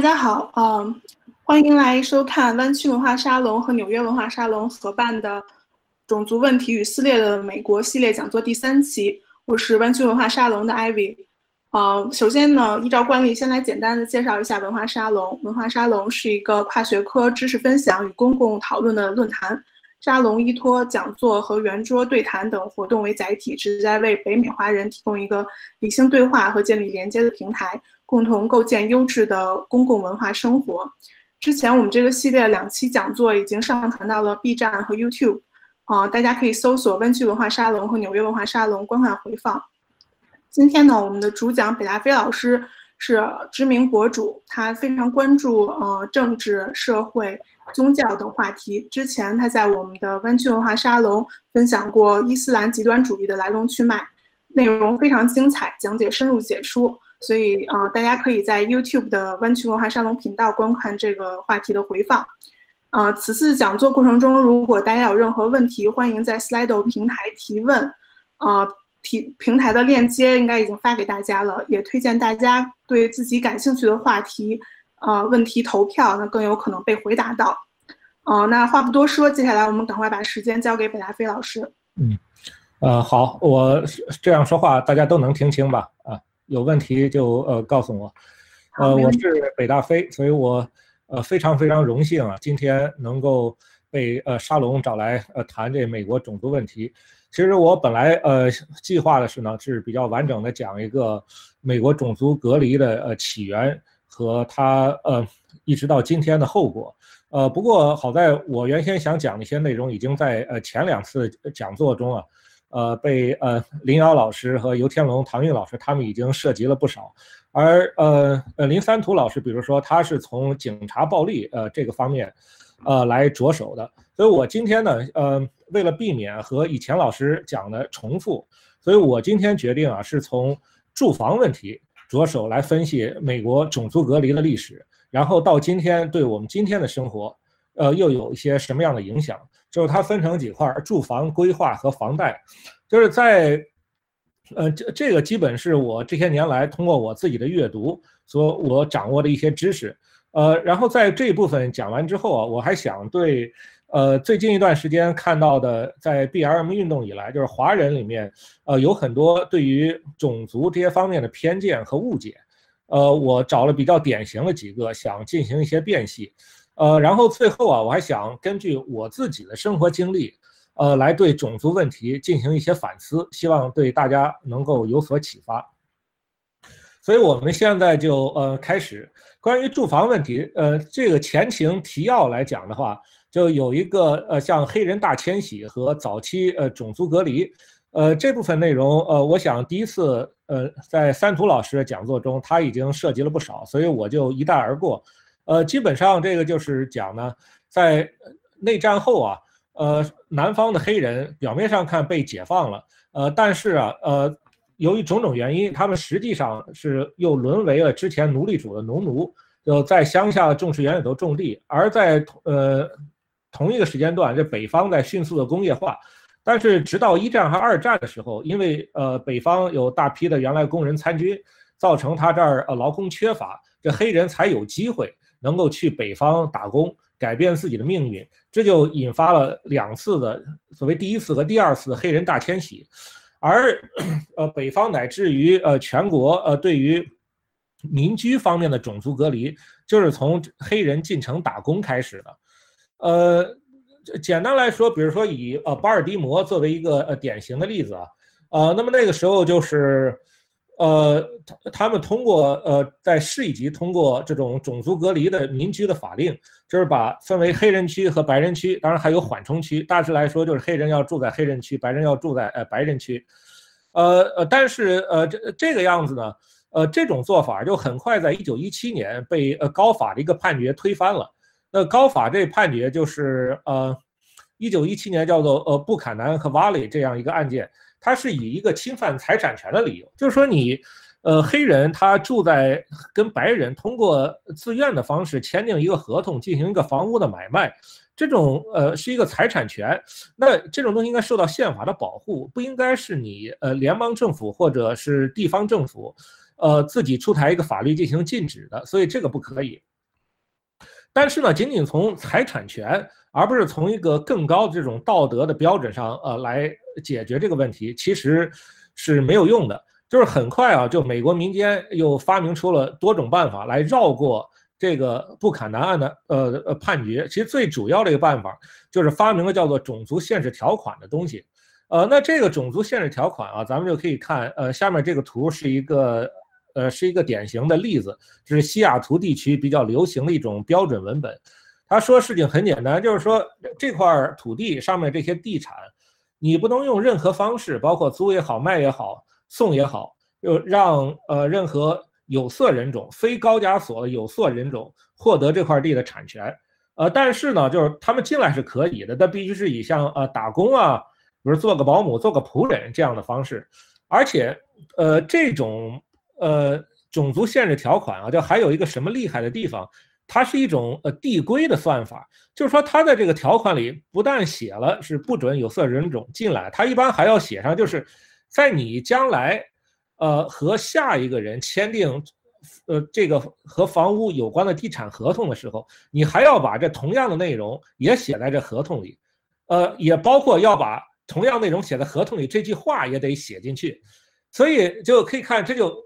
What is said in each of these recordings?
大家好，嗯，欢迎来收看湾区文化沙龙和纽约文化沙龙合办的种族问题与撕裂的美国系列讲座第三期。我是湾区文化沙龙的 Ivy。呃，首先呢，依照惯例，先来简单的介绍一下文化沙龙。文化沙龙是一个跨学科知识分享与公共讨论的论坛。沙龙依托讲座和圆桌对谈等活动为载体，旨在为北美华人提供一个理性对话和建立连接的平台，共同构建优质的公共文化生活。之前我们这个系列两期讲座已经上传到了 B 站和 YouTube，啊，大家可以搜索“温区文化沙龙”和“纽约文化沙龙”观看回放。今天呢，我们的主讲北大飞老师是知名博主，他非常关注呃政治、社会。宗教等话题。之前他在我们的湾区文化沙龙分享过伊斯兰极端主义的来龙去脉，内容非常精彩，讲解深入解说。所以啊，大家可以在 YouTube 的湾区文化沙龙频道观看这个话题的回放。啊，此次讲座过程中，如果大家有任何问题，欢迎在 Slido 平台提问。啊，提平台的链接应该已经发给大家了，也推荐大家对自己感兴趣的话题。呃，问题投票，那更有可能被回答到。哦，那话不多说，接下来我们赶快把时间交给北大飞老师。嗯，呃，好，我这样说话大家都能听清吧？啊，有问题就呃告诉我。呃，我是北大飞，所以我呃非常非常荣幸啊，今天能够被呃沙龙找来呃谈这美国种族问题。其实我本来呃计划的是呢，是比较完整的讲一个美国种族隔离的呃起源。和它呃，一直到今天的后果，呃，不过好在我原先想讲的一些内容，已经在呃前两次讲座中啊，呃，被呃林瑶老师和游天龙、唐韵老师他们已经涉及了不少，而呃呃林三图老师，比如说他是从警察暴力呃这个方面，呃来着手的，所以我今天呢，呃，为了避免和以前老师讲的重复，所以我今天决定啊，是从住房问题。着手来分析美国种族隔离的历史，然后到今天对我们今天的生活，呃，又有一些什么样的影响？就是它分成几块：住房规划和房贷。就是在，呃，这这个基本是我这些年来通过我自己的阅读所我掌握的一些知识。呃，然后在这一部分讲完之后啊，我还想对。呃，最近一段时间看到的，在 BLM 运动以来，就是华人里面，呃，有很多对于种族这些方面的偏见和误解。呃，我找了比较典型的几个，想进行一些辨析。呃，然后最后啊，我还想根据我自己的生活经历，呃，来对种族问题进行一些反思，希望对大家能够有所启发。所以我们现在就呃开始关于住房问题，呃，这个前情提要来讲的话。就有一个呃，像黑人大迁徙和早期呃种族隔离，呃这部分内容呃，我想第一次呃在三图老师的讲座中他已经涉及了不少，所以我就一带而过。呃，基本上这个就是讲呢，在内战后啊，呃南方的黑人表面上看被解放了，呃但是啊呃由于种种原因，他们实际上是又沦为了之前奴隶主的农奴，就在乡下种植园里头种地，而在呃。同一个时间段，这北方在迅速的工业化，但是直到一战和二战的时候，因为呃北方有大批的原来工人参军，造成他这儿呃劳工缺乏，这黑人才有机会能够去北方打工，改变自己的命运，这就引发了两次的所谓第一次和第二次黑人大迁徙，而呃北方乃至于呃全国呃对于民居方面的种族隔离，就是从黑人进城打工开始的。呃，简单来说，比如说以呃巴尔的摩作为一个呃典型的例子啊，呃，那么那个时候就是，呃，他他们通过呃在市一级通过这种种族隔离的民居的法令，就是把分为黑人区和白人区，当然还有缓冲区。大致来说，就是黑人要住在黑人区，白人要住在呃白人区。呃呃，但是呃这这个样子呢，呃这种做法就很快在一九一七年被呃高法的一个判决推翻了。那高法这判决就是呃，一九一七年叫做呃布坎南和瓦里这样一个案件，它是以一个侵犯财产权的理由，就是说你呃黑人他住在跟白人通过自愿的方式签订一个合同，进行一个房屋的买卖，这种呃是一个财产权，那这种东西应该受到宪法的保护，不应该是你呃联邦政府或者是地方政府呃自己出台一个法律进行禁止的，所以这个不可以。但是呢，仅仅从财产权，而不是从一个更高的这种道德的标准上，呃，来解决这个问题，其实是没有用的。就是很快啊，就美国民间又发明出了多种办法来绕过这个布坎南案的呃呃判决。其实最主要的一个办法就是发明了叫做种族限制条款的东西。呃，那这个种族限制条款啊，咱们就可以看，呃，下面这个图是一个呃是一个典型的例子，这是西雅图地区比较流行的一种标准文本。他说事情很简单，就是说这块土地上面这些地产，你不能用任何方式，包括租也好，卖也好。送也好，就让呃任何有色人种、非高加索的有色人种获得这块地的产权，呃，但是呢，就是他们进来是可以的，但必须是以像呃打工啊，比如做个保姆、做个仆人这样的方式，而且呃这种呃种族限制条款啊，就还有一个什么厉害的地方，它是一种呃递归的算法，就是说它在这个条款里不但写了是不准有色人种进来，它一般还要写上就是。在你将来，呃，和下一个人签订，呃，这个和房屋有关的地产合同的时候，你还要把这同样的内容也写在这合同里，呃，也包括要把同样内容写在合同里，这句话也得写进去，所以就可以看，这就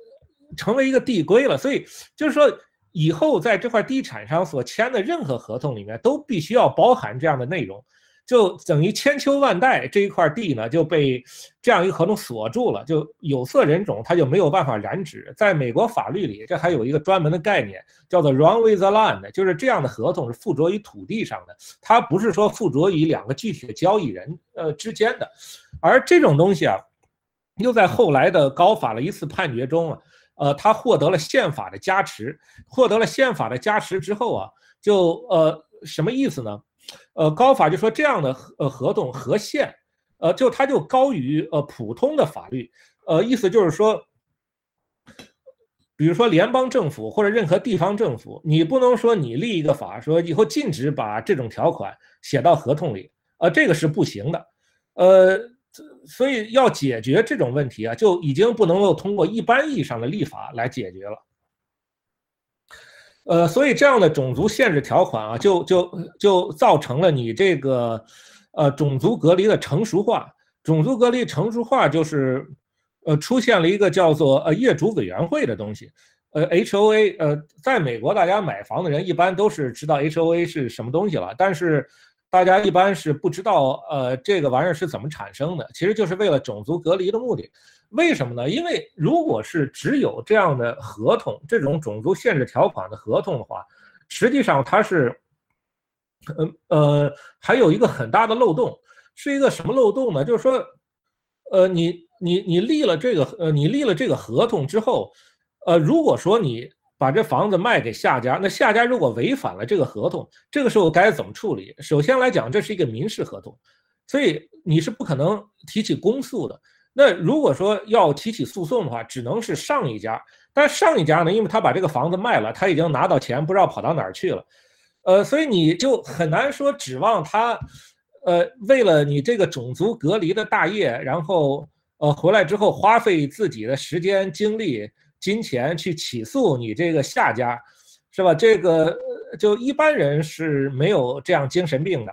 成为一个递归了。所以就是说，以后在这块地产上所签的任何合同里面，都必须要包含这样的内容。就等于千秋万代这一块地呢就被这样一个合同锁住了，就有色人种他就没有办法染指。在美国法律里，这还有一个专门的概念，叫做 “run with the land”，就是这样的合同是附着于土地上的，它不是说附着于两个具体的交易人呃之间的。而这种东西啊，又在后来的高法的一次判决中啊，呃，他获得了宪法的加持，获得了宪法的加持之后啊，就呃什么意思呢？呃，高法就说这样的呃合同合宪，呃，就它就高于呃普通的法律，呃，意思就是说，比如说联邦政府或者任何地方政府，你不能说你立一个法说以后禁止把这种条款写到合同里，呃，这个是不行的，呃，所以要解决这种问题啊，就已经不能够通过一般意义上的立法来解决了。呃，所以这样的种族限制条款啊，就就就造成了你这个，呃，种族隔离的成熟化。种族隔离成熟化就是，呃，出现了一个叫做呃业主委员会的东西。呃，HOA，呃，在美国大家买房的人一般都是知道 HOA 是什么东西了，但是大家一般是不知道，呃，这个玩意儿是怎么产生的。其实就是为了种族隔离的目的。为什么呢？因为如果是只有这样的合同，这种种族限制条款的合同的话，实际上它是，呃呃，还有一个很大的漏洞，是一个什么漏洞呢？就是说，呃，你你你立了这个，呃，你立了这个合同之后，呃，如果说你把这房子卖给下家，那下家如果违反了这个合同，这个时候该怎么处理？首先来讲，这是一个民事合同，所以你是不可能提起公诉的。那如果说要提起诉讼的话，只能是上一家。但上一家呢，因为他把这个房子卖了，他已经拿到钱，不知道跑到哪儿去了，呃，所以你就很难说指望他，呃，为了你这个种族隔离的大业，然后呃回来之后花费自己的时间、精力、金钱去起诉你这个下家，是吧？这个就一般人是没有这样精神病的。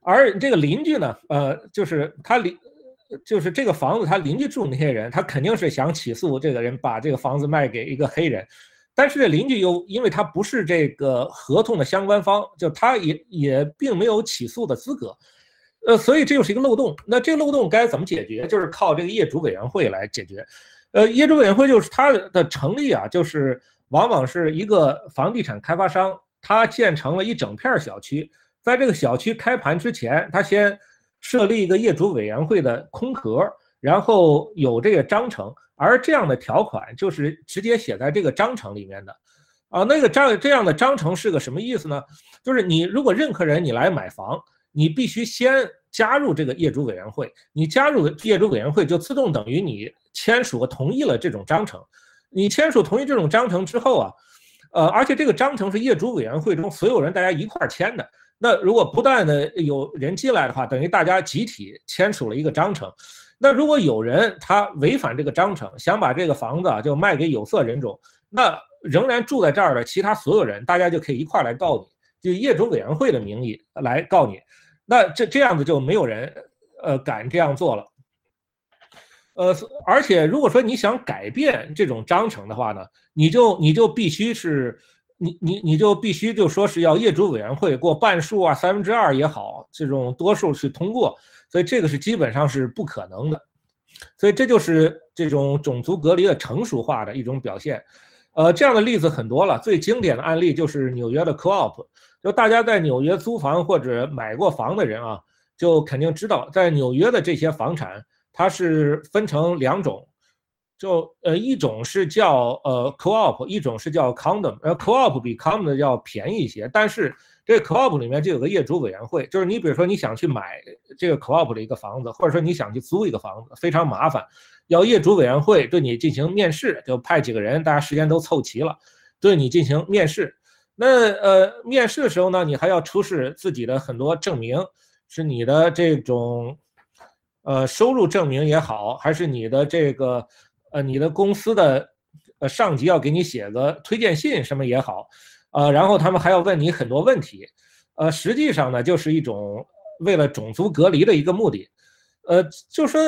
而这个邻居呢，呃，就是他邻。就是这个房子，他邻居住那些人，他肯定是想起诉这个人把这个房子卖给一个黑人，但是这邻居又因为他不是这个合同的相关方，就他也也并没有起诉的资格，呃，所以这就是一个漏洞。那这个漏洞该怎么解决？就是靠这个业主委员会来解决。呃，业主委员会就是它的成立啊，就是往往是一个房地产开发商，他建成了一整片小区，在这个小区开盘之前，他先。设立一个业主委员会的空壳，然后有这个章程，而这样的条款就是直接写在这个章程里面的，啊，那个章这样的章程是个什么意思呢？就是你如果任何人你来买房，你必须先加入这个业主委员会，你加入业主委员会就自动等于你签署和同意了这种章程，你签署同意这种章程之后啊，呃，而且这个章程是业主委员会中所有人大家一块儿签的。那如果不断的有人进来的话，等于大家集体签署了一个章程。那如果有人他违反这个章程，想把这个房子啊就卖给有色人种，那仍然住在这儿的其他所有人，大家就可以一块来告你，就业主委员会的名义来告你。那这这样子就没有人呃敢这样做了。呃，而且如果说你想改变这种章程的话呢，你就你就必须是。你你你就必须就说是要业主委员会过半数啊，三分之二也好，这种多数去通过，所以这个是基本上是不可能的，所以这就是这种种族隔离的成熟化的一种表现。呃，这样的例子很多了，最经典的案例就是纽约的 Co-op，就大家在纽约租房或者买过房的人啊，就肯定知道，在纽约的这些房产它是分成两种。就呃一种是叫呃 co-op，一种是叫 condom，呃 co-op 比 condom 要便宜一些，但是这 co-op 里面就有个业主委员会，就是你比如说你想去买这个 co-op 的一个房子，或者说你想去租一个房子，非常麻烦，要业主委员会对你进行面试，就派几个人，大家时间都凑齐了，对你进行面试。那呃面试的时候呢，你还要出示自己的很多证明，是你的这种呃收入证明也好，还是你的这个。呃，你的公司的呃上级要给你写个推荐信什么也好，呃，然后他们还要问你很多问题，呃，实际上呢，就是一种为了种族隔离的一个目的，呃，就说，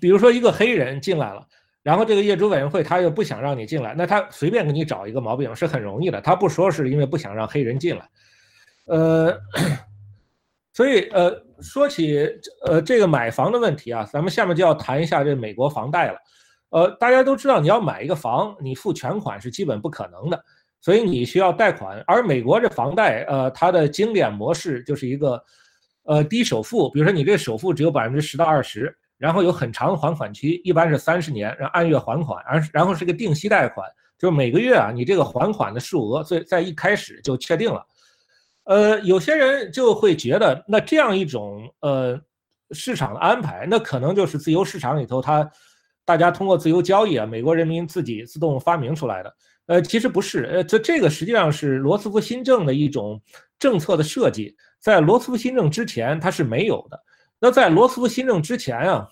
比如说一个黑人进来了，然后这个业主委员会他又不想让你进来，那他随便给你找一个毛病是很容易的，他不说是因为不想让黑人进来，呃，所以呃。说起呃这个买房的问题啊，咱们下面就要谈一下这美国房贷了。呃，大家都知道，你要买一个房，你付全款是基本不可能的，所以你需要贷款。而美国这房贷，呃，它的经典模式就是一个呃低首付，比如说你这首付只有百分之十到二十，然后有很长的还款期，一般是三十年，然后按月还款，而然后是个定息贷款，就是每个月啊你这个还款的数额在在一开始就确定了。呃，有些人就会觉得，那这样一种呃市场的安排，那可能就是自由市场里头，它大家通过自由交易啊，美国人民自己自动发明出来的。呃，其实不是，呃，这这个实际上是罗斯福新政的一种政策的设计，在罗斯福新政之前它是没有的。那在罗斯福新政之前啊，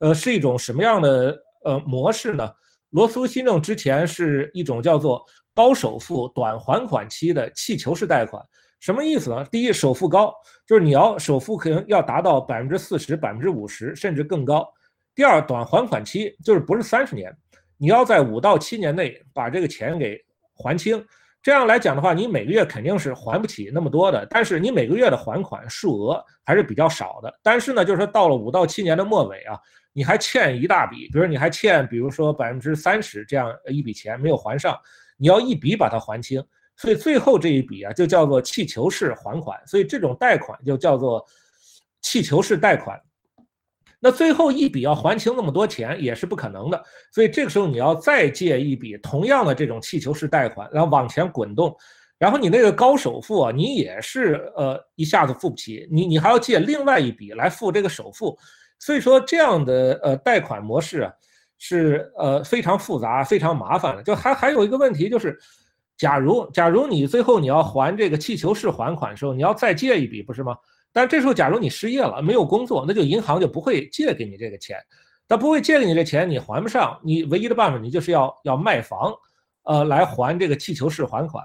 呃，是一种什么样的呃模式呢？罗斯福新政之前是一种叫做高首付、短还款期的气球式贷款。什么意思呢？第一，首付高，就是你要首付可能要达到百分之四十、百分之五十，甚至更高。第二，短还款期，就是不是三十年，你要在五到七年内把这个钱给还清。这样来讲的话，你每个月肯定是还不起那么多的，但是你每个月的还款数额还是比较少的。但是呢，就是说到了五到七年的末尾啊，你还欠一大笔，比如你还欠，比如说百分之三十这样一笔钱没有还上，你要一笔把它还清。所以最后这一笔啊，就叫做气球式还款。所以这种贷款就叫做气球式贷款。那最后一笔要还清那么多钱也是不可能的。所以这个时候你要再借一笔同样的这种气球式贷款，然后往前滚动。然后你那个高首付啊，你也是呃一下子付不起，你你还要借另外一笔来付这个首付。所以说这样的呃贷款模式啊，是呃非常复杂、非常麻烦的。就还还有一个问题就是。假如假如你最后你要还这个气球式还款的时候，你要再借一笔，不是吗？但这时候假如你失业了，没有工作，那就银行就不会借给你这个钱，他不会借给你这钱，你还不上，你唯一的办法你就是要要卖房，呃，来还这个气球式还款，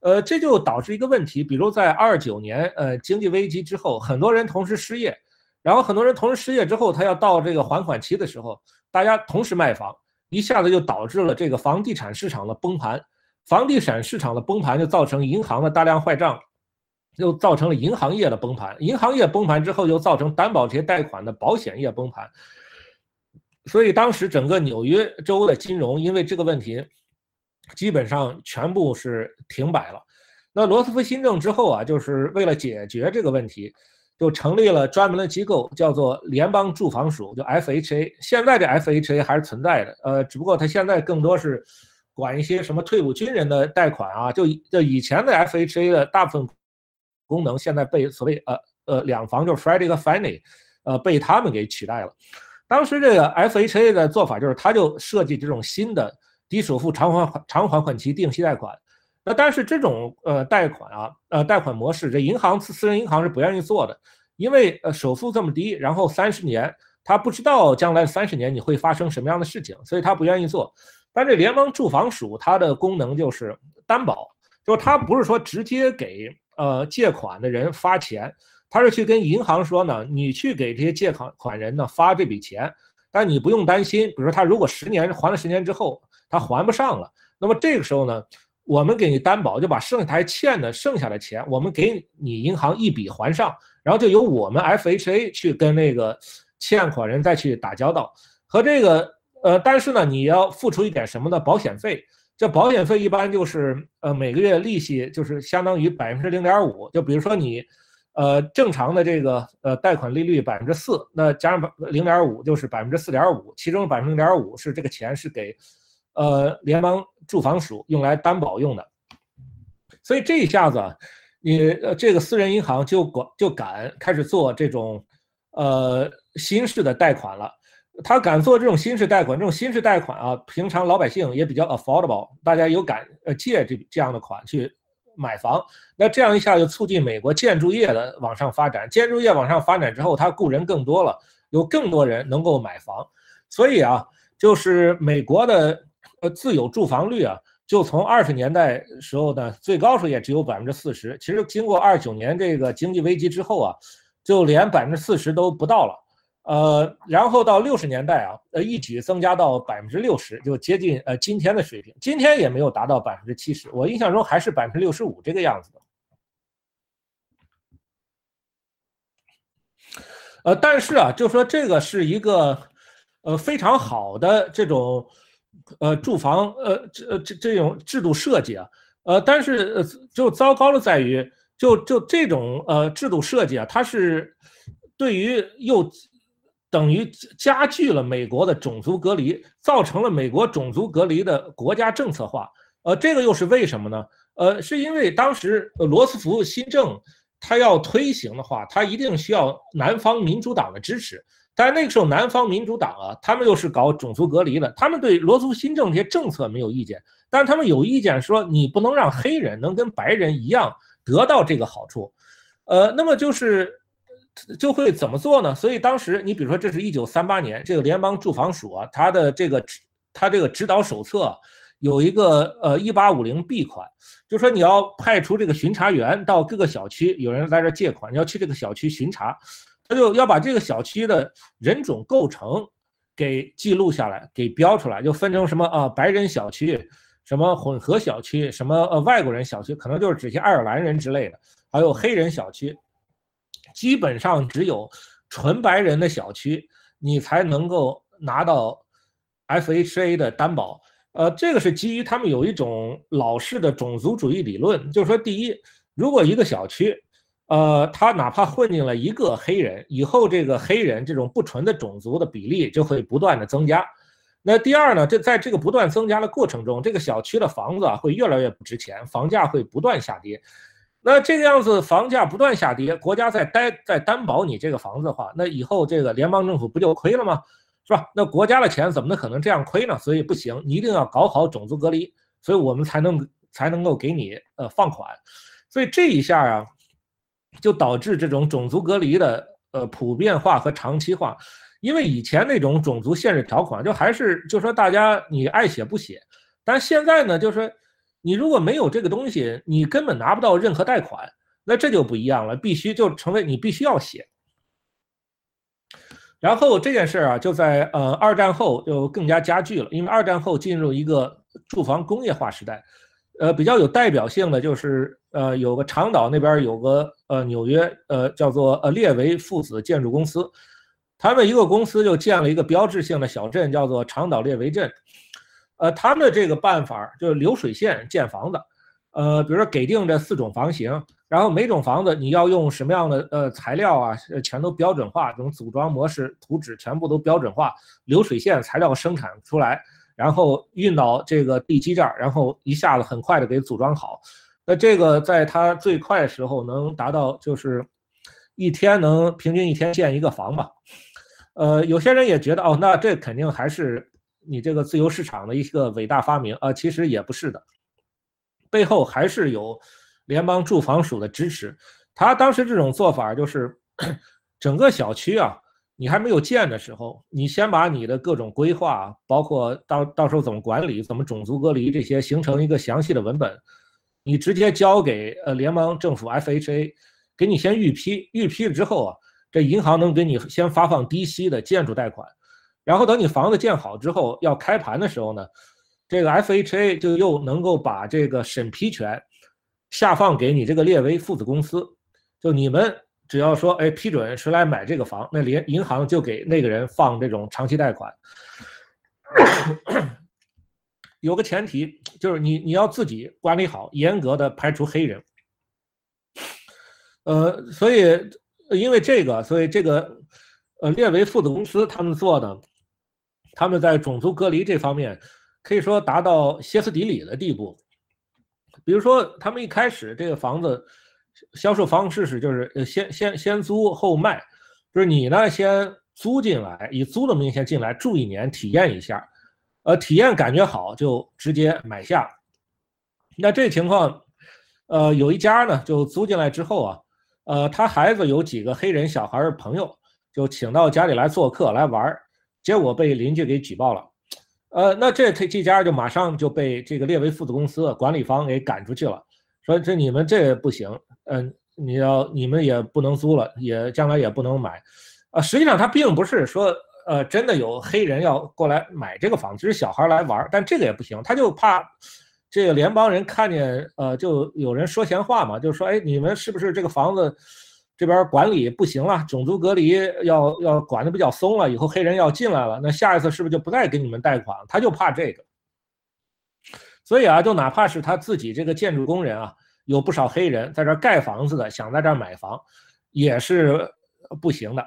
呃，这就导致一个问题，比如在二九年呃经济危机之后，很多人同时失业，然后很多人同时失业之后，他要到这个还款期的时候，大家同时卖房，一下子就导致了这个房地产市场的崩盘。房地产市场的崩盘就造成银行的大量坏账，又造成了银行业的崩盘。银行业崩盘之后，又造成担保这些贷款的保险业崩盘。所以当时整个纽约州的金融因为这个问题，基本上全部是停摆了。那罗斯福新政之后啊，就是为了解决这个问题，就成立了专门的机构，叫做联邦住房署，就 FHA。现在这 FHA 还是存在的，呃，只不过它现在更多是。管一些什么退伍军人的贷款啊，就就以前的 FHA 的大部分功能，现在被所谓呃呃两房就是 Freddie 和 Fannie，呃被他们给取代了。当时这个 FHA 的做法就是，他就设计这种新的低首付长还长还款期定期贷款。那但是这种呃贷款啊呃贷款模式，这银行私人银行是不愿意做的，因为呃首付这么低，然后三十年他不知道将来三十年你会发生什么样的事情，所以他不愿意做。但这联邦住房署它的功能就是担保，就是它不是说直接给呃借款的人发钱，他是去跟银行说呢，你去给这些借款款人呢发这笔钱，但你不用担心，比如说他如果十年还了十年之后他还不上了，那么这个时候呢，我们给你担保，就把剩下还欠的剩下的钱，我们给你银行一笔还上，然后就由我们 FHA 去跟那个欠款人再去打交道，和这个。呃，但是呢，你要付出一点什么的保险费？这保险费一般就是呃每个月利息就是相当于百分之零点五。就比如说你，呃正常的这个呃贷款利率百分之四，那加上零点五就是百分之四点五，其中百分之零点五是这个钱是给呃联邦住房署用来担保用的。所以这一下子，你呃这个私人银行就管就敢开始做这种呃新式的贷款了。他敢做这种新式贷款，这种新式贷款啊，平常老百姓也比较 affordable，大家有敢呃借这这样的款去买房，那这样一下就促进美国建筑业的往上发展，建筑业往上发展之后，他雇人更多了，有更多人能够买房，所以啊，就是美国的呃自有住房率啊，就从二十年代时候呢，最高时候也只有百分之四十，其实经过二九年这个经济危机之后啊，就连百分之四十都不到了。呃，然后到六十年代啊，呃，一举增加到百分之六十，就接近呃今天的水平。今天也没有达到百分之七十，我印象中还是百分之六十五这个样子的。呃，但是啊，就说这个是一个呃非常好的这种呃住房呃这这这种制度设计啊，呃，但是就糟糕的在于，就就这种呃制度设计啊，它是对于又。等于加剧了美国的种族隔离，造成了美国种族隔离的国家政策化。呃，这个又是为什么呢？呃，是因为当时罗斯福新政他要推行的话，他一定需要南方民主党的支持。但那个时候南方民主党啊，他们又是搞种族隔离的，他们对罗斯福新政这些政策没有意见，但他们有意见说你不能让黑人能跟白人一样得到这个好处。呃，那么就是。就会怎么做呢？所以当时你比如说，这是一九三八年，这个联邦住房署啊，它的这个它这个指导手册有一个呃一八五零 B 款，就说你要派出这个巡查员到各个小区，有人在这借款，你要去这个小区巡查，他就要把这个小区的人种构成给记录下来，给标出来，就分成什么啊白人小区，什么混合小区，什么呃外国人小区，可能就是指些爱尔兰人之类的，还有黑人小区。基本上只有纯白人的小区，你才能够拿到 FHA 的担保。呃，这个是基于他们有一种老式的种族主义理论，就是说，第一，如果一个小区，呃，他哪怕混进了一个黑人，以后这个黑人这种不纯的种族的比例就会不断的增加。那第二呢，这在这个不断增加的过程中，这个小区的房子啊会越来越不值钱，房价会不断下跌。那这个样子，房价不断下跌，国家在担在担保你这个房子的话，那以后这个联邦政府不就亏了吗？是吧？那国家的钱怎么能可能这样亏呢？所以不行，你一定要搞好种族隔离，所以我们才能才能够给你呃放款。所以这一下啊，就导致这种种族隔离的呃普遍化和长期化。因为以前那种种族限制条款，就还是就说大家你爱写不写，但现在呢，就是。你如果没有这个东西，你根本拿不到任何贷款，那这就不一样了，必须就成为你必须要写。然后这件事儿啊，就在呃二战后就更加加剧了，因为二战后进入一个住房工业化时代，呃比较有代表性的就是呃有个长岛那边有个呃纽约呃叫做呃列维父子建筑公司，他们一个公司就建了一个标志性的小镇，叫做长岛列维镇。呃，他们的这个办法就是流水线建房子，呃，比如说给定这四种房型，然后每种房子你要用什么样的呃材料啊，全都标准化，这种组装模式、图纸全部都标准化，流水线材料生产出来，然后运到这个地基这儿，然后一下子很快的给组装好。那这个在它最快的时候能达到就是一天能平均一天建一个房吧。呃，有些人也觉得哦，那这肯定还是。你这个自由市场的一个伟大发明啊，其实也不是的，背后还是有联邦住房署的支持。他当时这种做法就是，整个小区啊，你还没有建的时候，你先把你的各种规划，包括到到时候怎么管理、怎么种族隔离这些，形成一个详细的文本，你直接交给呃联邦政府 FHA，给你先预批，预批了之后啊，这银行能给你先发放低息的建筑贷款，然后等你房子建好之后要开盘的时候呢，这个 FHA 就又能够把这个审批权下放给你这个列为父子公司。就你们只要说，哎，批准谁来买这个房，那联银行就给那个人放这种长期贷款。有个前提就是你你要自己管理好，严格的排除黑人。呃，所以因为这个，所以这个呃列为父子公司他们做的，他们在种族隔离这方面可以说达到歇斯底里的地步。比如说，他们一开始这个房子。销售方式是就是呃先先先租后卖，就是你呢先租进来，以租的名义先进来住一年体验一下，呃体验感觉好就直接买下。那这情况，呃有一家呢就租进来之后啊，呃他孩子有几个黑人小孩朋友就请到家里来做客来玩儿，结果被邻居给举报了，呃那这这这家就马上就被这个列为父子公司管理方给赶出去了，说这你们这不行。嗯，你要你们也不能租了，也将来也不能买，啊，实际上他并不是说，呃，真的有黑人要过来买这个房子，只是小孩来玩，但这个也不行，他就怕这个联邦人看见，呃，就有人说闲话嘛，就说，哎，你们是不是这个房子这边管理不行了，种族隔离要要管的比较松了，以后黑人要进来了，那下一次是不是就不再给你们贷款？他就怕这个，所以啊，就哪怕是他自己这个建筑工人啊。有不少黑人在这盖房子的，想在这买房，也是不行的。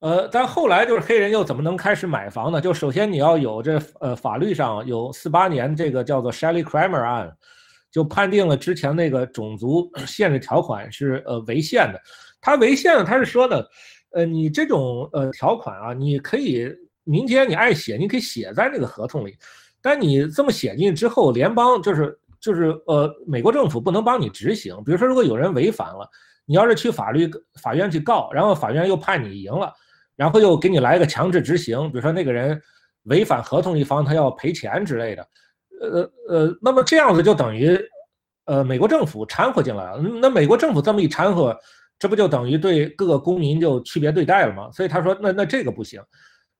呃，但后来就是黑人又怎么能开始买房呢？就首先你要有这呃法律上有四八年这个叫做 Shelley Kramer 案，就判定了之前那个种族限制条款是呃违宪的。它违宪呢，它是说呢，呃，你这种呃条款啊，你可以民间你爱写，你可以写在那个合同里，但你这么写进去之后，联邦就是。就是呃，美国政府不能帮你执行。比如说，如果有人违反了，你要是去法律法院去告，然后法院又判你赢了，然后又给你来一个强制执行。比如说那个人违反合同一方，他要赔钱之类的。呃呃，那么这样子就等于呃美国政府掺和进来了。那美国政府这么一掺和，这不就等于对各个公民就区别对待了吗？所以他说，那那这个不行。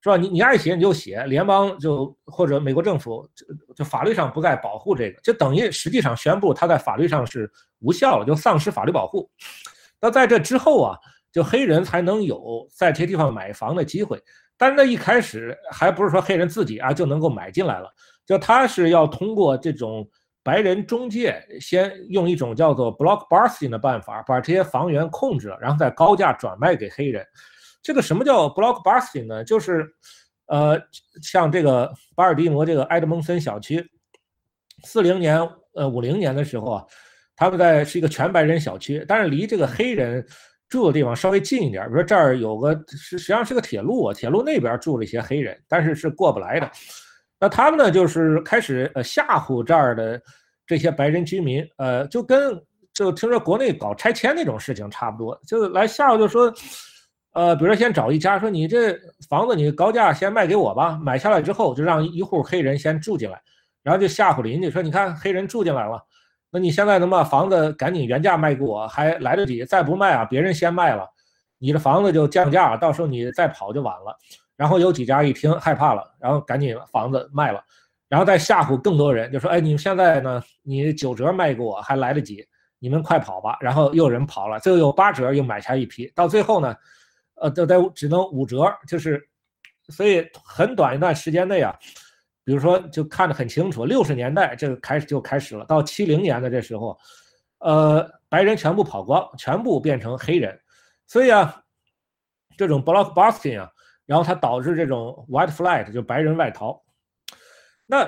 是吧？你你爱写你就写，联邦就或者美国政府就就法律上不再保护这个，就等于实际上宣布他在法律上是无效了，就丧失法律保护。那在这之后啊，就黑人才能有在这些地方买房的机会。但是那一开始还不是说黑人自己啊就能够买进来了，就他是要通过这种白人中介，先用一种叫做 block busting 的办法把这些房源控制了，然后再高价转卖给黑人。这个什么叫 block busting 呢？就是，呃，像这个巴尔的摩这个埃德蒙森小区，四零年呃五零年的时候啊，他们在是一个全白人小区，但是离这个黑人住的地方稍微近一点，比如说这儿有个实实际上是个铁路啊，铁路那边住了一些黑人，但是是过不来的。那他们呢，就是开始呃吓唬这儿的这些白人居民，呃，就跟就听说国内搞拆迁那种事情差不多，就来吓唬，就说。呃，比如说先找一家说你这房子你高价先卖给我吧，买下来之后就让一户黑人先住进来，然后就吓唬邻居说你看黑人住进来了，那你现在能把房子赶紧原价卖给我，还来得及，再不卖啊，别人先卖了，你的房子就降价，到时候你再跑就晚了。然后有几家一听害怕了，然后赶紧房子卖了，然后再吓唬更多人，就说哎，你们现在呢，你九折卖给我还来得及，你们快跑吧。然后又有人跑了，最后有八折又买下一批，到最后呢。呃，都得只能五折，就是，所以很短一段时间内啊，比如说就看得很清楚，六十年代这个开始就开始了，到七零年的这时候，呃，白人全部跑光，全部变成黑人，所以啊，这种 block busting 啊，然后它导致这种 white flight 就白人外逃，那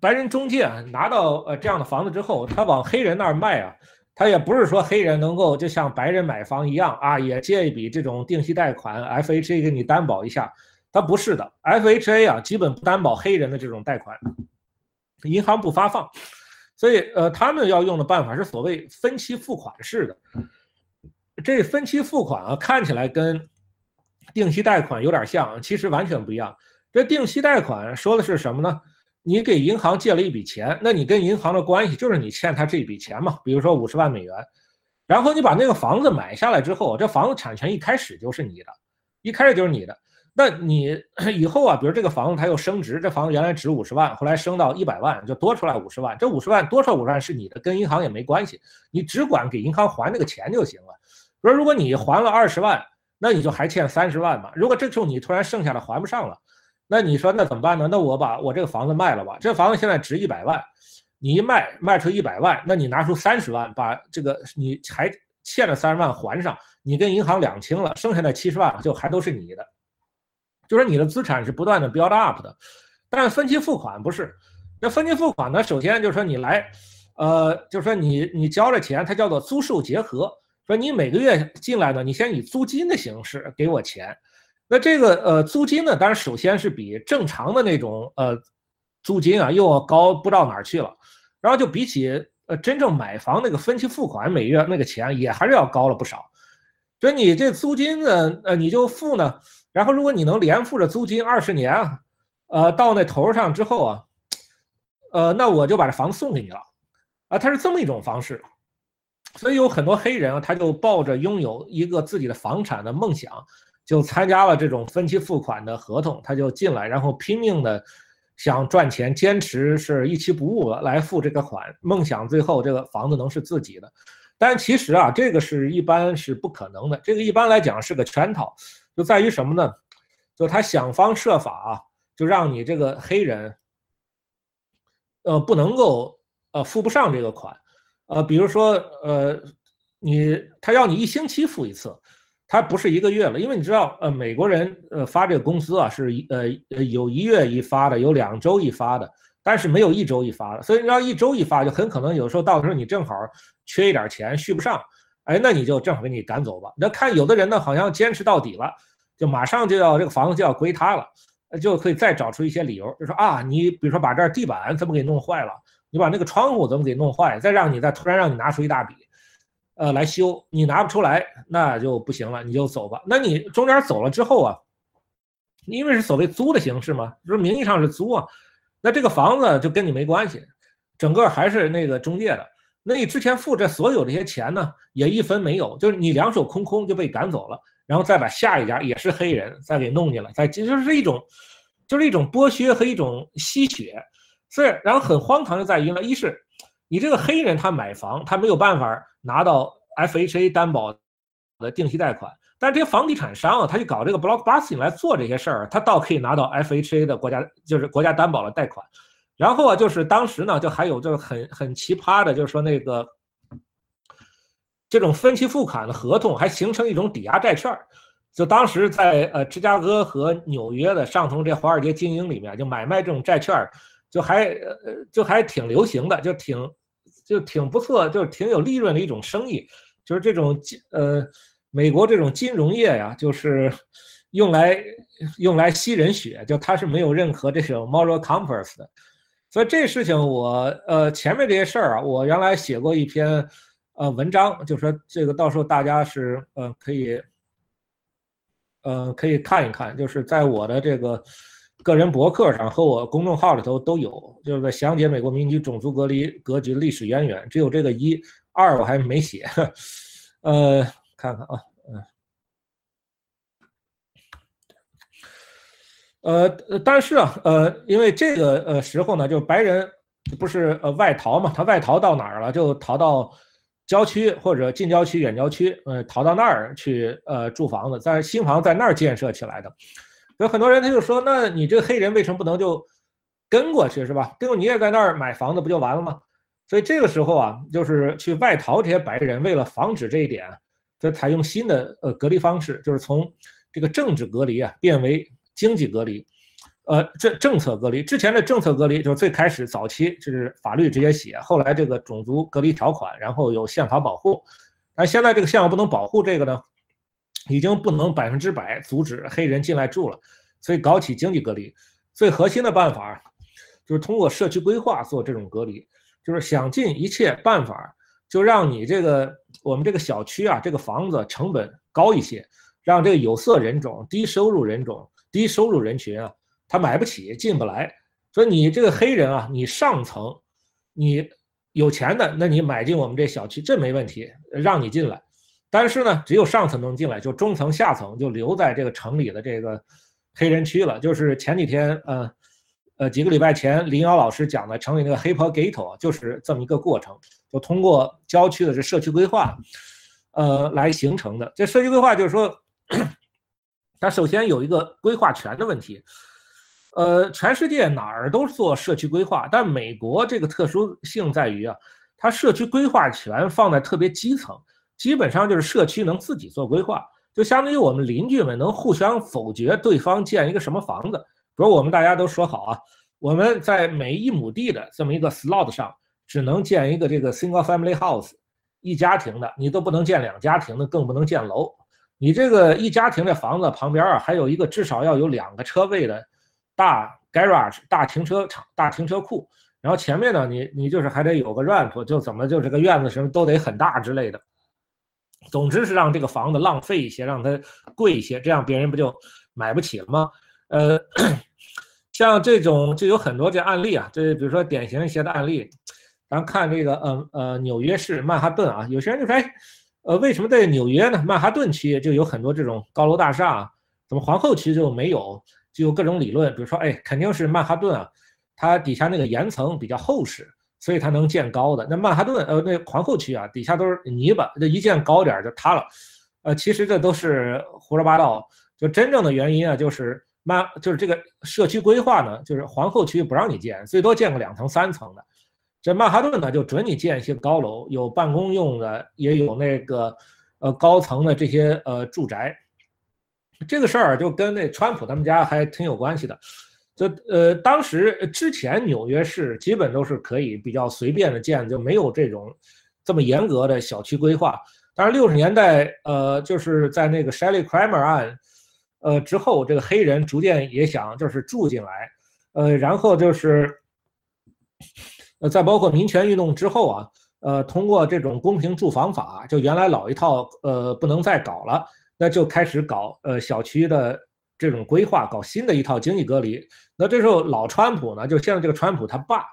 白人中介啊拿到呃这样的房子之后，他往黑人那儿卖啊。他也不是说黑人能够就像白人买房一样啊，也借一笔这种定息贷款，FHA 给你担保一下，他不是的，FHA 啊基本不担保黑人的这种贷款，银行不发放，所以呃他们要用的办法是所谓分期付款式的，这分期付款啊，看起来跟定期贷款有点像，其实完全不一样。这定期贷款说的是什么呢？你给银行借了一笔钱，那你跟银行的关系就是你欠他这笔钱嘛，比如说五十万美元，然后你把那个房子买下来之后，这房子产权一开始就是你的，一开始就是你的。那你 以后啊，比如这个房子它又升值，这房子原来值五十万，后来升到一百万，就多出来五十万，这五十万多出来五十万是你的，跟银行也没关系，你只管给银行还那个钱就行了。比如如果你还了二十万，那你就还欠三十万嘛。如果这时候你突然剩下的还不上了。那你说那怎么办呢？那我把我这个房子卖了吧。这房子现在值一百万，你一卖卖出一百万，那你拿出三十万，把这个你还欠的三十万还上，你跟银行两清了，剩下的七十万就还都是你的。就是你的资产是不断的 build up 的。但是分期付款不是，那分期付款呢？首先就是说你来，呃，就是说你你交了钱，它叫做租售结合，说你每个月进来呢，你先以租金的形式给我钱。那这个呃租金呢，当然首先是比正常的那种呃租金啊又要高不知道哪儿去了，然后就比起呃真正买房那个分期付款每月那个钱也还是要高了不少，所以你这租金呢呃你就付呢，然后如果你能连付着租金二十年啊，呃到那头上之后啊，呃那我就把这房子送给你了，啊它是这么一种方式，所以有很多黑人啊他就抱着拥有一个自己的房产的梦想。就参加了这种分期付款的合同，他就进来，然后拼命的想赚钱，坚持是一期不误来付这个款，梦想最后这个房子能是自己的。但其实啊，这个是一般是不可能的，这个一般来讲是个圈套，就在于什么呢？就他想方设法啊，就让你这个黑人，呃，不能够呃付不上这个款，呃，比如说呃，你他要你一星期付一次。他不是一个月了，因为你知道，呃，美国人呃发这个工资啊，是呃呃有一月一发的，有两周一发的，但是没有一周一发的。所以你要一周一发，就很可能有时候到时候你正好缺一点钱续不上，哎，那你就正好给你赶走吧。那看有的人呢，好像坚持到底了，就马上就要这个房子就要归他了，就可以再找出一些理由，就说啊，你比如说把这地板怎么给弄坏了，你把那个窗户怎么给弄坏，再让你再突然让你拿出一大笔。呃，来修你拿不出来，那就不行了，你就走吧。那你中间走了之后啊，因为是所谓租的形式嘛，就是名义上是租啊，那这个房子就跟你没关系，整个还是那个中介的。那你之前付这所有这些钱呢，也一分没有，就是你两手空空就被赶走了，然后再把下一家也是黑人再给弄进来，再其实是一种，就是一种剥削和一种吸血。所以，然后很荒唐就在于呢，一是。你这个黑人他买房，他没有办法拿到 FHA 担保的定期贷款，但是这些房地产商啊，他就搞这个 blockbusting 来做这些事儿，他倒可以拿到 FHA 的国家就是国家担保的贷款。然后啊，就是当时呢，就还有就是很很奇葩的，就是说那个这种分期付款的合同还形成一种抵押债券，就当时在呃芝加哥和纽约的上层这华尔街精英里面就买卖这种债券。就还呃就还挺流行的，就挺就挺不错，就挺有利润的一种生意。就是这种金呃美国这种金融业呀，就是用来用来吸人血，就它是没有任何这种 moral compass 的。所以这事情我呃前面这些事儿啊，我原来写过一篇呃文章，就说这个到时候大家是呃可以呃可以看一看，就是在我的这个。个人博客上和我公众号里头都有，就是在详解美国民族种族隔离格局历史渊源。只有这个一二我还没写，呃，看看啊，嗯，呃，但是啊，呃，因为这个呃时候呢，就白人不是呃外逃嘛，他外逃到哪儿了？就逃到郊区或者近郊区、远郊区，呃，逃到那儿去呃住房子，在新房在那儿建设起来的。有很多人他就说，那你这个黑人为什么不能就跟过去是吧？跟你也在那儿买房子不就完了吗？所以这个时候啊，就是去外逃这些白人，为了防止这一点，就采用新的呃隔离方式，就是从这个政治隔离啊变为经济隔离，呃政政策隔离。之前的政策隔离就是最开始早期就是法律直接写，后来这个种族隔离条款，然后有宪法保护。但现在这个宪法不能保护这个呢？已经不能百分之百阻止黑人进来住了，所以搞起经济隔离。最核心的办法就是通过社区规划做这种隔离，就是想尽一切办法，就让你这个我们这个小区啊，这个房子成本高一些，让这个有色人种、低收入人种、低收入人群啊，他买不起，进不来。所以你这个黑人啊，你上层，你有钱的，那你买进我们这小区，这没问题，让你进来。但是呢，只有上层能进来，就中层、下层就留在这个城里的这个黑人区了。就是前几天，呃，呃，几个礼拜前，林瑶老师讲的城里那个黑坡 ghetto，就是这么一个过程，就通过郊区的这社区规划，呃，来形成的。这社区规划就是说，它首先有一个规划权的问题。呃，全世界哪儿都做社区规划，但美国这个特殊性在于啊，它社区规划权放在特别基层，基本上就是社区能自己做规划，就相当于我们邻居们能互相否决对方建一个什么房子。比如我们大家都说好啊，我们在每一亩地的这么一个 slot 上，只能建一个这个 single family house，一家庭的，你都不能建两家庭的，更不能建楼。你这个一家庭的房子旁边啊，还有一个至少要有两个车位的。大 garage 大停车场大停车库，然后前面呢，你你就是还得有个 ramp，就怎么就这个院子什么都得很大之类的。总之是让这个房子浪费一些，让它贵一些，这样别人不就买不起了吗？呃，像这种就有很多这案例啊，这比如说典型一些的案例，咱看这个呃呃纽约市曼哈顿啊，有些人就说，哎，呃为什么在纽约呢？曼哈顿区就有很多这种高楼大厦，怎么皇后区就没有？就有各种理论，比如说，哎，肯定是曼哈顿啊，它底下那个岩层比较厚实，所以它能建高的。那曼哈顿，呃，那皇后区啊，底下都是泥巴，这一建高点就塌了。呃，其实这都是胡说八道。就真正的原因啊，就是曼，就是这个社区规划呢，就是皇后区不让你建，最多建个两层、三层的。这曼哈顿呢，就准你建一些高楼，有办公用的，也有那个呃高层的这些呃住宅。这个事儿就跟那川普他们家还挺有关系的，这呃，当时之前纽约市基本都是可以比较随便的建，就没有这种这么严格的小区规划。但是六十年代，呃，就是在那个 Shelley Kramer 案，呃之后，这个黑人逐渐也想就是住进来，呃，然后就是，呃，在包括民权运动之后啊，呃，通过这种公平住房法，就原来老一套，呃，不能再搞了。那就开始搞呃小区的这种规划，搞新的一套经济隔离。那这时候老川普呢，就现在这个川普他爸，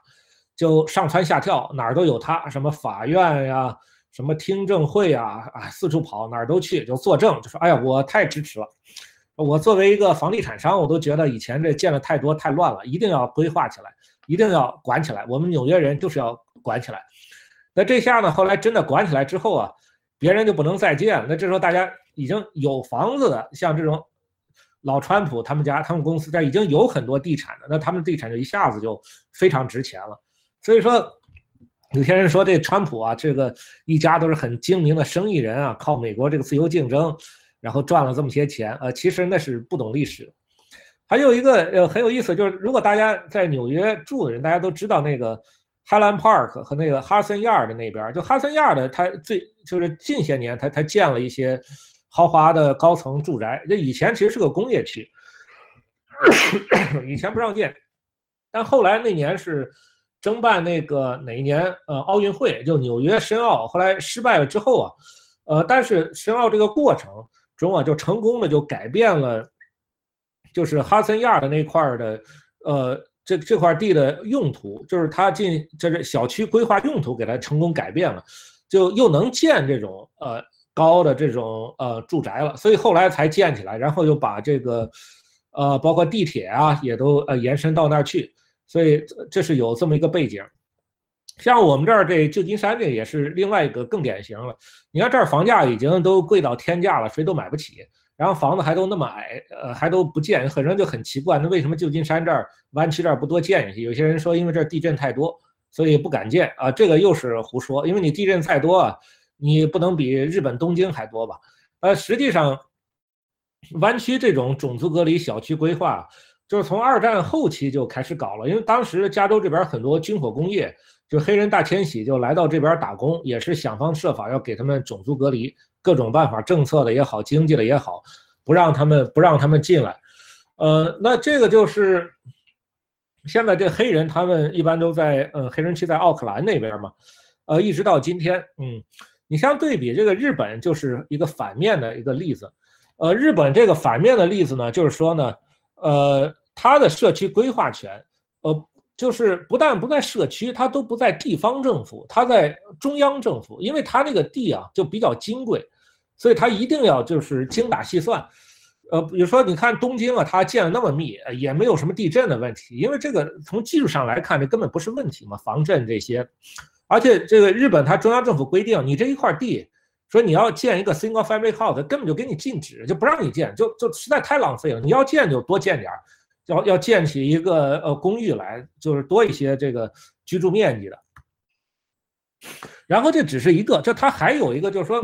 就上蹿下跳，哪儿都有他，什么法院呀，什么听证会啊，啊四处跑，哪儿都去，就作证，就说哎呀，我太支持了。我作为一个房地产商，我都觉得以前这建的太多太乱了，一定要规划起来，一定要管起来。我们纽约人就是要管起来。那这下呢，后来真的管起来之后啊，别人就不能再建了。那这时候大家。已经有房子的，像这种老川普他们家、他们公司这已经有很多地产了，那他们地产就一下子就非常值钱了。所以说，有些人说这川普啊，这个一家都是很精明的生意人啊，靠美国这个自由竞争，然后赚了这么些钱。呃，其实那是不懂历史。还有一个呃很有意思，就是如果大家在纽约住的人，大家都知道那个 Highland Park 和那个哈森亚尔的那边，就哈森亚尔的，他最就是近些年他他建了一些。豪华的高层住宅，这以前其实是个工业区，以前不让建，但后来那年是争办那个哪一年？呃，奥运会就纽约申奥，后来失败了之后啊，呃，但是申奥这个过程中啊，就成功的就改变了，就是哈森亚的那块的，呃，这这块地的用途，就是他进这是小区规划用途给他成功改变了，就又能建这种呃。高的这种呃住宅了，所以后来才建起来，然后又把这个，呃，包括地铁啊，也都呃延伸到那儿去，所以这是有这么一个背景。像我们这儿这旧金山这也是另外一个更典型了。你看这儿房价已经都贵到天价了，谁都买不起，然后房子还都那么矮，呃，还都不建，很多人就很奇怪，那为什么旧金山这儿湾区这儿不多建一些？有些人说因为这儿地震太多，所以不敢建啊，这个又是胡说，因为你地震再多啊。你不能比日本东京还多吧？呃，实际上，湾区这种种族隔离小区规划，就是从二战后期就开始搞了。因为当时加州这边很多军火工业，就黑人大迁徙就来到这边打工，也是想方设法要给他们种族隔离，各种办法，政策的也好，经济的也好，不让他们不让他们进来。呃，那这个就是现在这黑人他们一般都在，嗯，黑人区在奥克兰那边嘛，呃，一直到今天，嗯。你相对比这个日本就是一个反面的一个例子。呃，日本这个反面的例子呢，就是说呢，呃，它的社区规划权，呃，就是不但不在社区，它都不在地方政府，它在中央政府，因为它那个地啊就比较金贵，所以它一定要就是精打细算。呃，比如说你看东京啊，它建的那么密，也没有什么地震的问题，因为这个从技术上来看，这根本不是问题嘛，防震这些。而且这个日本它中央政府规定，你这一块地。说你要建一个 single family house，根本就给你禁止，就不让你建，就就实在太浪费了。你要建就多建点，要要建起一个呃公寓来，就是多一些这个居住面积的。然后这只是一个，这它还有一个就是说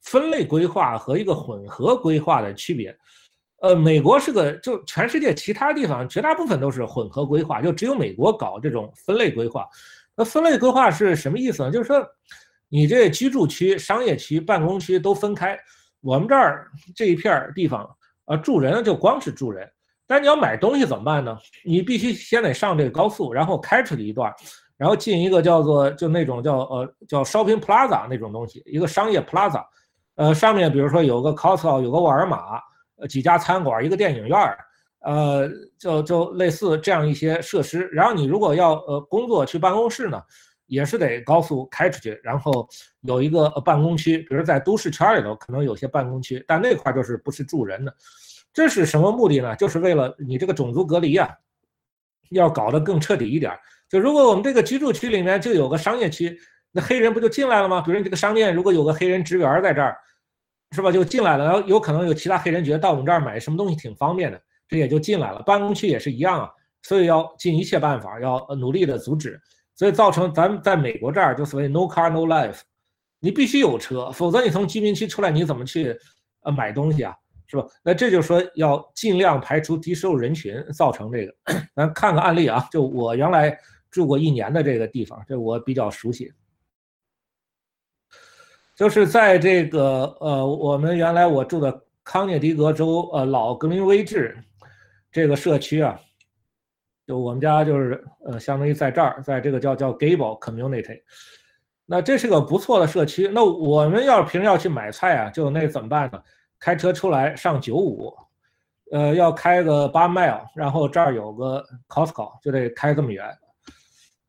分类规划和一个混合规划的区别。呃，美国是个，就全世界其他地方绝大部分都是混合规划，就只有美国搞这种分类规划。那分类规划是什么意思呢？就是说。你这居住区、商业区、办公区都分开，我们这儿这一片地方，呃，住人就光是住人。但你要买东西怎么办呢？你必须先得上这个高速，然后开出去一段，然后进一个叫做就那种叫呃叫 shopping plaza 那种东西，一个商业 plaza，呃，上面比如说有个 Costco，有个沃尔玛，呃，几家餐馆，一个电影院，呃，就就类似这样一些设施。然后你如果要呃工作去办公室呢？也是得高速开出去，然后有一个办公区，比如在都市圈里头可能有些办公区，但那块就是不是住人的。这是什么目的呢？就是为了你这个种族隔离啊，要搞得更彻底一点。就如果我们这个居住区里面就有个商业区，那黑人不就进来了吗？比如你这个商店如果有个黑人职员在这儿，是吧？就进来了，然后有可能有其他黑人觉得到我们这儿买什么东西挺方便的，这也就进来了。办公区也是一样啊，所以要尽一切办法，要努力的阻止。所以造成咱们在美国这儿就所谓 no car no life，你必须有车，否则你从居民区出来你怎么去呃买东西啊，是吧？那这就是说要尽量排除低收入人群造成这个。咱看个案例啊，就我原来住过一年的这个地方，这我比较熟悉，就是在这个呃我们原来我住的康涅狄格州呃老格林威治这个社区啊。就我们家就是呃，相当于在这儿，在这个叫叫 Gable Community，那这是个不错的社区。那我们要平时要去买菜啊，就那怎么办呢？开车出来上九五，呃，要开个八 mile，然后这儿有个 Costco，就得开这么远。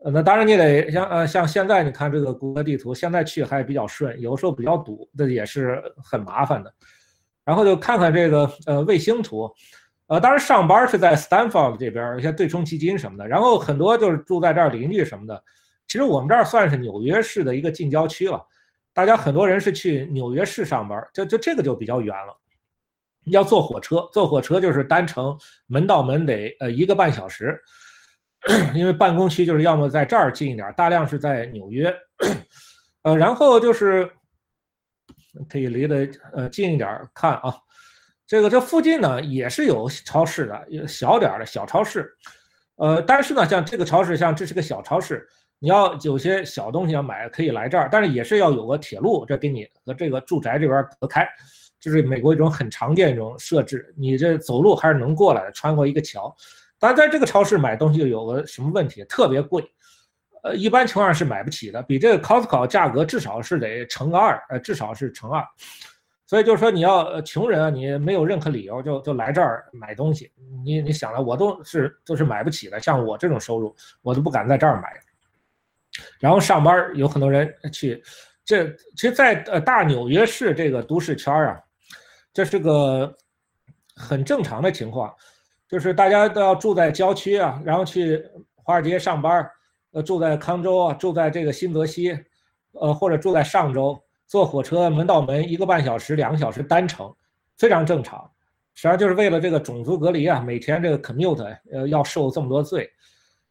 呃，那当然你得像呃像现在你看这个谷歌地图，现在去还比较顺，有时候比较堵，这也是很麻烦的。然后就看看这个呃卫星图。呃，当然上班是在 Stanford 这边，一些对冲基金什么的，然后很多就是住在这儿邻居什么的。其实我们这儿算是纽约市的一个近郊区了，大家很多人是去纽约市上班，就就这个就比较远了，要坐火车，坐火车就是单程门到门得呃一个半小时，因为办公区就是要么在这儿近一点，大量是在纽约，呃，然后就是可以离得呃近一点看啊。这个这附近呢也是有超市的，有小点的小超市，呃，但是呢，像这个超市，像这是个小超市，你要有些小东西要买，可以来这儿，但是也是要有个铁路，这给你和这个住宅这边隔开，就是美国一种很常见一种设置，你这走路还是能过来的，穿过一个桥。但在这个超市买东西有个什么问题，特别贵，呃，一般情况下是买不起的，比这个 Costco 价格至少是得乘个二，呃，至少是乘二。所以就是说，你要穷人啊，你没有任何理由就就来这儿买东西。你你想了，我都是都是买不起的。像我这种收入，我都不敢在这儿买。然后上班有很多人去，这其实，在呃大纽约市这个都市圈啊，这是个很正常的情况，就是大家都要住在郊区啊，然后去华尔街上班，呃，住在康州啊，住在这个新泽西，呃，或者住在上州。坐火车门到门一个半小时、两个小时单程，非常正常。实际上就是为了这个种族隔离啊，每天这个 commute 呃要受这么多罪。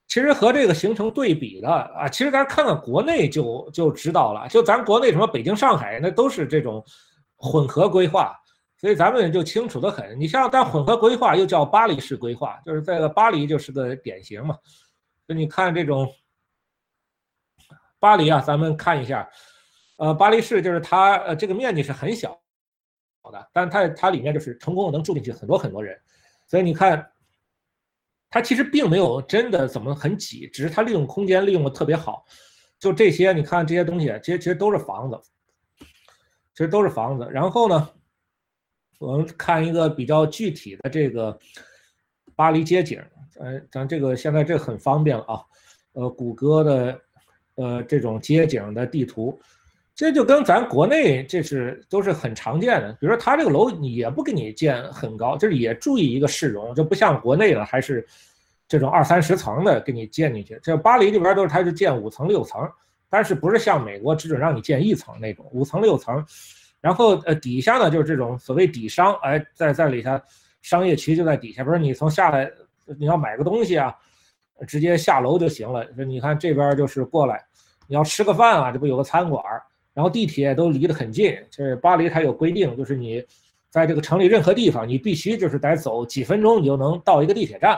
其实和这个形成对比的啊，其实咱看看国内就就知道了。就咱国内什么北京、上海，那都是这种混合规划，所以咱们就清楚的很。你像但混合规划又叫巴黎式规划，就是在巴黎就是个典型嘛。就你看这种巴黎啊，咱们看一下。呃，巴黎市就是它，呃，这个面积是很小的，但它它里面就是成功能住进去很多很多人，所以你看，它其实并没有真的怎么很挤，只是它利用空间利用的特别好。就这些，你看这些东西，其实其实都是房子，其实都是房子。然后呢，我们看一个比较具体的这个巴黎街景，呃，咱这个现在这很方便了啊，呃，谷歌的呃这种街景的地图。这就跟咱国内这是都是很常见的，比如说他这个楼也不给你建很高，就是也注意一个市容，就不像国内了，还是这种二三十层的给你建进去。这巴黎这边都是他是建五层六层，但是不是像美国只准让你建一层那种五层六层，然后呃底下呢就是这种所谓底商，哎在在里头商业区就在底下，不是你从下来你要买个东西啊，直接下楼就行了。你看这边就是过来，你要吃个饭啊，这不有个餐馆。然后地铁都离得很近，就是巴黎它有规定，就是你在这个城里任何地方，你必须就是得走几分钟，你就能到一个地铁站。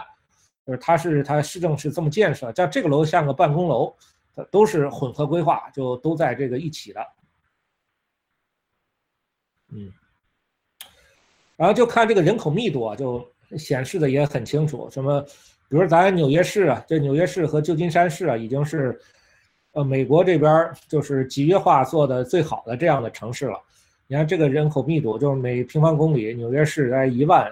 就是它是它市政是这么建设，像这个楼像个办公楼，都是混合规划，就都在这个一起的。嗯，然后就看这个人口密度啊，就显示的也很清楚。什么，比如咱纽约市啊，这纽约市和旧金山市啊，已经是。呃，美国这边就是集约化做的最好的这样的城市了。你看这个人口密度，就是每平方公里，纽约市在一万，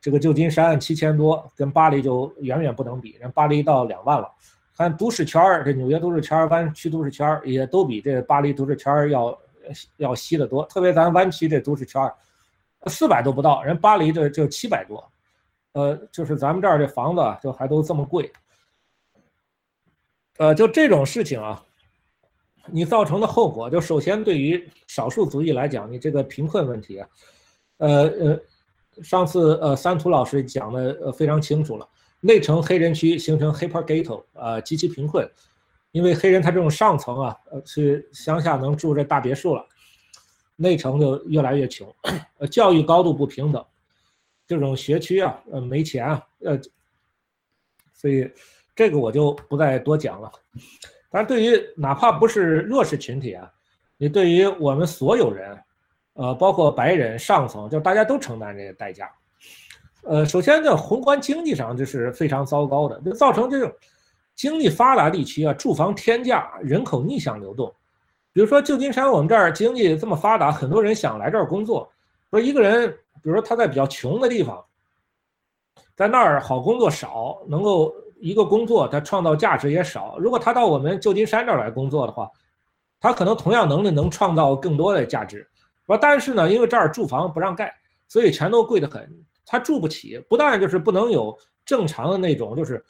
这个旧金山七千多，跟巴黎就远远不能比。人巴黎到两万了。看都市圈儿，这纽约都市圈儿、湾区都市圈儿也都比这巴黎都市圈儿要要稀得多。特别咱湾区这都市圈儿，四百都不到，人巴黎这就七百多。呃，就是咱们这儿这房子就还都这么贵。呃，就这种事情啊，你造成的后果，就首先对于少数族裔来讲，你这个贫困问题啊，呃呃，上次呃三图老师讲的呃非常清楚了，内城黑人区形成 hyper ghetto 啊，极其贫困，因为黑人他这种上层啊，呃去乡下能住这大别墅了，内城就越来越穷，呃教育高度不平等，这种学区啊，呃没钱啊，呃，所以。这个我就不再多讲了，但对于哪怕不是弱势群体啊，你对于我们所有人，呃，包括白人上层，就大家都承担这个代价。呃，首先在宏观经济上这是非常糟糕的，就造成这种经济发达地区啊，住房天价，人口逆向流动。比如说旧金山，我们这儿经济这么发达，很多人想来这儿工作。说一个人，比如说他在比较穷的地方，在那儿好工作少，能够。一个工作，他创造价值也少。如果他到我们旧金山这儿来工作的话，他可能同样能力能创造更多的价值。说但是呢，因为这儿住房不让盖，所以全都贵得很，他住不起。不但就是不能有正常的那种，就是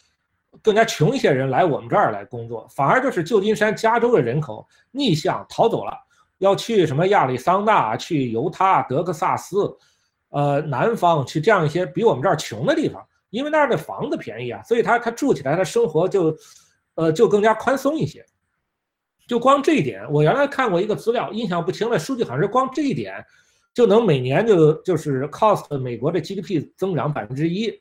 更加穷一些人来我们这儿来工作，反而就是旧金山、加州的人口逆向逃走了，要去什么亚利桑那、去犹他、德克萨斯，呃，南方去这样一些比我们这儿穷的地方。因为那儿的房子便宜啊，所以他他住起来，他生活就，呃，就更加宽松一些。就光这一点，我原来看过一个资料，印象不清了，数据好像是光这一点，就能每年就就是 cost 美国的 GDP 增长百分之一，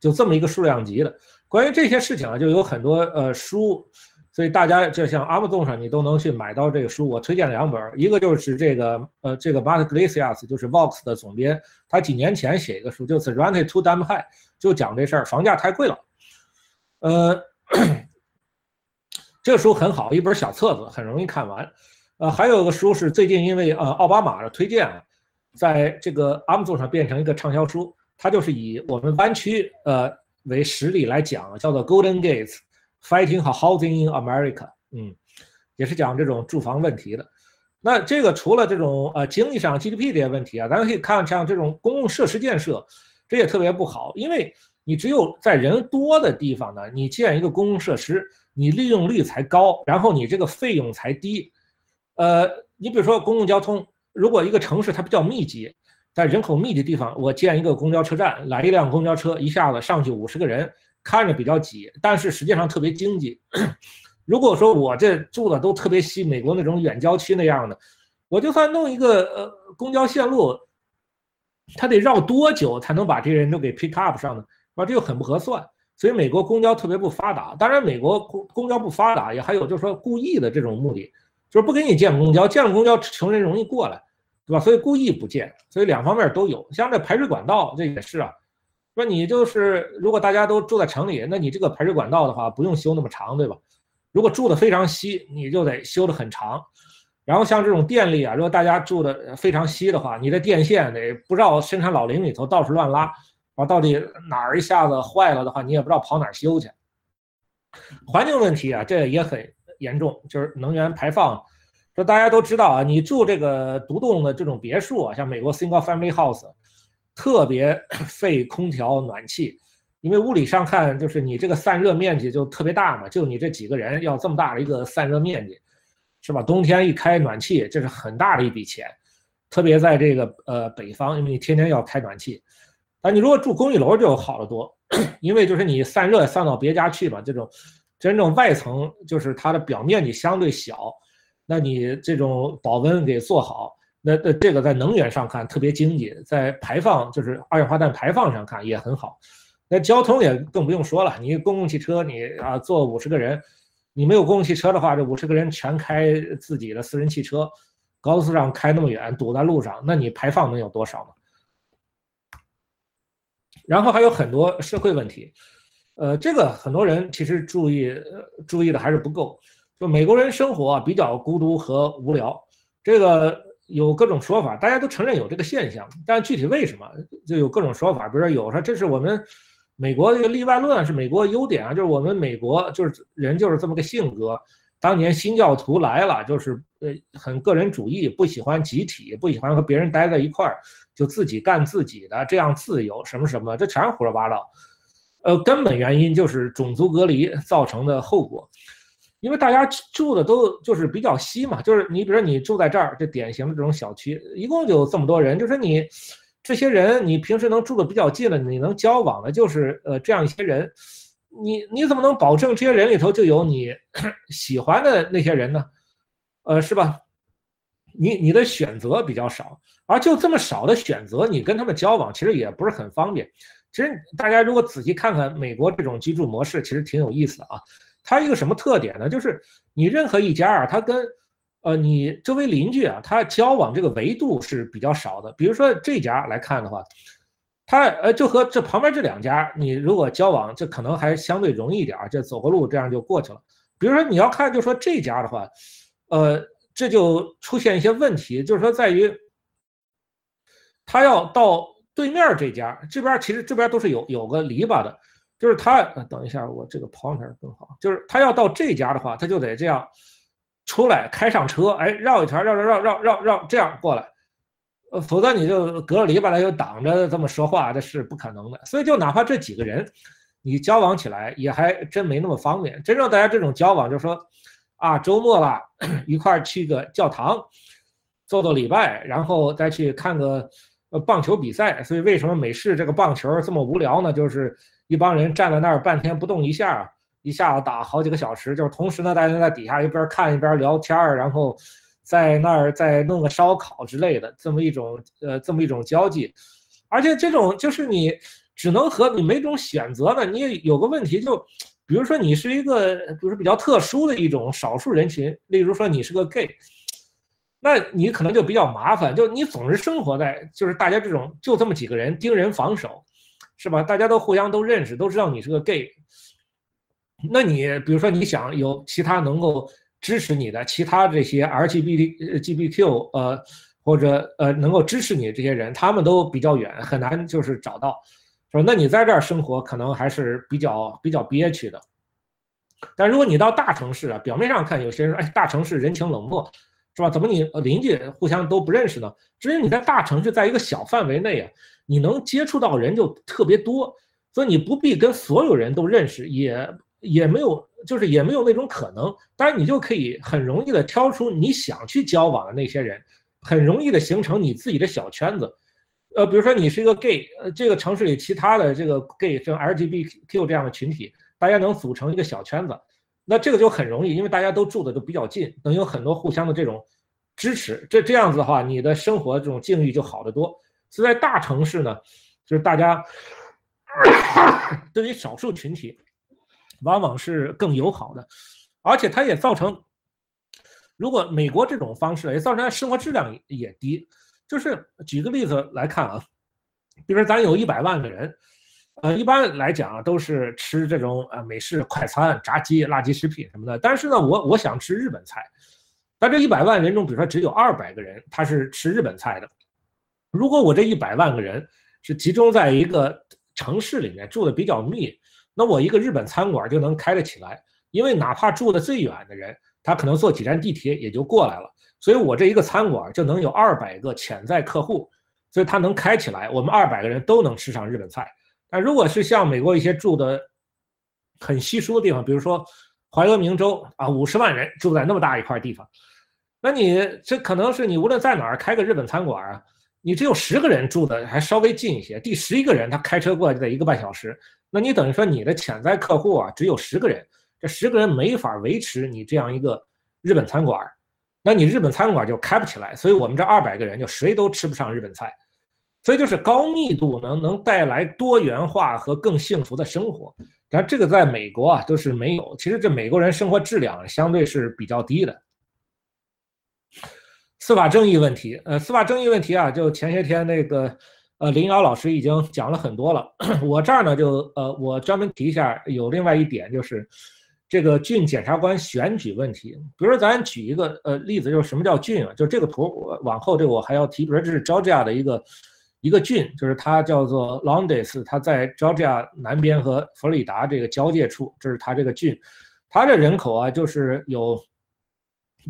就这么一个数量级的。关于这些事情啊，就有很多呃书。所以大家就像 Amazon 上，你都能去买到这个书。我推荐两本，一个就是这个，呃，这个 Mark Glacias，就是 Vox 的总编，他几年前写一个书，就是 Rented Too Damn High，就讲这事儿，房价太贵了。呃，这个书很好，一本小册子，很容易看完。呃，还有个书是最近因为呃奥巴马的推荐啊，在这个 Amazon 上变成一个畅销书，它就是以我们湾区呃为实例来讲，叫做 Golden Gates。Fighting 和 Housing in America，嗯，也是讲这种住房问题的。那这个除了这种呃经济上 GDP 这些问题啊，咱可以看像这种公共设施建设，这也特别不好。因为你只有在人多的地方呢，你建一个公共设施，你利用率才高，然后你这个费用才低。呃，你比如说公共交通，如果一个城市它比较密集，在人口密集地方，我建一个公交车站，来一辆公交车，一下子上去五十个人。看着比较挤，但是实际上特别经济。如果说我这住的都特别西，美国那种远郊区那样的，我就算弄一个呃公交线路，他得绕多久才能把这些人都给 pick up 上呢？啊，这就很不合算。所以美国公交特别不发达。当然，美国公公交不发达，也还有就是说故意的这种目的，就是不给你建公交，建了公交穷人容易过来，对吧？所以故意不建。所以两方面都有。像这排水管道，这也是啊。说你就是，如果大家都住在城里，那你这个排水管道的话，不用修那么长，对吧？如果住的非常稀，你就得修的很长。然后像这种电力啊，如果大家住的非常稀的话，你的电线得不知道深山老林里头到处乱拉，啊，到底哪儿一下子坏了的话，你也不知道跑哪儿修去。环境问题啊，这也很严重，就是能源排放。这大家都知道啊，你住这个独栋的这种别墅啊，像美国 single family house，特别 费空调暖气，因为物理上看就是你这个散热面积就特别大嘛，就你这几个人要这么大的一个散热面积，是吧？冬天一开暖气，这是很大的一笔钱，特别在这个呃北方，因为你天天要开暖气。啊，你如果住公寓楼就好得多，因为就是你散热散到别家去嘛，这种真正外层就是它的表面积相对小。那你这种保温给做好，那那这个在能源上看特别经济，在排放就是二氧化碳排放上看也很好。那交通也更不用说了，你公共汽车你啊坐五十个人，你没有公共汽车的话，这五十个人全开自己的私人汽车，高速上开那么远堵在路上，那你排放能有多少呢？然后还有很多社会问题，呃，这个很多人其实注意注意的还是不够。就美国人生活比较孤独和无聊，这个有各种说法，大家都承认有这个现象，但具体为什么就有各种说法。比如说有说这是我们美国这个例外论是美国的优点啊，就是我们美国就是人就是这么个性格。当年新教徒来了，就是呃很个人主义，不喜欢集体，不喜欢和别人待在一块儿，就自己干自己的，这样自由什么什么，这全是胡说八道。呃，根本原因就是种族隔离造成的后果。因为大家住的都就是比较稀嘛，就是你比如说你住在这儿，这典型的这种小区，一共就这么多人，就是你这些人，你平时能住的比较近了，你能交往的，就是呃这样一些人，你你怎么能保证这些人里头就有你 喜欢的那些人呢？呃，是吧？你你的选择比较少，而就这么少的选择，你跟他们交往其实也不是很方便。其实大家如果仔细看看美国这种居住模式，其实挺有意思的啊。它一个什么特点呢？就是你任何一家啊，它跟，呃，你周围邻居啊，他交往这个维度是比较少的。比如说这家来看的话，他呃就和这旁边这两家，你如果交往，这可能还相对容易一点，这走个路这样就过去了。比如说你要看，就说这家的话，呃，这就出现一些问题，就是说在于，他要到对面这家，这边其实这边都是有有个篱笆的。就是他，等一下，我这个 pointer 更好。就是他要到这家的话，他就得这样出来，开上车，哎，绕一圈，绕绕绕绕绕绕，这样过来。呃，否则你就隔着篱笆来，就挡着这么说话，这是不可能的。所以，就哪怕这几个人，你交往起来也还真没那么方便。真正大家这种交往，就是说啊，周末了，一块去个教堂，做做礼拜，然后再去看个呃棒球比赛。所以，为什么美式这个棒球这么无聊呢？就是。一帮人站在那儿半天不动一下，一下子打好几个小时，就是同时呢，大家在底下一边看一边聊天儿，然后在那儿再弄个烧烤之类的，这么一种呃这么一种交际，而且这种就是你只能和你没种选择的，你也有个问题，就比如说你是一个就是比较特殊的一种少数人群，例如说你是个 gay，那你可能就比较麻烦，就你总是生活在就是大家这种就这么几个人盯人防守。是吧？大家都互相都认识，都知道你是个 gay。那你比如说，你想有其他能够支持你的其他这些 LGBTGBQ 呃或者呃能够支持你这些人，他们都比较远，很难就是找到。说那你在这儿生活可能还是比较比较憋屈的。但如果你到大城市啊，表面上看有些人说，哎，大城市人情冷漠，是吧？怎么你邻居互相都不认识呢？只有你在大城市，在一个小范围内啊。你能接触到人就特别多，所以你不必跟所有人都认识，也也没有，就是也没有那种可能。当然，你就可以很容易的挑出你想去交往的那些人，很容易的形成你自己的小圈子。呃，比如说你是一个 gay，呃，这个城市里其他的这个 gay 像 LGBTQ 这样的群体，大家能组成一个小圈子，那这个就很容易，因为大家都住的都比较近，能有很多互相的这种支持。这这样子的话，你的生活这种境遇就好得多。所以在大城市呢，就是大家 对于少数群体，往往是更友好的，而且它也造成，如果美国这种方式也造成生活质量也低。就是举个例子来看啊，比如咱有一百万个人，呃，一般来讲都是吃这种呃美式快餐、炸鸡、垃圾食品什么的。但是呢，我我想吃日本菜，但这一百万人中，比如说只有二百个人他是吃日本菜的。如果我这一百万个人是集中在一个城市里面住的比较密，那我一个日本餐馆就能开得起来，因为哪怕住的最远的人，他可能坐几站地铁也就过来了。所以我这一个餐馆就能有二百个潜在客户，所以他能开起来，我们二百个人都能吃上日本菜。但如果是像美国一些住的很稀疏的地方，比如说。怀俄明州啊，五十万人住在那么大一块地方，那你这可能是你无论在哪儿开个日本餐馆啊，你只有十个人住的还稍微近一些，第十一个人他开车过来就得一个半小时，那你等于说你的潜在客户啊只有十个人，这十个人没法维持你这样一个日本餐馆，那你日本餐馆就开不起来，所以我们这二百个人就谁都吃不上日本菜，所以就是高密度能能带来多元化和更幸福的生活。但这个在美国啊都是没有。其实这美国人生活质量相对是比较低的。司法正义问题，呃，司法正义问题啊，就前些天那个呃林瑶老师已经讲了很多了。我这儿呢就呃我专门提一下，有另外一点就是这个郡检察官选举问题。比如说咱举一个呃例子，就是什么叫郡啊？就这个图往后这我还要提，比如这是 Georgia 的一个。一个郡就是它叫做 l o n d i s 它在 Georgia 南边和佛罗里达这个交界处，这是它这个郡，它的人口啊就是有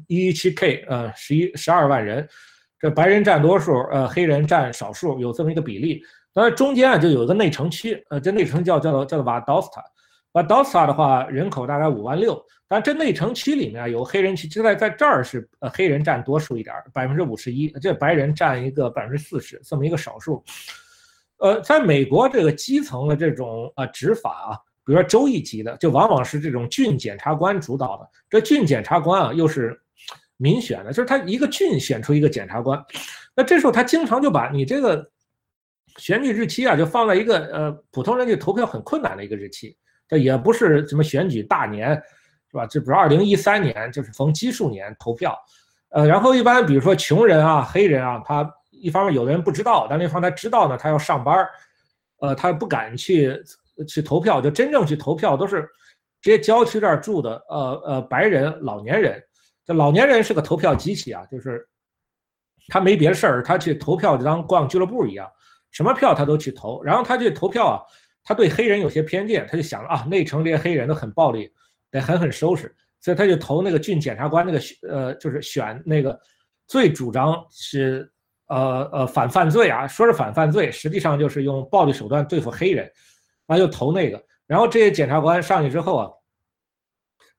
一七 K，呃，十一十二万人，这白人占多数，呃，黑人占少数，有这么一个比例。当然中间啊就有一个内城区，呃，这内城叫叫做叫做 Valdosta。瓦多萨的话，人口大概五万六，但这内城区里面有黑人区，就在在这儿是呃黑人占多数一点，百分之五十一，这白人占一个百分之四十，这么一个少数。呃，在美国这个基层的这种呃执法啊，比如说州一级的，就往往是这种郡检察官主导的。这郡检察官啊，又是民选的，就是他一个郡选出一个检察官，那这时候他经常就把你这个选举日期啊，就放在一个呃普通人去投票很困难的一个日期。这也不是什么选举大年，是吧？这不是二零一三年，就是逢奇数年投票，呃，然后一般比如说穷人啊、黑人啊，他一方面有的人不知道，但另一方面他知道呢，他要上班，呃，他不敢去去投票，就真正去投票都是这些郊区这儿住的，呃呃，白人、老年人。这老年人是个投票机器啊，就是他没别的事儿，他去投票就当逛俱乐部一样，什么票他都去投，然后他去投票啊。他对黑人有些偏见，他就想啊，内城这些黑人都很暴力，得狠狠收拾，所以他就投那个郡检察官那个呃，就是选那个最主张是呃呃反犯罪啊，说是反犯罪，实际上就是用暴力手段对付黑人，他就投那个。然后这些检察官上去之后啊，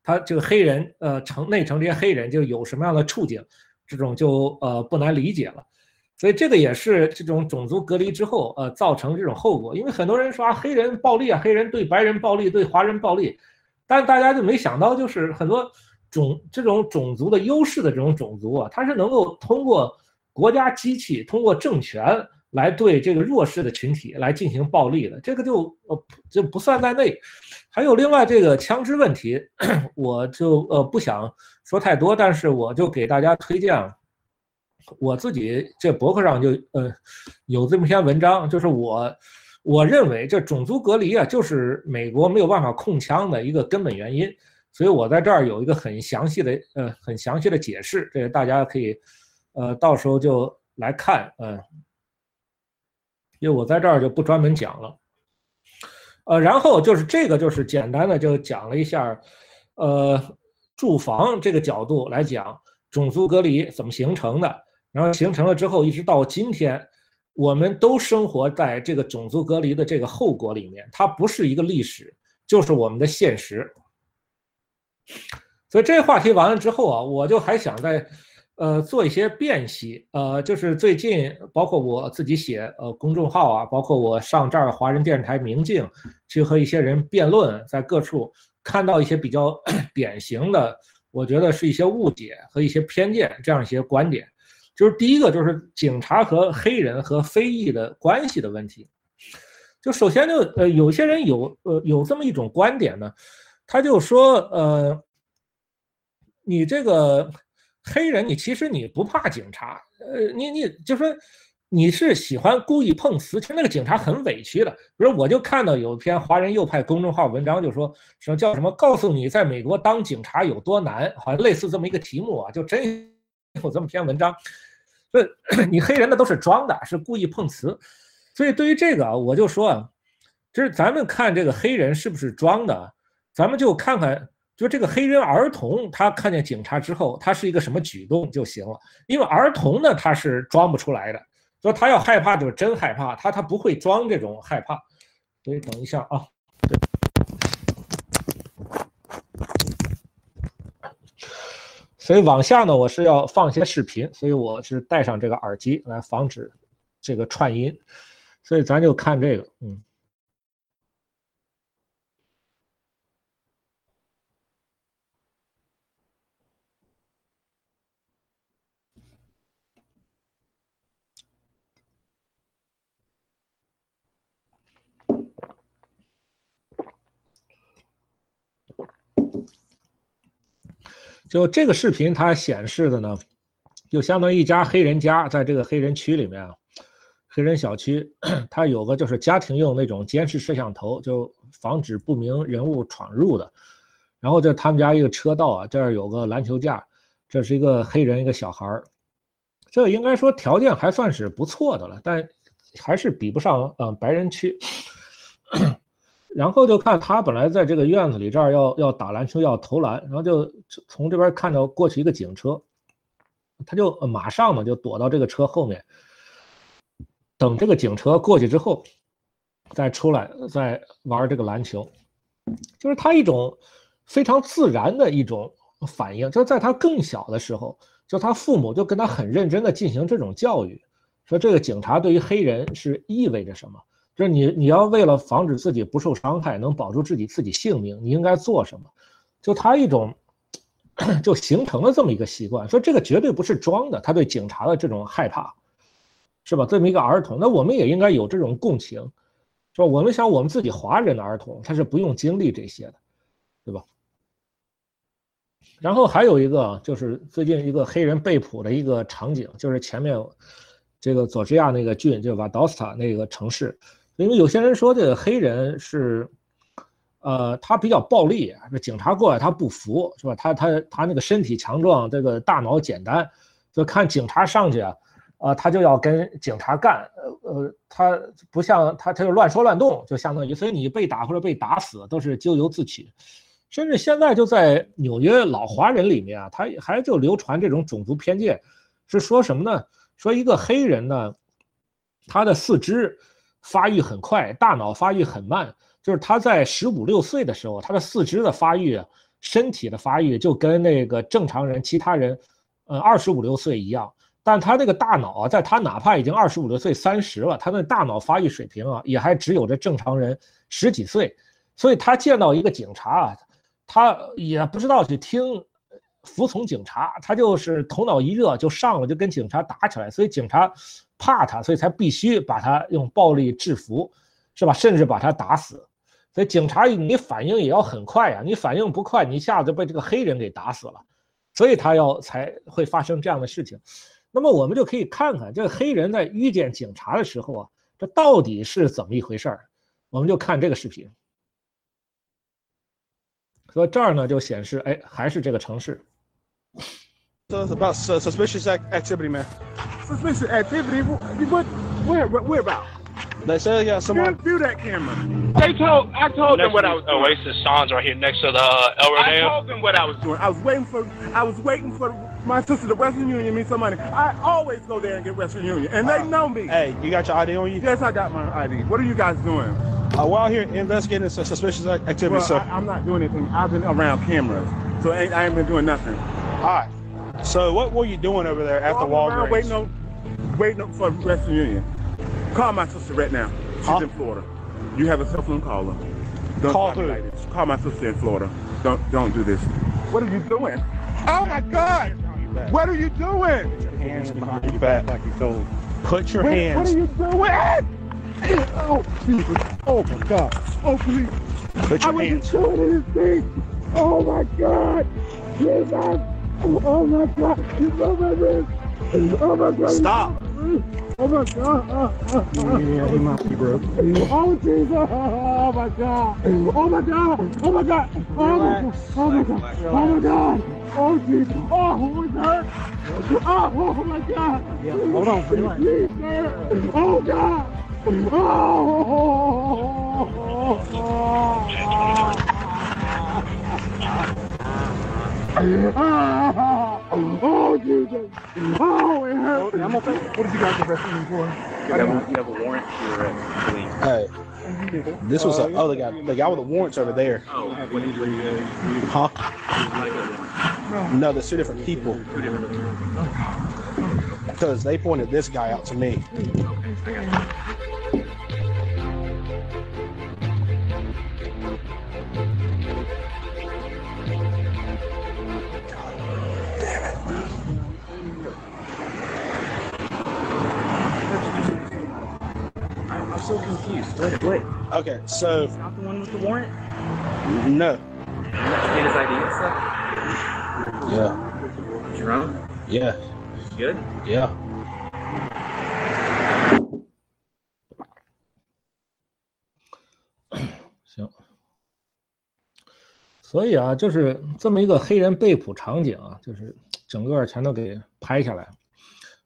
他这个黑人呃城内城这些黑人就有什么样的处境，这种就呃不难理解了。所以这个也是这种种族隔离之后，呃，造成这种后果。因为很多人说啊，黑人暴力啊，黑人对白人暴力，对华人暴力，但大家就没想到，就是很多种这种种族的优势的这种种族啊，它是能够通过国家机器，通过政权来对这个弱势的群体来进行暴力的，这个就呃就不算在内。还有另外这个枪支问题，我就呃不想说太多，但是我就给大家推荐。我自己这博客上就呃有这么篇文章，就是我我认为这种族隔离啊，就是美国没有办法控枪的一个根本原因，所以我在这儿有一个很详细的呃很详细的解释，这个大家可以呃到时候就来看，嗯，因为我在这儿就不专门讲了，呃，然后就是这个就是简单的就讲了一下，呃，住房这个角度来讲种族隔离怎么形成的。然后形成了之后，一直到今天，我们都生活在这个种族隔离的这个后果里面。它不是一个历史，就是我们的现实。所以这个话题完了之后啊，我就还想再，呃，做一些辨析。呃，就是最近包括我自己写呃公众号啊，包括我上这儿华人电视台明镜去和一些人辩论，在各处看到一些比较 典型的，我觉得是一些误解和一些偏见这样一些观点。就是第一个，就是警察和黑人和非裔的关系的问题。就首先就呃，有些人有呃有这么一种观点呢，他就说呃，你这个黑人，你其实你不怕警察，呃，你你就说你是喜欢故意碰瓷，其实那个警察很委屈的。比如我就看到有一篇华人右派公众号文章，就说什么叫什么告诉你在美国当警察有多难，好像类似这么一个题目啊，就真有这么篇文章。所以，你黑人的都是装的，是故意碰瓷。所以对于这个啊，我就说啊，就是咱们看这个黑人是不是装的，咱们就看看。就这个黑人儿童，他看见警察之后，他是一个什么举动就行了。因为儿童呢，他是装不出来的，所以他要害怕就是真害怕，他他不会装这种害怕。所以等一下啊，所以往下呢，我是要放一些视频，所以我是戴上这个耳机来防止这个串音。所以咱就看这个，嗯。就这个视频，它显示的呢，就相当于一家黑人家在这个黑人区里面啊，黑人小区，它有个就是家庭用那种监视摄像头，就防止不明人物闯入的。然后这他们家一个车道啊，这儿有个篮球架，这是一个黑人一个小孩儿，这应该说条件还算是不错的了，但还是比不上嗯白人区。然后就看他本来在这个院子里这儿要要打篮球要投篮，然后就从这边看到过去一个警车，他就马上嘛就躲到这个车后面，等这个警车过去之后，再出来再玩这个篮球，就是他一种非常自然的一种反应。就在他更小的时候，就他父母就跟他很认真的进行这种教育，说这个警察对于黑人是意味着什么。就是你，你要为了防止自己不受伤害，能保住自己自己性命，你应该做什么？就他一种，就形成了这么一个习惯。说这个绝对不是装的，他对警察的这种害怕，是吧？这么一个儿童，那我们也应该有这种共情，是吧？我们想，我们自己华人的儿童，他是不用经历这些的，对吧？然后还有一个，就是最近一个黑人被捕的一个场景，就是前面这个佐治亚那个郡，就瓦道斯塔那个城市。因为有些人说这个黑人是，呃，他比较暴力，这警察过来他不服，是吧？他他他那个身体强壮，这个大脑简单，就看警察上去啊，啊，他就要跟警察干，呃呃，他不像他他就乱说乱动，就相当于，所以你被打或者被打死都是咎由自取，甚至现在就在纽约老华人里面啊，他还就流传这种种族偏见，是说什么呢？说一个黑人呢，他的四肢。发育很快，大脑发育很慢，就是他在十五六岁的时候，他的四肢的发育、身体的发育就跟那个正常人、其他人，呃，二十五六岁一样。但他这个大脑啊，在他哪怕已经二十五六岁、三十了，他的大脑发育水平啊，也还只有这正常人十几岁。所以他见到一个警察啊，他也不知道去听，服从警察，他就是头脑一热就上了，就跟警察打起来。所以警察。怕他，所以才必须把他用暴力制服，是吧？甚至把他打死。所以警察你反应也要很快呀，你反应不快，你一下子被这个黑人给打死了。所以他要才会发生这样的事情。那么我们就可以看看这个黑人在遇见警察的时候啊，这到底是怎么一回事儿？我们就看这个视频。所以这儿呢就显示，哎，还是这个城市。So it's about suspicious activity, man. Suspicious activity? What? Where? Where about? They say yeah, someone. View that camera. They told I told next them what I was doing. Oasis Songs right here next to the uh, El I told them what I was doing. I was waiting for. I was waiting for my sister to Western Union me some money. I always go there and get Western Union, and they know me. Hey, you got your ID on you? Yes, I got my ID. What are you guys doing? Uh, we're out here investigating sus- suspicious activity, Well, sir. I, I'm not doing anything. I've been around cameras, so I ain't, I ain't been doing nothing. All right. So what were you doing over there at the Walking around Walgreens? waiting on, waiting up for Western Union. Call my sister right now. She's Huh? in Florida. You have a cell phone, call her. Don't Call talk to me who? like. Call my sister in Florida. Don't don't do this. What are you doing? Oh my God! What are you doing? Put your hands behind your back like you told. Put your What, what hands. are you doing? Oh, Jesus. Oh my God. Oh please. Put your I your wasn't hands. doing anything. Oh my God. Jesus. Oh my God. On my wrist. Oh my God. Stop. Oh my god! Yeah, he must be broke. Oh Jesus! Oh my god! Oh my god! Oh my god! Oh my god! Oh my god! Oh my god! Oh Jesus! Oh my god! Oh, oh my god! Yeah, hold on, please, sir. Oh god! Oh! Oh, Jesus! Oh, it gonna What did you guys arrest me for? You have, a, you have a warrant for uh. Hey, this was a, oh they got the guy with the warrants over there. Oh, what did you Huh? No, there's two different people because they pointed this guy out to me. What? What? Okay, so Not the one with the warrant? no, You got his ID and stuff? yeah, Jerome? yeah, Good? yeah. 行，所以啊，就是这么一个黑人被捕场景啊，就是整个全都给拍下来。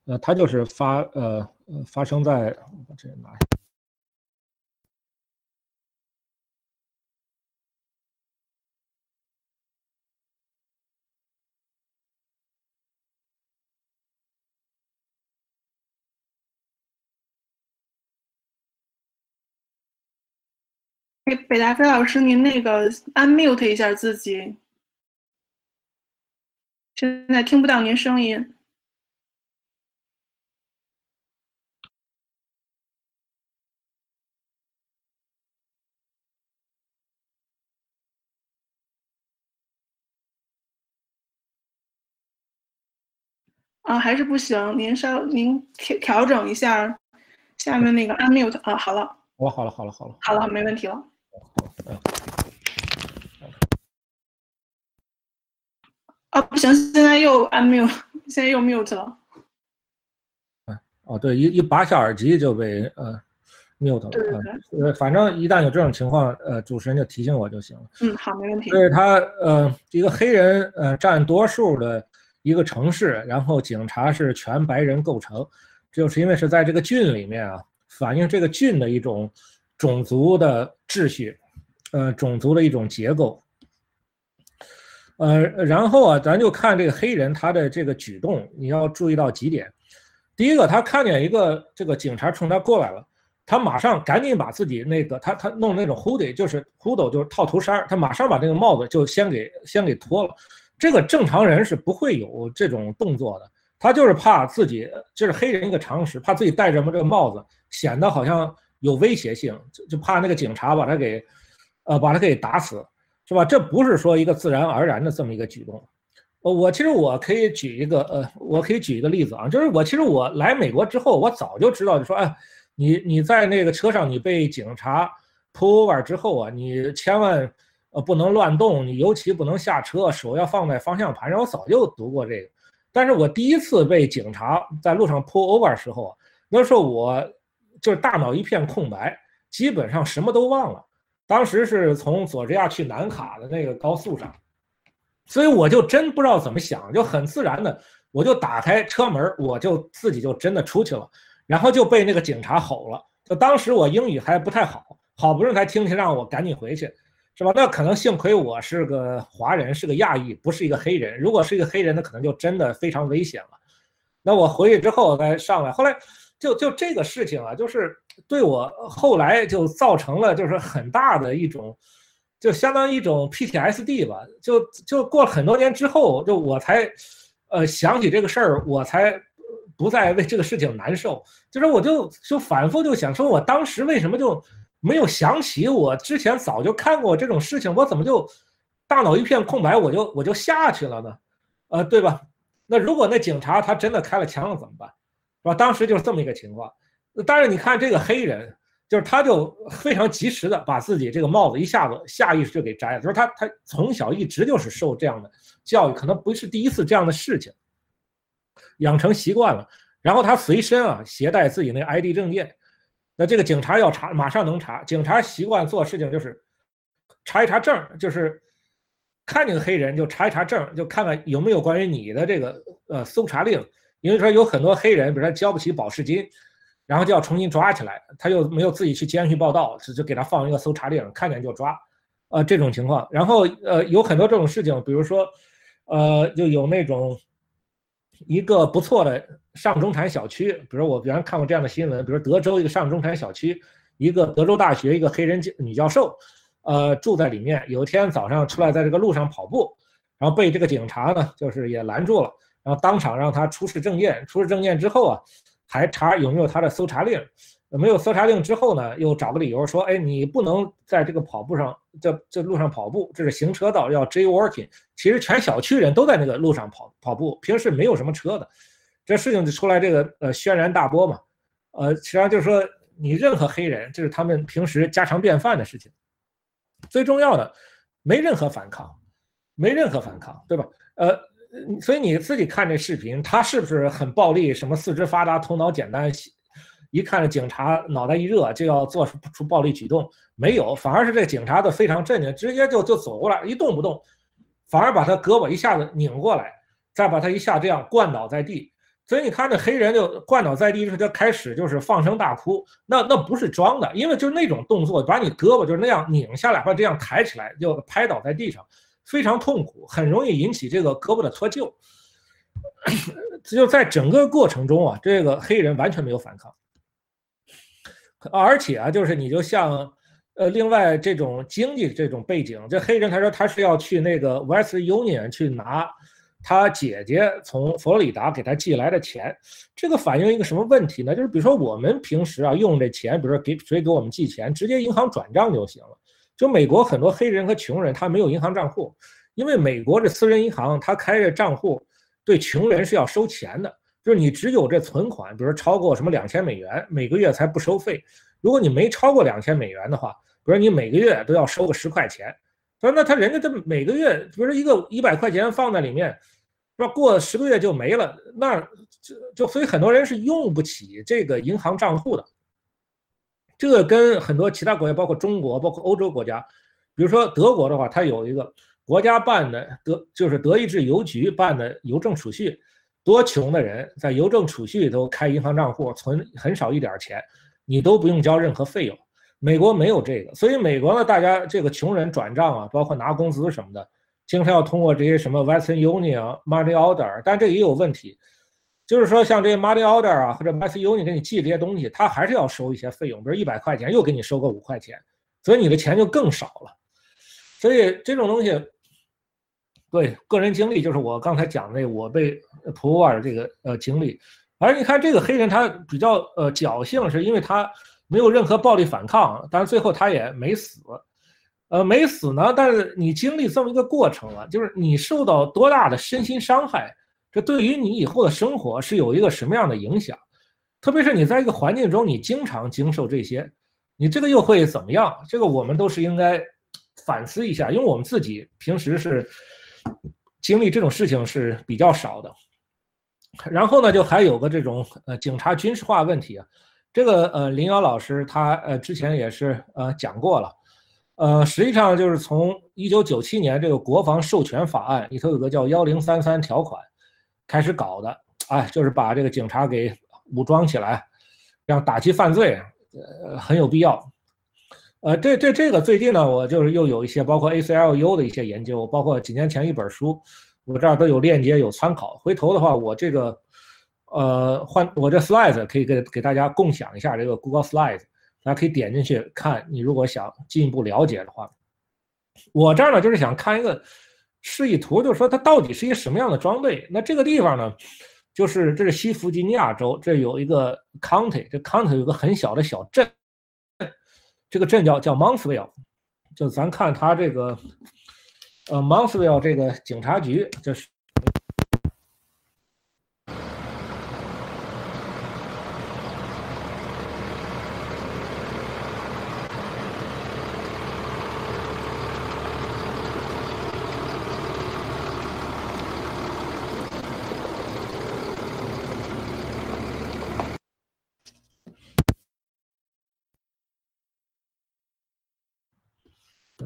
呃，它就是发呃呃发生在我把这个拿下。 哎，北大飞老师，您那个 unmute 一下自己，现在听不到您声音。啊，还是不行，您稍您调调整一下下面那个 unmute 啊，好了，我，好了好了好了，好了，没问题了。啊，不行，现在又 unmute，现在又 mute 了。哦对，一一拔下耳机就被呃 mute 了。对呃，反正一旦有这种情况，呃，主持人就提醒我就行了。嗯，好，没问题。所以他呃，一个黑人呃占多数的一个城市，然后警察是全白人构成，就是因为是在这个郡里面啊，反映这个郡的一种种族的秩序，呃，种族的一种结构。呃，然后啊，咱就看这个黑人他的这个举动，你要注意到几点。第一个，他看见一个这个警察冲他过来了，他马上赶紧把自己那个他他弄那种 hoodie，就是 hoodie 就是套头衫，他马上把这个帽子就先给先给脱了。这个正常人是不会有这种动作的，他就是怕自己，这是黑人一个常识，怕自己戴着么这个帽子显得好像有威胁性，就就怕那个警察把他给，呃，把他给打死，是吧？这不是说一个自然而然的这么一个举动。呃，我其实我可以举一个，呃，我可以举一个例子啊，就是我其实我来美国之后，我早就知道，就说，哎，你你在那个车上你被警察 pull over 之后啊，你千万呃不能乱动，你尤其不能下车，手要放在方向盘上。我早就读过这个，但是我第一次被警察在路上 pull over 时候，那时候我就是大脑一片空白，基本上什么都忘了。当时是从佐治亚去南卡的那个高速上。所以我就真不知道怎么想，就很自然的，我就打开车门，我就自己就真的出去了，然后就被那个警察吼了。就当时我英语还不太好，好不容易才听听让我赶紧回去，是吧？那可能幸亏我是个华人，是个亚裔，不是一个黑人。如果是一个黑人，那可能就真的非常危险了。那我回去之后再上来，后来就就这个事情啊，就是对我后来就造成了就是很大的一种。就相当于一种 PTSD 吧，就就过了很多年之后，就我才，呃，想起这个事儿，我才不再为这个事情难受。就是我就就反复就想说，我当时为什么就没有想起我之前早就看过这种事情，我怎么就大脑一片空白，我就我就下去了呢？呃，对吧？那如果那警察他真的开了枪了怎么办？是吧？当时就是这么一个情况。但是你看这个黑人。就是他就非常及时的把自己这个帽子一下子下意识就给摘了，就是他他从小一直就是受这样的教育，可能不是第一次这样的事情，养成习惯了。然后他随身啊携带自己那 ID 证件，那这个警察要查，马上能查。警察习惯做事情就是查一查证，就是看见个黑人就查一查证，就看看有没有关于你的这个呃搜查令。因为说有很多黑人，比如说交不起保释金，然后就要重新抓起来，他又没有自己去监狱报道，就就给他放一个搜查令，看见就抓，呃这种情况。然后呃有很多这种事情，比如说呃就有那种一个不错的上中产小区，比如我原来看过这样的新闻，比如德州一个上中产小区，一个德州大学一个黑人女教授，呃住在里面，有一天早上出来在这个路上跑步，然后被这个警察呢就是也拦住了。然后当场让他出示证件，出示证件之后啊，还查有没有他的搜查令，没有搜查令之后呢，又找个理由说，哎，你不能在这个跑步上，这这路上跑步，这是行车道，要 j walking。其实全小区人都在那个路上跑跑步，平时没有什么车的，这事情就出来这个呃轩然大波嘛，呃，实际上就是说你任何黑人，这是他们平时家常便饭的事情。最重要的，没任何反抗，没任何反抗，对吧？呃。所以你自己看这视频，他是不是很暴力？什么四肢发达、头脑简单？一看着警察脑袋一热就要做出暴力举动，没有，反而是这警察都非常镇静，直接就就走过来，一动不动，反而把他胳膊一下子拧过来，再把他一下这样灌倒在地。所以你看这黑人就灌倒在地时，就开始就是放声大哭。那那不是装的，因为就是那种动作，把你胳膊就是那样拧下来，或者这样抬起来，就拍倒在地上。非常痛苦，很容易引起这个胳膊的脱臼。就在整个过程中啊，这个黑人完全没有反抗，而且啊，就是你就像，呃，另外这种经济这种背景，这黑人他说他是要去那个 West Union 去拿他姐姐从佛罗里达给他寄来的钱，这个反映一个什么问题呢？就是比如说我们平时啊用这钱，比如说给谁给我们寄钱，直接银行转账就行了。就美国很多黑人和穷人，他没有银行账户，因为美国这私人银行他开这账户，对穷人是要收钱的。就是你只有这存款，比如说超过什么两千美元，每个月才不收费。如果你没超过两千美元的话，比如你每个月都要收个十块钱。说那他人家这每个月，比如说一个一百块钱放在里面，是吧？过十个月就没了，那就就所以很多人是用不起这个银行账户的。这个跟很多其他国家，包括中国，包括欧洲国家，比如说德国的话，它有一个国家办的德，就是德意志邮局办的邮政储蓄，多穷的人在邮政储蓄里头开银行账户，存很少一点钱，你都不用交任何费用。美国没有这个，所以美国呢，大家这个穷人转账啊，包括拿工资什么的，经常要通过这些什么 Western Union、Money Order，但这也有问题。就是说，像这些 money order 啊，或者 m a s u 你给你寄这些东西，他还是要收一些费用，比如一百块钱，又给你收个五块钱，所以你的钱就更少了。所以这种东西，对个人经历，就是我刚才讲那我被普沃尔这个呃经历。而你看这个黑人，他比较呃侥幸，是因为他没有任何暴力反抗，但是最后他也没死。呃，没死呢，但是你经历这么一个过程了，就是你受到多大的身心伤害。这对于你以后的生活是有一个什么样的影响？特别是你在一个环境中，你经常经受这些，你这个又会怎么样？这个我们都是应该反思一下，因为我们自己平时是经历这种事情是比较少的。然后呢，就还有个这种呃警察军事化问题啊，这个呃林瑶老师他呃之前也是呃讲过了，呃实际上就是从一九九七年这个国防授权法案里头有个叫幺零三三条款。开始搞的，哎，就是把这个警察给武装起来，让打击犯罪，呃，很有必要。呃，这这这个最近呢，我就是又有一些包括 ACLU 的一些研究，包括几年前一本书，我这儿都有链接有参考。回头的话，我这个呃换我这 Slides 可以给给大家共享一下这个 Google Slides，大家可以点进去看。你如果想进一步了解的话，我这儿呢就是想看一个。示意图就是说它到底是一个什么样的装备？那这个地方呢，就是这是西弗吉尼亚州，这有一个 county，这 county 有个很小的小镇，这个镇叫叫 Mountsville，就咱看它这个呃 Mountsville 这个警察局就是。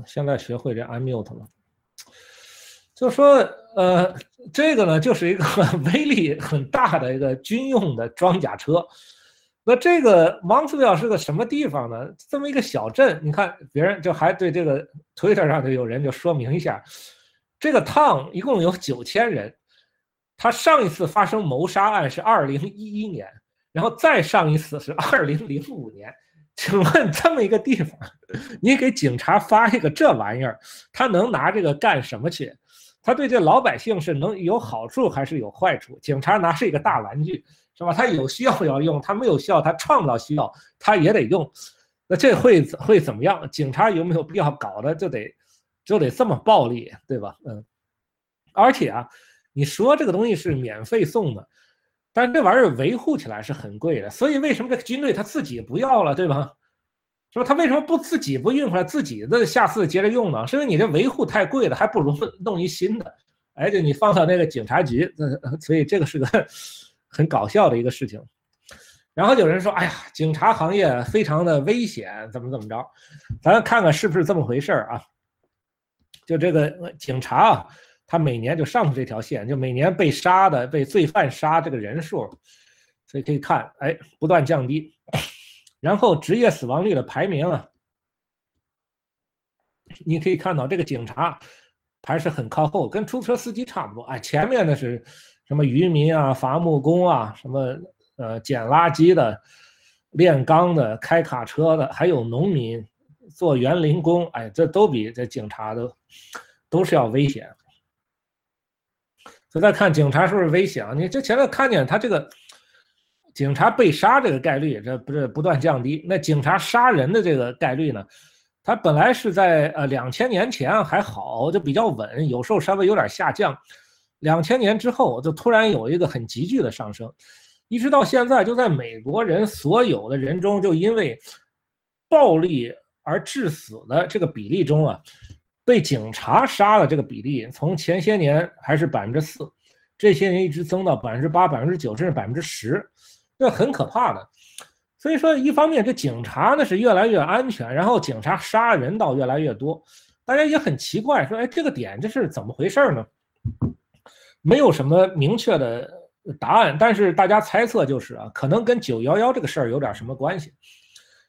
现在学会这 unmute 了。就说，呃，这个呢，就是一个威力很大的一个军用的装甲车。那这个 m o n t r e a l 是个什么地方呢？这么一个小镇，你看别人就还对这个 Twitter 上就有人就说明一下，这个 town 一共有九千人，他上一次发生谋杀案是二零一一年，然后再上一次是二零零五年。请问这么一个地方，你给警察发一个这玩意儿，他能拿这个干什么去？他对这老百姓是能有好处还是有坏处？警察拿是一个大玩具，是吧？他有需要要用，他没有需要，他创造需要，他也得用。那这会会怎么样？警察有没有必要搞的就得就得这么暴力，对吧？嗯。而且啊，你说这个东西是免费送的，但这玩意儿维护起来是很贵的。所以为什么这个军队他自己不要了，对吧？说他为什么不自己不运回来，自己的下次接着用呢？是因为你这维护太贵了，还不如弄一新的。哎，就你放到那个警察局，所以这个是个 很搞笑的一个事情。然后有人说：“哎呀，警察行业非常的危险，怎么怎么着？”咱看看是不是这么回事儿啊？就这个警察啊，他每年就上这条线，就每年被杀的、被罪犯杀这个人数，所以可以看，哎，不断降低。然后职业死亡率的排名啊，你可以看到这个警察还是很靠后，跟出租车司机差不多。哎，前面的是什么渔民啊、伐木工啊、什么呃捡垃圾的、炼钢的、开卡车的，还有农民做园林工。哎，这都比这警察的都是要危险。再看警察是不是危险？你这前面看见他这个。警察被杀这个概率，这不是不断降低。那警察杀人的这个概率呢？它本来是在呃两千年前还好，就比较稳，有时候稍微有点下降。两千年之后就突然有一个很急剧的上升，一直到现在，就在美国人所有的人中，就因为暴力而致死的这个比例中啊，被警察杀的这个比例，从前些年还是百分之四，这些年一直增到百分之八、百分之九，甚至百分之十。这很可怕的，所以说，一方面这警察呢是越来越安全，然后警察杀人倒越来越多，大家也很奇怪，说，哎，这个点这是怎么回事呢？没有什么明确的答案，但是大家猜测就是啊，可能跟九幺幺这个事儿有点什么关系，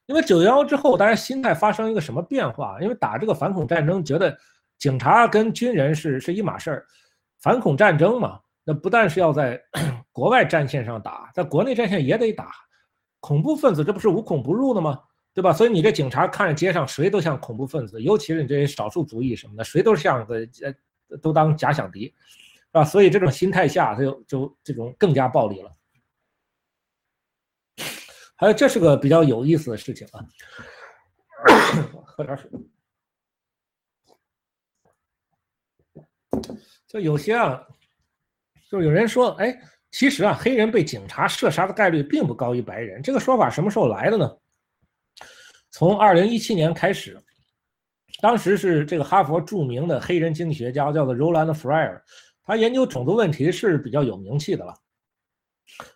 因为九幺幺之后，大家心态发生一个什么变化？因为打这个反恐战争，觉得警察跟军人是是一码事儿，反恐战争嘛。那不但是要在 国外战线上打，在国内战线也得打，恐怖分子这不是无孔不入的吗？对吧？所以你这警察看着街上谁都像恐怖分子，尤其是你这些少数族裔什么的，谁都像个呃，都当假想敌，是吧？所以这种心态下，他就就这种更加暴力了。还有，这是个比较有意思的事情啊，喝点水，就有些啊。就有人说，哎，其实啊，黑人被警察射杀的概率并不高于白人。这个说法什么时候来的呢？从二零一七年开始，当时是这个哈佛著名的黑人经济学家叫做 Roland Fryer，他研究种族问题是比较有名气的了。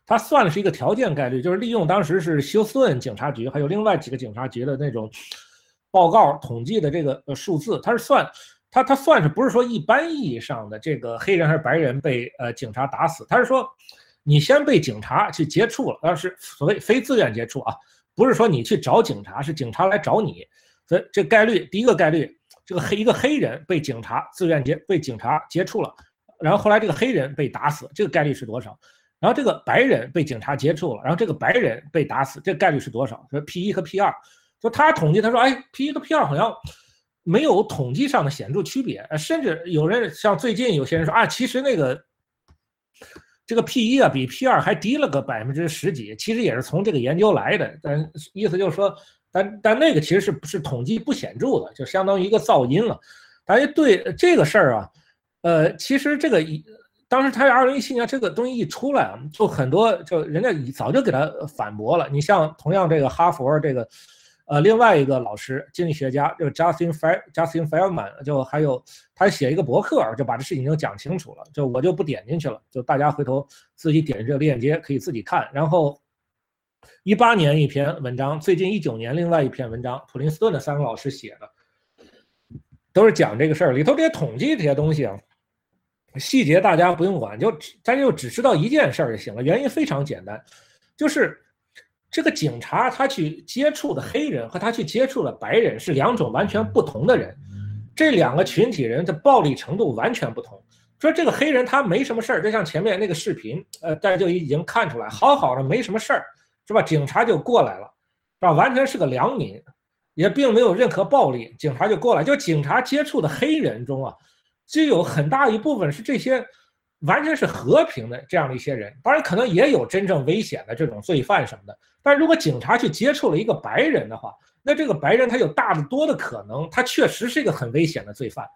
他算的是一个条件概率，就是利用当时是休斯顿警察局还有另外几个警察局的那种报告统计的这个呃数字，他是算。他他算是不是说一般意义上的这个黑人还是白人被呃警察打死？他是说，你先被警察去接触了，而是所谓非自愿接触啊，不是说你去找警察，是警察来找你。所以这概率，第一个概率，这个黑一个黑人被警察自愿接被警察接触了，然后后来这个黑人被打死，这个概率是多少？然后这个白人被警察接触了，然后这个白人被打死，这概率是多少？说 P 一和 P 二，就他统计，他说，哎，P 一和 P 二好像。没有统计上的显著区别，甚至有人像最近有些人说啊，其实那个这个 P 一啊比 P 二还低了个百分之十几，其实也是从这个研究来的。但意思就是说，但但那个其实是不是统计不显著的，就相当于一个噪音了。大家对这个事儿啊，呃，其实这个一当时他二零一七年这个东西一出来啊，就很多就人家早就给他反驳了。你像同样这个哈佛这个。呃，另外一个老师，经济学家，就 Justin Fe Justin Feldman，就还有他写一个博客，就把这事情就讲清楚了，就我就不点进去了，就大家回头自己点这个链接可以自己看。然后，一八年一篇文章，最近一九年另外一篇文章，普林斯顿的三个老师写的，都是讲这个事儿，里头这些统计这些东西啊，细节大家不用管，就咱就只知道一件事儿就行了。原因非常简单，就是这个警察他去接触的黑人和他去接触的白人是两种完全不同的人，这两个群体人的暴力程度完全不同。说这个黑人他没什么事儿，就像前面那个视频，呃，大家就已经看出来，好好的没什么事儿，是吧？警察就过来了，是吧？完全是个良民，也并没有任何暴力，警察就过来。就警察接触的黑人中啊，就有很大一部分是这些完全是和平的这样的一些人，当然可能也有真正危险的这种罪犯什么的。但如果警察去接触了一个白人的话，那这个白人他有大的多的可能，他确实是一个很危险的罪犯。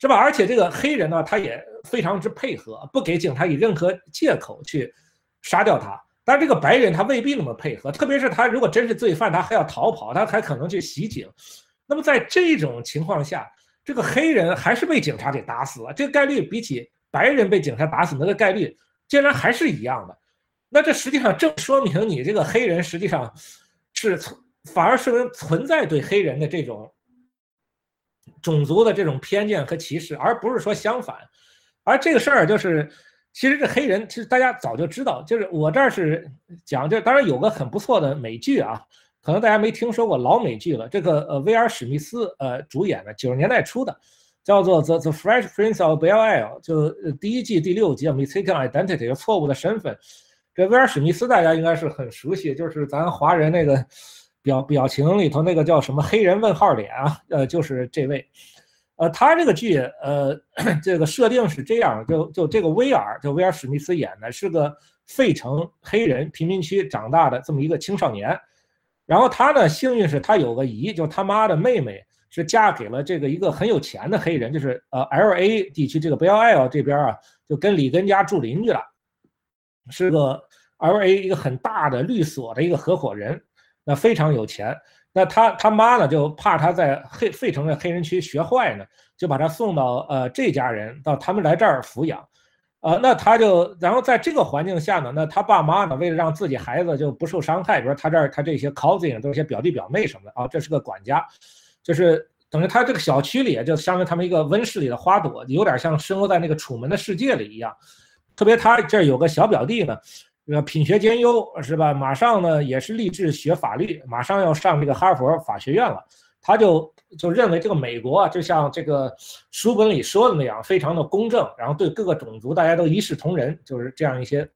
是吧？而且这个黑人呢，他也非常之配合，不给警察以任何借口去杀掉他。但这个白人他未必那么配合，特别是他如果真是罪犯，他还要逃跑，他还可能去袭警。那么在这种情况下，这个黑人还是被警察给打死了。这个概率比起白人被警察打死那个概率，竟然还是一样的。那这实际上正说明你这个黑人实际上是存，反而是存在对黑人的这种。种族的这种偏见和歧视，而不是说相反。而这个事儿就是，其实这黑人其实大家早就知道。就是我这儿是讲，这当然有个很不错的美剧啊，可能大家没听说过老美剧了。这个呃，威尔史密斯呃主演的，九十年代初的，叫做《The The Fresh Prince of Bel Air》，就第一季第六集《Mistaken Identity》错误的身份。这威尔史密斯大家应该是很熟悉，就是咱华人那个。表表情里头那个叫什么黑人问号脸啊？呃，就是这位，呃，他这个剧，呃，这个设定是这样，就就这个威尔，就威尔史密斯演的是个费城黑人贫民区长大的这么一个青少年，然后他呢，幸运是他有个姨，就他妈的妹妹是嫁给了这个一个很有钱的黑人，就是呃 L A 地区这个 Bel Air 这边啊，就跟里根家住邻居了，是个 L A 一个很大的律所的一个合伙人。那非常有钱，那他他妈呢就怕他在黑费城的黑人区学坏呢，就把他送到呃这家人到他们来这儿抚养，呃，那他就然后在这个环境下呢，那他爸妈呢为了让自己孩子就不受伤害，比如他这儿他这些 cousin 都是些表弟表妹什么的啊，这是个管家，就是等于他这个小区里就相当于他们一个温室里的花朵，有点像生活在那个楚门的世界里一样，特别他这儿有个小表弟呢。呃品学兼优是吧？马上呢也是立志学法律，马上要上这个哈佛法学院了。他就就认为这个美国啊，就像这个书本里说的那样，非常的公正，然后对各个种族大家都一视同仁，就是这样一些，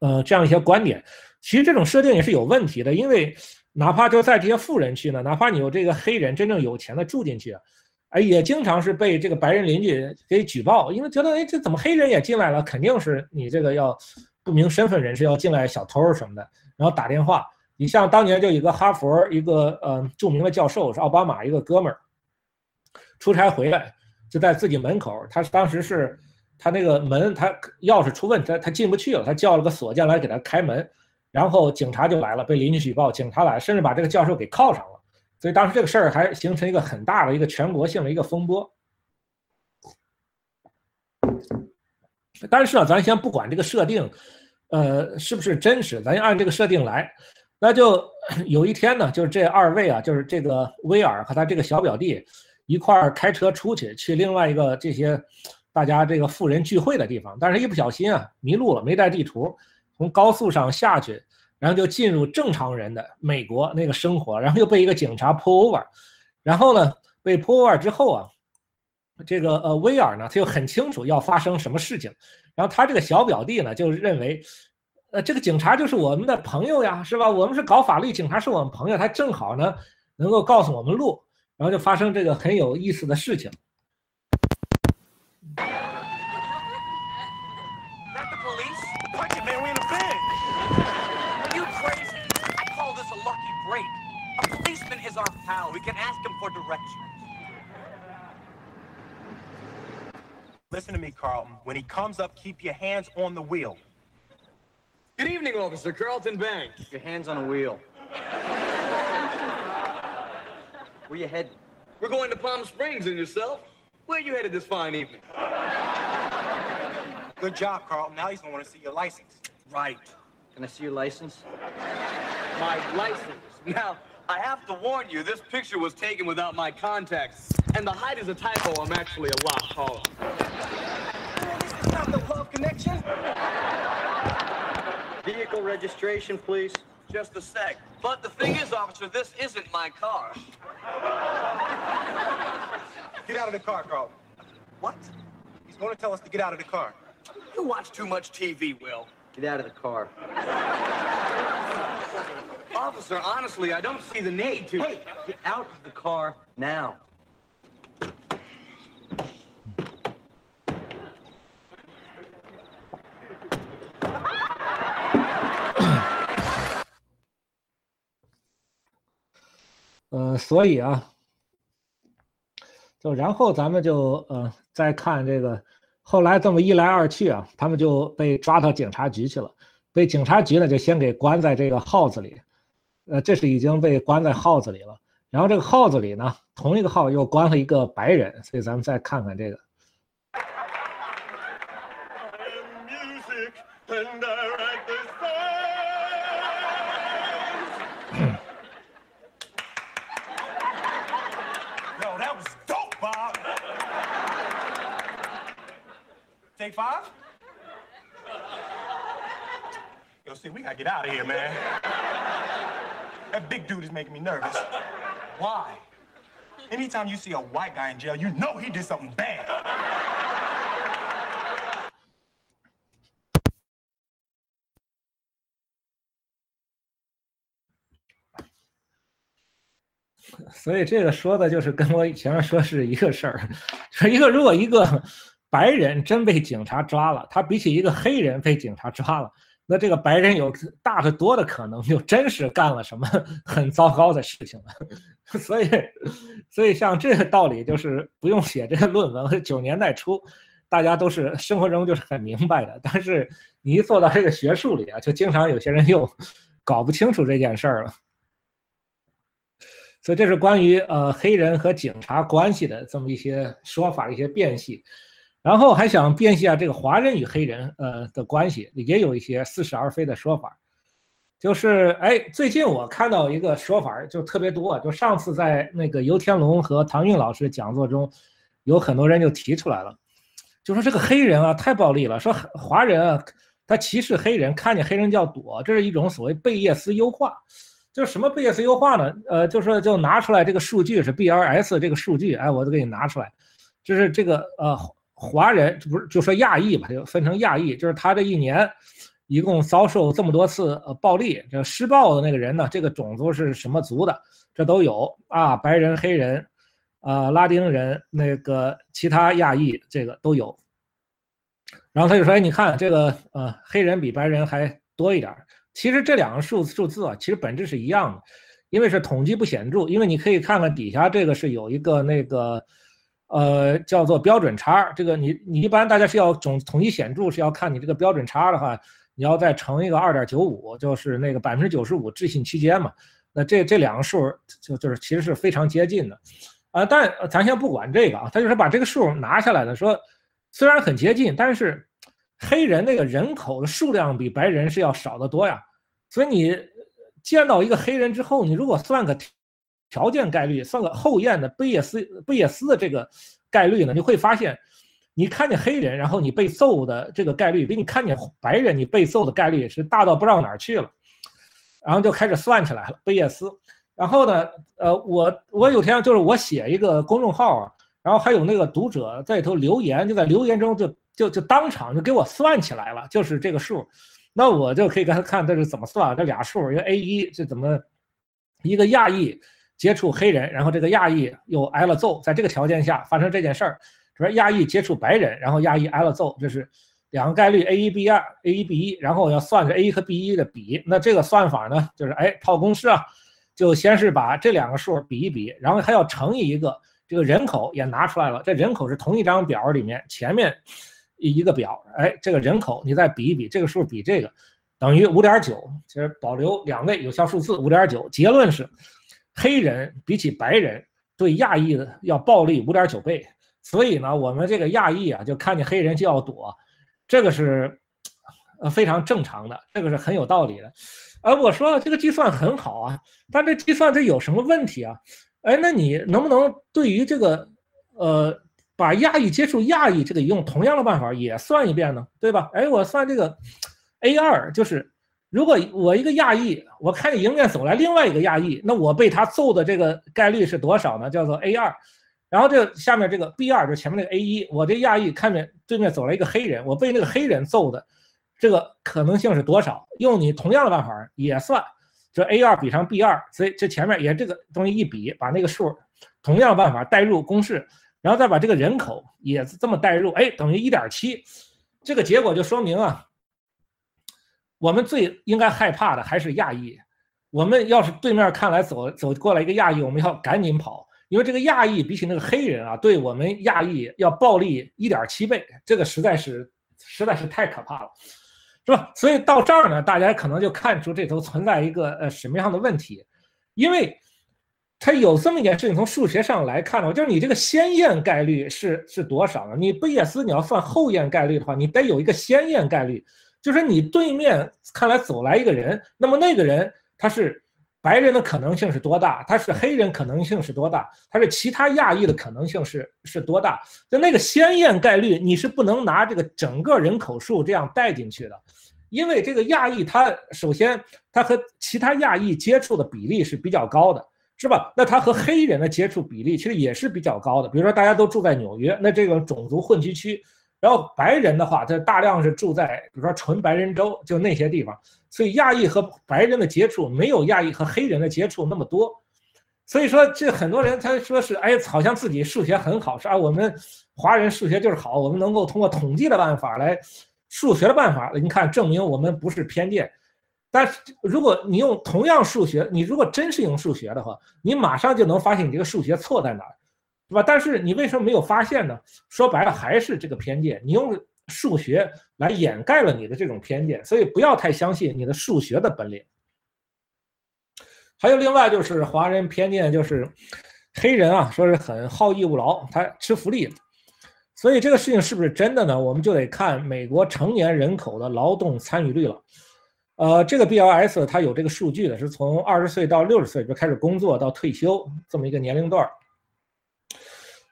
呃，这样一些观点。其实这种设定也是有问题的，因为哪怕就在这些富人区呢，哪怕你有这个黑人真正有钱的住进去，哎，也经常是被这个白人邻居给举报，因为觉得哎，这怎么黑人也进来了？肯定是你这个要。不明身份人士要进来，小偷什么的，然后打电话。你像当年就一个哈佛一个呃著名的教授，是奥巴马一个哥们儿，出差回来就在自己门口，他当时是他那个门他钥匙出问题，他他进不去了，他叫了个锁匠来给他开门，然后警察就来了，被邻居举报，警察来，甚至把这个教授给铐上了。所以当时这个事儿还形成一个很大的一个全国性的一个风波。但是呢，咱先不管这个设定，呃，是不是真实，咱就按这个设定来。那就 有一天呢，就是这二位啊，就是这个威尔和他这个小表弟一块儿开车出去，去另外一个这些大家这个富人聚会的地方。但是一不小心啊，迷路了，没带地图，从高速上下去，然后就进入正常人的美国那个生活，然后又被一个警察 pull over，然后呢，被 pull over 之后啊。这个呃，威尔呢，他就很清楚要发生什么事情，然后他这个小表弟呢，就认为，呃，这个警察就是我们的朋友呀，是吧？我们是搞法律，警察是我们朋友，他正好呢能够告诉我们路，然后就发生这个很有意思的事情。Listen to me, Carlton. When he comes up, keep your hands on the wheel. Good evening, Officer Carlton Bank. Keep your hands on the wheel. Where you headed? We're going to Palm Springs and yourself? Where you headed this fine evening? Good job, Carlton. Now he's gonna want to see your license. Right. Can I see your license? My license. Now, I have to warn you, this picture was taken without my contacts. And the height is a typo, I'm actually a lot taller. This is not the love connection. Vehicle registration, please. Just a sec. But the thing is, officer, this isn't my car. Get out of the car, Carl. What? He's going to tell us to get out of the car. You watch too much TV, Will. Get out of the car. Officer, honestly, I don't see the need to. Hey, get out of the car now. 呃，所以啊，就然后咱们就呃再看这个，后来这么一来二去啊，他们就被抓到警察局去了，被警察局呢就先给关在这个号子里，呃，这是已经被关在号子里了。然后这个号子里呢，同一个号又关了一个白人，所以咱们再看看这个。Yo, see, we gotta get out of here, man. That big dude is making me nervous. Why? Anytime you see a white guy in jail, you know he did something bad. 所以这个说的就是跟我前面说是一个事儿，说一个如果一个 白人真被警察抓了，他比起一个黑人被警察抓了，那这个白人有大得多的可能就真是干了什么 很糟糕的事情了。所以，所以像这个道理就是不用写这个论文。九年代初，大家都是生活中就是很明白的，但是你一做到这个学术里啊，就经常有些人又搞不清楚这件事儿了。所以这是关于呃黑人和警察关系的这么一些说法一些辨析，然后还想辨析下这个华人与黑人呃的关系，也有一些似是而非的说法。就是哎，最近我看到一个说法就特别多，就上次在那个游天龙和唐韵老师讲座中，有很多人就提出来了，就说这个黑人啊太暴力了，说华人啊他歧视黑人，看见黑人就要躲，这是一种所谓贝叶斯优化。就是什么贝叶斯优化呢？呃，就是就拿出来这个数据是 BRS 这个数据，哎，我都给你拿出来，就是这个呃华人不是就说亚裔吧，就分成亚裔，就是他这一年一共遭受这么多次呃暴力，这施暴的那个人呢，这个种族是什么族的，这都有啊，白人、黑人，啊拉丁人，那个其他亚裔这个都有。然后他就说，哎，你看这个呃黑人比白人还多一点。其实这两个数数字啊，其实本质是一样的，因为是统计不显著。因为你可以看看底下这个是有一个那个，呃，叫做标准差。这个你你一般大家是要总统一显著是要看你这个标准差的话，你要再乘一个二点九五，就是那个百分之九十五置信期间嘛。那这这两个数就就是其实是非常接近的，啊，但咱先不管这个啊，他就是把这个数拿下来了，说虽然很接近，但是。黑人那个人口的数量比白人是要少得多呀，所以你见到一个黑人之后，你如果算个条件概率，算个后验的贝叶斯贝叶斯的这个概率呢，你会发现，你看见黑人，然后你被揍的这个概率，比你看见白人你被揍的概率是大到不知道哪儿去了，然后就开始算起来了贝叶斯。然后呢，呃，我我有天就是我写一个公众号啊，然后还有那个读者在里头留言，就在留言中就。就就当场就给我算起来了，就是这个数，那我就可以给他看这是怎么算，这俩数，一个 A 一是怎么，一个亚裔接触黑人，然后这个亚裔又挨了揍，在这个条件下发生这件事儿，说亚裔接触白人，然后亚裔挨了揍，这是两个概率 A 一 B 二 A 一 B 一，然后要算个 A 一和 B 一的比，那这个算法呢，就是哎套公式啊，就先是把这两个数比一比，然后还要乘以一个这个人口也拿出来了，这人口是同一张表里面前面。一个表，哎，这个人口你再比一比，这个数比这个等于五点九，其实保留两位有效数字五点九。结论是，黑人比起白人对亚裔的要暴力五点九倍。所以呢，我们这个亚裔啊，就看见黑人就要躲，这个是呃非常正常的，这个是很有道理的。而我说这个计算很好啊，但这计算这有什么问题啊？哎，那你能不能对于这个呃把亚裔接触亚裔这个用同样的办法也算一遍呢？对吧？哎，我算这个 A 二就是。如果我一个亚裔，我看着迎面走来另外一个亚裔，那我被他揍的这个概率是多少呢？叫做 A 二，然后这下面这个 B 二就前面那个 A 一，我这亚裔看见对面走来一个黑人，我被那个黑人揍的这个可能性是多少？用你同样的办法也算，就 A 二比上 B 二，所以这前面也这个东西一比，把那个数同样办法代入公式，然后再把这个人口也这么代入，哎，等于一点七，这个结果就说明啊。我们最应该害怕的还是亚裔。我们要是对面看来走走过来一个亚裔，我们要赶紧跑，因为这个亚裔比起那个黑人啊，对我们亚裔要暴力一点七倍，这个实在是实在是太可怕了，是吧？所以到这儿呢，大家可能就看出这头存在一个呃什么样的问题，因为它有这么一件事情，从数学上来看呢，就是你这个先验概率是是多少呢？你贝叶斯你要算后验概率的话，你得有一个先验概率。就是你对面看来走来一个人，那么那个人他是白人的可能性是多大？他是黑人可能性是多大？他是其他亚裔的可能性是是多大？就那个先验概率，你是不能拿这个整个人口数这样带进去的，因为这个亚裔他首先他和其他亚裔接触的比例是比较高的，是吧？那他和黑人的接触比例其实也是比较高的。比如说大家都住在纽约，那这个种族混居区。然后白人的话，他大量是住在比如说纯白人州，就那些地方，所以亚裔和白人的接触没有亚裔和黑人的接触那么多。所以说，这很多人他说是，哎，好像自己数学很好，是啊，我们华人数学就是好，我们能够通过统计的办法来数学的办法，你看证明我们不是偏见。但是如果你用同样数学，你如果真是用数学的话，你马上就能发现你这个数学错在哪儿。对吧？但是你为什么没有发现呢？说白了还是这个偏见，你用数学来掩盖了你的这种偏见，所以不要太相信你的数学的本领。还有另外就是华人偏见，就是黑人啊，说是很好逸恶劳，他吃福利，所以这个事情是不是真的呢？我们就得看美国成年人口的劳动参与率了。呃，这个 BLS 它有这个数据的，是从二十岁到六十岁就开始工作到退休这么一个年龄段。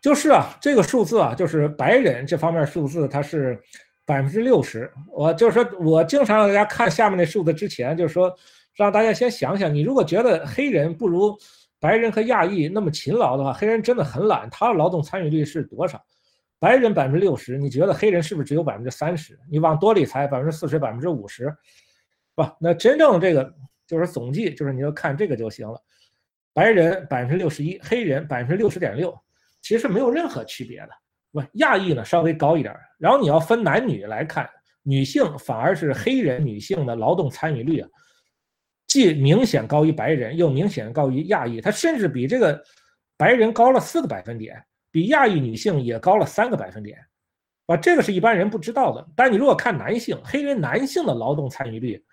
就是啊，这个数字啊，就是白人这方面数字，它是百分之六十。我就是说，我经常让大家看下面那数字之前，就是说，让大家先想想，你如果觉得黑人不如白人和亚裔那么勤劳的话，黑人真的很懒，他的劳动参与率是多少？白人百分之六十，你觉得黑人是不是只有百分之三十？你往多里猜，百分之四十、百分之五十，不，那真正这个就是总计，就是你就看这个就行了。白人百分之六十一，黑人百分之六十点六。其实没有任何区别的，不，亚裔呢稍微高一点然后你要分男女来看，女性反而是黑人女性的劳动参与率啊，既明显高于白人，又明显高于亚裔，它甚至比这个白人高了四个百分点，比亚裔女性也高了三个百分点，啊，这个是一般人不知道的。但你如果看男性，黑人男性的劳动参与率。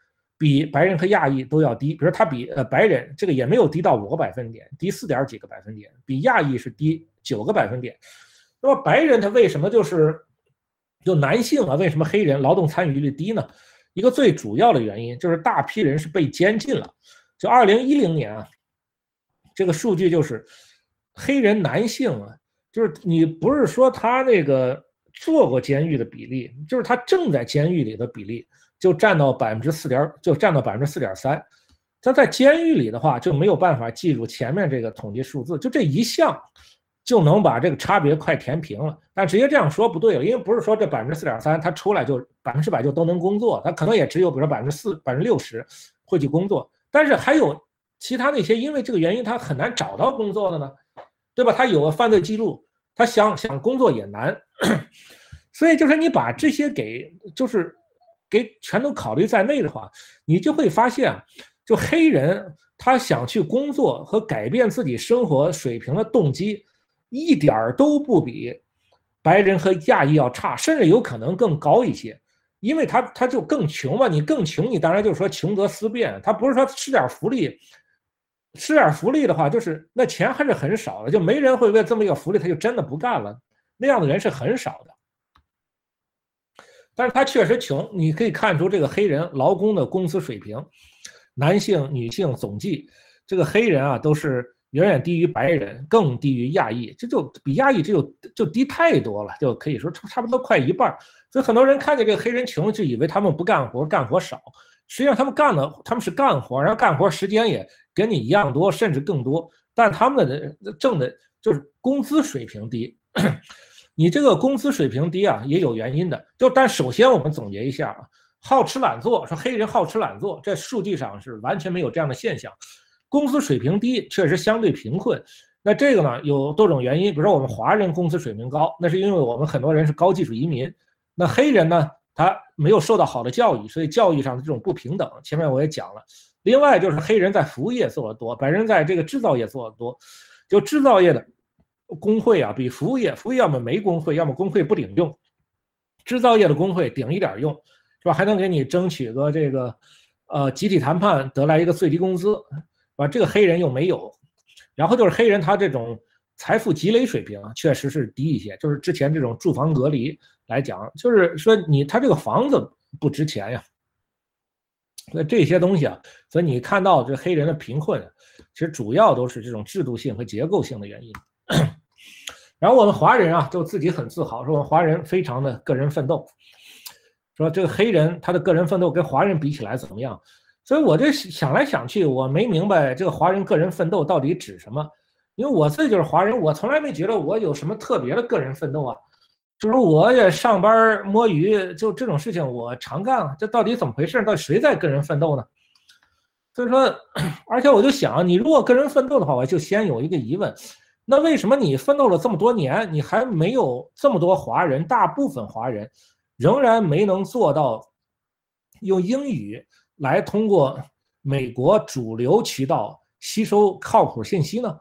比白人和亚裔都要低，比如他比呃白人这个也没有低到五个百分点，低四点几个百分点，比亚裔是低九个百分点。那么白人他为什么就是就男性啊？为什么黑人劳动参与率低呢？一个最主要的原因就是大批人是被监禁了。就二零一零年啊，这个数据就是黑人男性啊，就是你不是说他那个坐过监狱的比例，就是他正在监狱里的比例。就占到百分之四点，就占到百分之四点三。他在监狱里的话，就没有办法记住前面这个统计数字，就这一项就能把这个差别快填平了。但直接这样说不对了，因为不是说这百分之四点三他出来就百分之百就都能工作，他可能也只有比如说百分之四、百分之六十会去工作。但是还有其他那些因为这个原因他很难找到工作的呢，对吧？他有个犯罪记录，他想想工作也难。所以就是你把这些给就是。给全都考虑在内的话，你就会发现，就黑人他想去工作和改变自己生活水平的动机，一点儿都不比白人和亚裔要差，甚至有可能更高一些，因为他他就更穷嘛，你更穷，你当然就是说穷则思变，他不是说吃点福利，吃点福利的话，就是那钱还是很少的，就没人会为这么一个福利他就真的不干了，那样的人是很少的。但是他确实穷，你可以看出这个黑人劳工的工资水平，男性、女性总计，这个黑人啊都是远远低于白人，更低于亚裔，这就比亚裔这就就低太多了，就可以说差差不多快一半。所以很多人看见这个黑人穷，就以为他们不干活，干活少。实际上他们干的他们是干活，然后干活时间也跟你一样多，甚至更多。但他们的挣的就是工资水平低。你这个工资水平低啊，也有原因的。就但首先我们总结一下啊，好吃懒做，说黑人好吃懒做，这数据上是完全没有这样的现象。工资水平低确实相对贫困。那这个呢有多种原因，比如说我们华人工资水平高，那是因为我们很多人是高技术移民。那黑人呢？他没有受到好的教育，所以教育上的这种不平等，前面我也讲了。另外就是黑人在服务业做的多，白人在这个制造业做的多。就制造业的工会啊，比服务业，服务业要么没工会，要么工会不顶用。制造业的工会顶一点用，是吧？还能给你争取个这个，呃，集体谈判得来一个最低工资，啊？这个黑人又没有。然后就是黑人他这种财富积累水平确实是低一些，就是之前这种住房隔离。来讲，就是说你他这个房子不值钱呀，那这些东西啊，所以你看到这黑人的贫困，其实主要都是这种制度性和结构性的原因。然后我们华人啊，就自己很自豪，说我们华人非常的个人奋斗，说这个黑人他的个人奋斗跟华人比起来怎么样？所以我这想来想去，我没明白这个华人个人奋斗到底指什么，因为我自己就是华人，我从来没觉得我有什么特别的个人奋斗啊。就是我也上班摸鱼，就这种事情我常干啊。这到底怎么回事？到底谁在个人奋斗呢？所以说，而且我就想，你如果个人奋斗的话，我就先有一个疑问：那为什么你奋斗了这么多年，你还没有这么多华人，大部分华人仍然没能做到用英语来通过美国主流渠道吸收靠谱信息呢？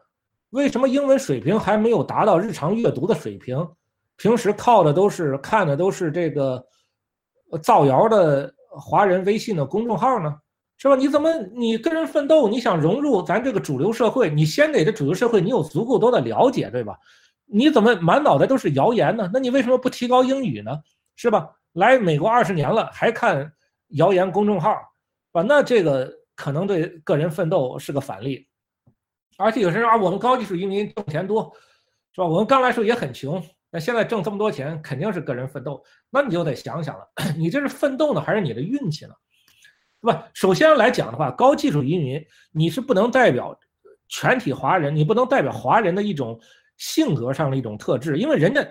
为什么英文水平还没有达到日常阅读的水平？平时靠的都是看的都是这个造谣的华人微信的公众号呢，是吧？你怎么你跟人奋斗，你想融入咱这个主流社会，你先得这主流社会你有足够多的了解，对吧？你怎么满脑袋都是谣言呢？那你为什么不提高英语呢？是吧？来美国二十年了还看谣言公众号，吧？那这个可能对个人奋斗是个反例。而且有时候啊，我们高技术移民挣钱多，是吧？我们刚来时候也很穷。那现在挣这么多钱，肯定是个人奋斗。那你就得想想了，你这是奋斗呢，还是你的运气呢？是吧？首先来讲的话，高技术移民，你是不能代表全体华人，你不能代表华人的一种性格上的一种特质，因为人家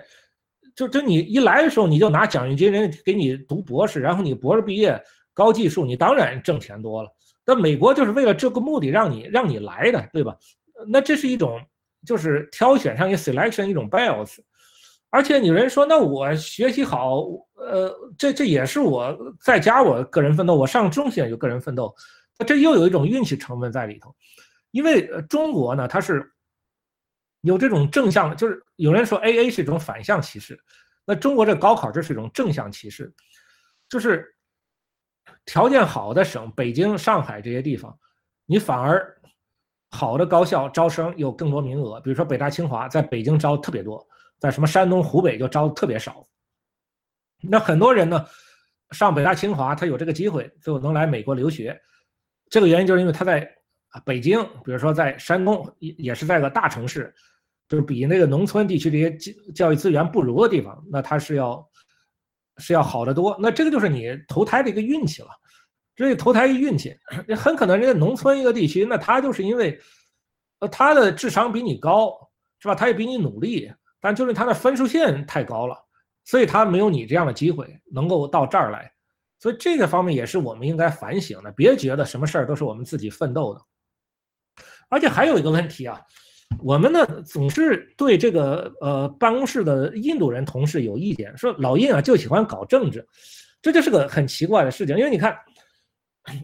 就就你一来的时候，你就拿奖学金，人家给你读博士，然后你博士毕业，高技术，你当然挣钱多了。那美国就是为了这个目的让你让你来的，对吧？那这是一种就是挑选上一 selection 一种 bias。而且有人说，那我学习好，呃，这这也是我在家我个人奋斗，我上中学就个人奋斗，那这又有一种运气成分在里头，因为中国呢，它是有这种正向，就是有人说 A A 是一种反向歧视，那中国这高考这是一种正向歧视，就是条件好的省，北京、上海这些地方，你反而好的高校招生有更多名额，比如说北大、清华在北京招特别多。在什么山东、湖北就招特别少，那很多人呢上北大、清华，他有这个机会就能来美国留学。这个原因就是因为他在北京，比如说在山东，也也是在个大城市，就是比那个农村地区这些教育资源不如的地方，那他是要是要好得多。那这个就是你投胎的一个运气了，这投胎一运气，很可能人家农村一个地区，那他就是因为呃他的智商比你高，是吧？他也比你努力。但就是他的分数线太高了，所以他没有你这样的机会能够到这儿来，所以这个方面也是我们应该反省的。别觉得什么事儿都是我们自己奋斗的，而且还有一个问题啊，我们呢总是对这个呃办公室的印度人同事有意见，说老印啊就喜欢搞政治，这就是个很奇怪的事情。因为你看，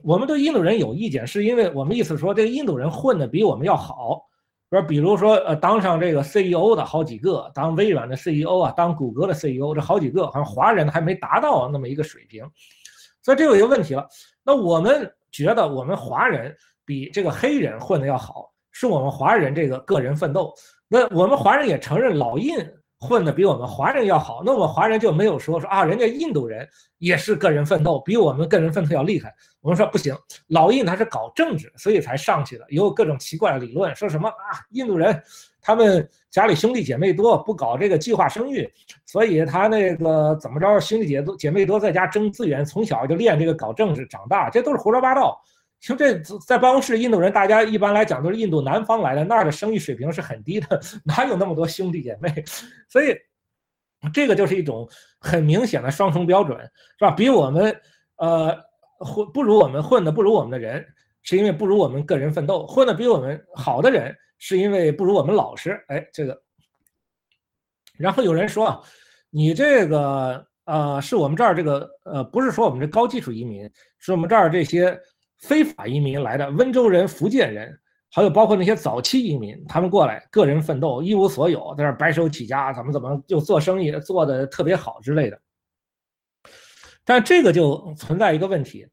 我们对印度人有意见，是因为我们意思说这个印度人混的比我们要好。说，比如说，呃，当上这个 CEO 的好几个，当微软的 CEO 啊，当谷歌的 CEO，这好几个，好像华人还没达到那么一个水平，所以这有一个问题了。那我们觉得我们华人比这个黑人混的要好，是我们华人这个个人奋斗。那我们华人也承认老印混的比我们华人要好，那我们华人就没有说说啊，人家印度人也是个人奋斗，比我们个人奋斗要厉害。我们说不行，老印他是搞政治，所以才上去的，有各种奇怪的理论，说什么啊，印度人他们家里兄弟姐妹多，不搞这个计划生育，所以他那个怎么着，兄弟姐多姐妹多，在家争资源，从小就练这个搞政治，长大，这都是胡说八道。就这在办公室，印度人大家一般来讲都是印度南方来的，那儿的生育水平是很低的，哪有那么多兄弟姐妹？所以这个就是一种很明显的双重标准，是吧？比我们呃混不如我们混的不如我们的人，是因为不如我们个人奋斗；混的比我们好的人，是因为不如我们老实。哎，这个。然后有人说，你这个呃是我们这儿这个呃不是说我们这高技术移民，是我们这儿这些。非法移民来的温州人、福建人，还有包括那些早期移民，他们过来个人奋斗，一无所有，在这白手起家，怎么怎么就做生意做的特别好之类的。但这个就存在一个问题，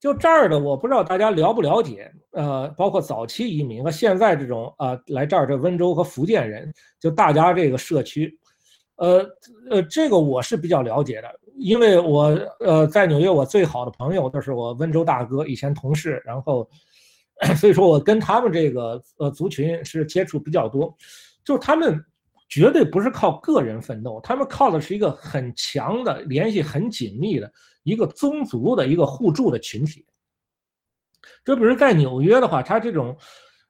就这儿的我不知道大家了不了解，呃，包括早期移民和现在这种呃来这儿的温州和福建人，就大家这个社区，呃呃，这个我是比较了解的。因为我呃在纽约，我最好的朋友就是我温州大哥，以前同事，然后所以说我跟他们这个呃族群是接触比较多，就是他们绝对不是靠个人奋斗，他们靠的是一个很强的联系很紧密的一个宗族的一个互助的群体。就比如在纽约的话，他这种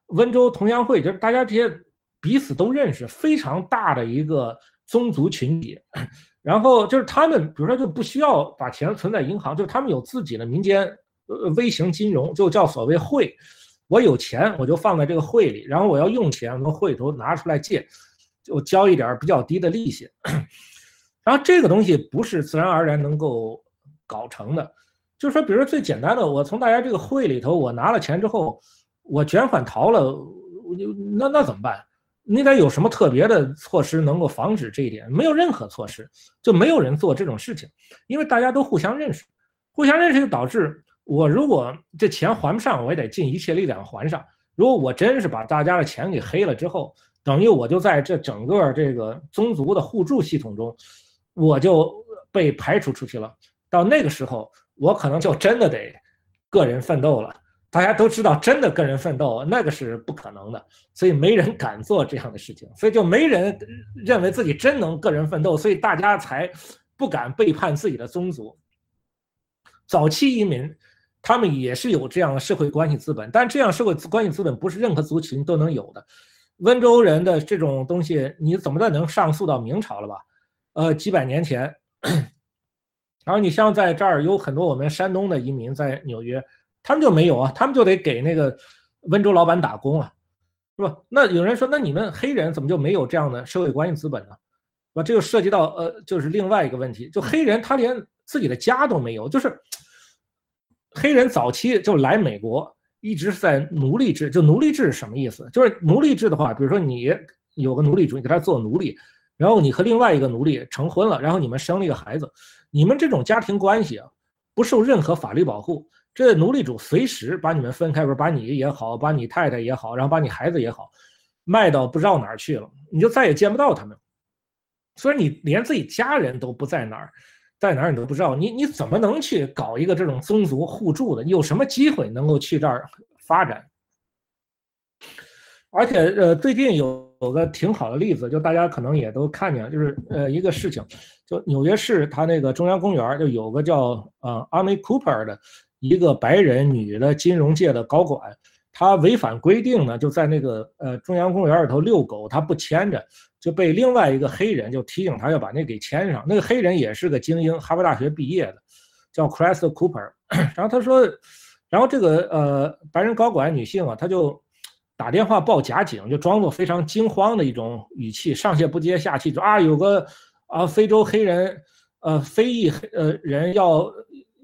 温州同乡会，就是大家这些彼此都认识，非常大的一个宗族群体。然后就是他们，比如说就不需要把钱存在银行，就是他们有自己的民间呃微型金融，就叫所谓会。我有钱我就放在这个会里，然后我要用钱从会里头拿出来借，就交一点比较低的利息。然后这个东西不是自然而然能够搞成的，就是说，比如说最简单的，我从大家这个会里头我拿了钱之后，我卷款逃了，那那怎么办？你得有什么特别的措施能够防止这一点？没有任何措施，就没有人做这种事情，因为大家都互相认识，互相认识就导致我如果这钱还不上，我也得尽一切力量还上。如果我真是把大家的钱给黑了之后，等于我就在这整个这个宗族的互助系统中，我就被排除出去了。到那个时候，我可能就真的得个人奋斗了。大家都知道，真的个人奋斗那个是不可能的，所以没人敢做这样的事情，所以就没人认为自己真能个人奋斗，所以大家才不敢背叛自己的宗族。早期移民，他们也是有这样的社会关系资本，但这样社会关系资本不是任何族群都能有的。温州人的这种东西，你怎么的能上溯到明朝了吧？呃，几百年前。然后你像在这儿有很多我们山东的移民在纽约。他们就没有啊，他们就得给那个温州老板打工啊，是吧？那有人说，那你们黑人怎么就没有这样的社会关系资本呢？是吧？这就涉及到呃，就是另外一个问题，就黑人他连自己的家都没有，就是黑人早期就来美国，一直是在奴隶制。就奴隶制是什么意思？就是奴隶制的话，比如说你有个奴隶主，你给他做奴隶，然后你和另外一个奴隶成婚了，然后你们生了一个孩子，你们这种家庭关系啊，不受任何法律保护。这奴隶主随时把你们分开，不是把你也好，把你太太也好，然后把你孩子也好，卖到不知道哪儿去了，你就再也见不到他们。所以你连自己家人都不在哪儿，在哪儿你都不知道，你你怎么能去搞一个这种宗族互助的？你有什么机会能够去这儿发展？而且呃，最近有有个挺好的例子，就大家可能也都看见，就是呃一个事情，就纽约市它那个中央公园就有个叫呃 Amy Cooper 的。一个白人女的金融界的高管，她违反规定呢，就在那个呃中央公园里头遛狗，她不牵着，就被另外一个黑人就提醒她要把那给牵上。那个黑人也是个精英，哈佛大学毕业的，叫 Chris Cooper。然后他说，然后这个呃白人高管女性啊，她就打电话报假警，就装作非常惊慌的一种语气，上气不接下气说啊有个啊非洲黑人呃非裔黑呃人要。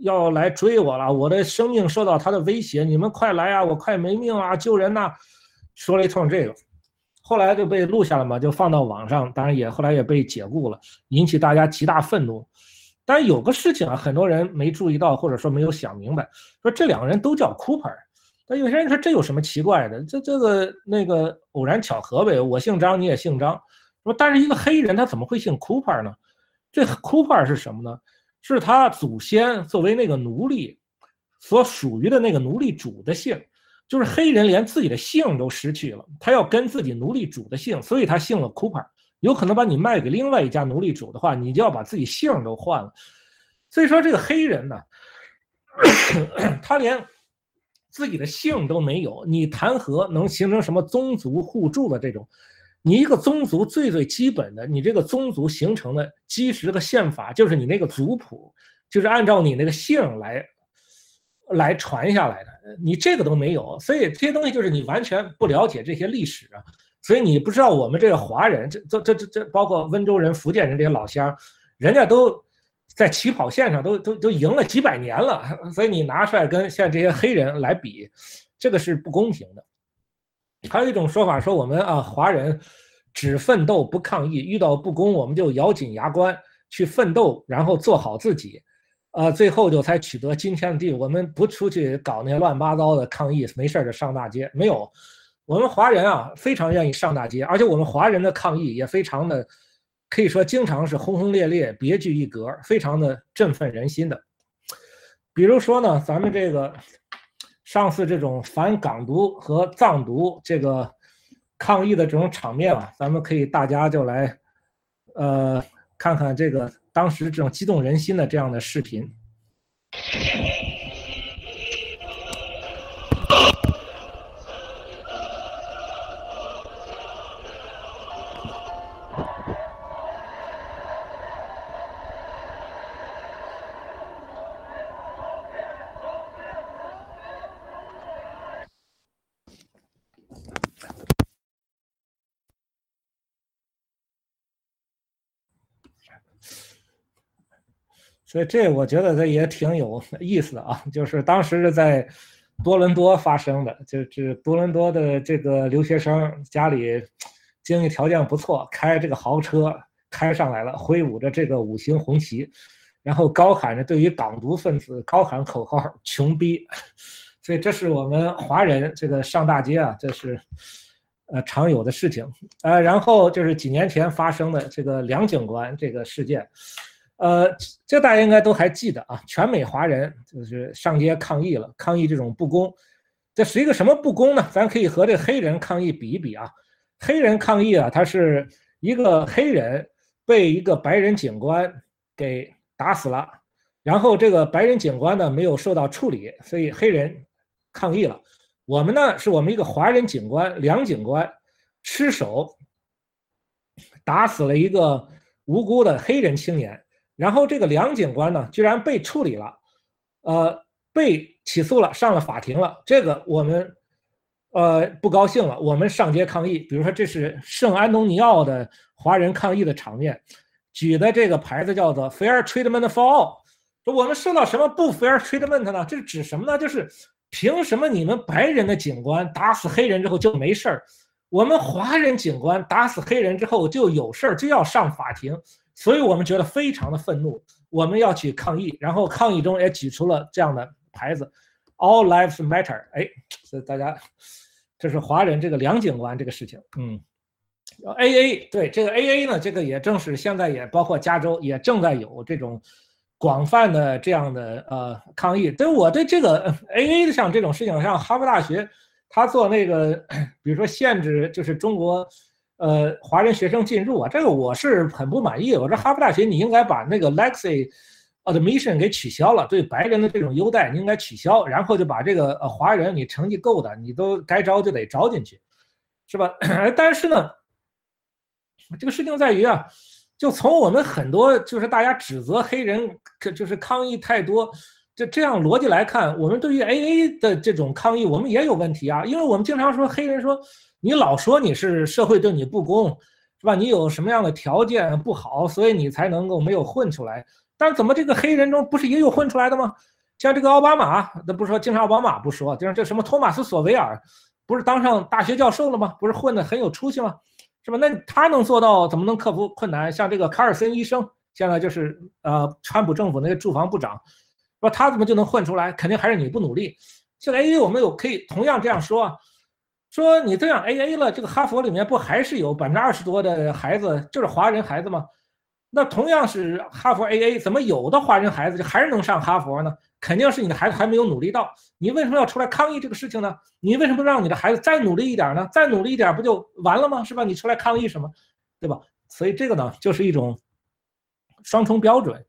要来追我了，我的生命受到他的威胁，你们快来啊！我快没命啊！救人呐！说了一通这个，后来就被录下了嘛，就放到网上，当然也后来也被解雇了，引起大家极大愤怒。但有个事情啊，很多人没注意到，或者说没有想明白，说这两个人都叫 Cooper，那有些人说这有什么奇怪的？这这个那个偶然巧合呗，我姓张你也姓张，说，但是一个黑人他怎么会姓 Cooper 呢？这 Cooper 是什么呢？是他祖先作为那个奴隶所属于的那个奴隶主的姓，就是黑人连自己的姓都失去了，他要跟自己奴隶主的姓，所以他姓了 Cooper。有可能把你卖给另外一家奴隶主的话，你就要把自己姓都换了。所以说这个黑人呢，他连自己的姓都没有，你谈何能形成什么宗族互助的这种？你一个宗族最最基本的，你这个宗族形成的基石的宪法就是你那个族谱，就是按照你那个姓来来传下来的。你这个都没有，所以这些东西就是你完全不了解这些历史啊。所以你不知道我们这个华人，这这这这这，包括温州人、福建人这些老乡，人家都在起跑线上都都都赢了几百年了。所以你拿出来跟现在这些黑人来比，这个是不公平的。还有一种说法说我们啊华人只奋斗不抗议，遇到不公我们就咬紧牙关去奋斗，然后做好自己，呃，最后就才取得今天的地位。我们不出去搞那些乱八糟的抗议，没事就上大街，没有。我们华人啊，非常愿意上大街，而且我们华人的抗议也非常的，可以说经常是轰轰烈烈、别具一格，非常的振奋人心的。比如说呢，咱们这个上次这种反港独和藏独这个抗议的这种场面啊，咱们可以大家就来，呃，看看这个当时这种激动人心的这样的视频。所以这我觉得这也挺有意思的啊，就是当时是在多伦多发生的，就是多伦多的这个留学生家里经济条件不错，开这个豪车开上来了，挥舞着这个五星红旗，然后高喊着对于港独分子高喊口号“穷逼”，所以这是我们华人这个上大街啊，这是呃常有的事情。呃，然后就是几年前发生的这个梁警官这个事件。呃，这大家应该都还记得啊，全美华人就是上街抗议了，抗议这种不公。这是一个什么不公呢？咱可以和这黑人抗议比一比啊。黑人抗议啊，他是一个黑人被一个白人警官给打死了，然后这个白人警官呢没有受到处理，所以黑人抗议了。我们呢是我们一个华人警官梁警官失手打死了一个无辜的黑人青年。然后这个梁警官呢，居然被处理了，呃，被起诉了，上了法庭了。这个我们，呃，不高兴了，我们上街抗议。比如说，这是圣安东尼奥的华人抗议的场面，举的这个牌子叫做 “Fair Treatment for All”。我们受到什么不 fair treatment 呢？这是指什么呢？就是凭什么你们白人的警官打死黑人之后就没事儿，我们华人警官打死黑人之后就有事儿，就要上法庭。所以我们觉得非常的愤怒，我们要去抗议，然后抗议中也举出了这样的牌子，All lives matter。哎，所以大家，这是华人这个梁警官这个事情，嗯，AA 对这个 AA 呢，这个也正是现在也包括加州也正在有这种广泛的这样的呃抗议。对我对这个 AA 像这种事情，像哈佛大学他做那个，比如说限制就是中国。呃，华人学生进入啊，这个我是很不满意。我说哈佛大学你应该把那个 Lexi admission 给取消了，对白人的这种优待你应该取消，然后就把这个呃华人你成绩够的，你都该招就得招进去，是吧？但是呢，这个事情在于啊，就从我们很多就是大家指责黑人就是抗议太多，这这样逻辑来看，我们对于 AA 的这种抗议我们也有问题啊，因为我们经常说黑人说。你老说你是社会对你不公，是吧？你有什么样的条件不好，所以你才能够没有混出来。但怎么这个黑人中不是也有混出来的吗？像这个奥巴马，那不是说经常奥巴马不说，就是这什么托马斯索维尔，不是当上大学教授了吗？不是混得很有出息吗？是吧？那他能做到，怎么能克服困难？像这个卡尔森医生，现在就是呃，川普政府那个住房部长，说他怎么就能混出来？肯定还是你不努力。现在，因为我们有可以同样这样说。说你这样 A A 了，这个哈佛里面不还是有百分之二十多的孩子就是华人孩子吗？那同样是哈佛 A A，怎么有的华人孩子就还是能上哈佛呢？肯定是你的孩子还没有努力到。你为什么要出来抗议这个事情呢？你为什么让你的孩子再努力一点呢？再努力一点不就完了吗？是吧？你出来抗议什么？对吧？所以这个呢，就是一种双重标准。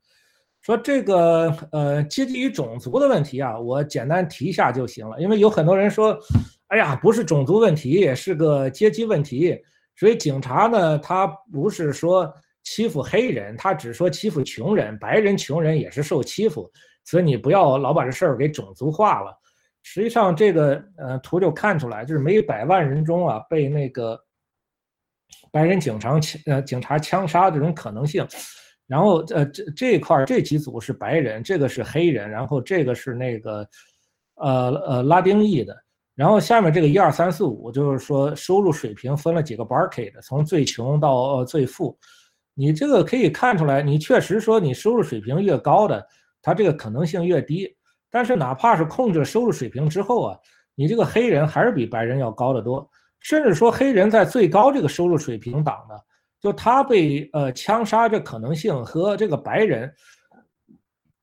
说这个呃阶级与种族的问题啊，我简单提一下就行了。因为有很多人说，哎呀，不是种族问题，也是个阶级问题。所以警察呢，他不是说欺负黑人，他只说欺负穷人，白人穷人也是受欺负。所以你不要老把这事儿给种族化了。实际上这个呃图就看出来，就是每百万人中啊被那个白人警察枪呃警察枪杀这种可能性。然后，呃，这这一块这几组是白人，这个是黑人，然后这个是那个，呃呃拉丁裔的，然后下面这个一二三四五就是说收入水平分了几个 bucket，从最穷到最富，你这个可以看出来，你确实说你收入水平越高的，它这个可能性越低，但是哪怕是控制了收入水平之后啊，你这个黑人还是比白人要高得多，甚至说黑人在最高这个收入水平档的。就他被呃枪杀这可能性和这个白人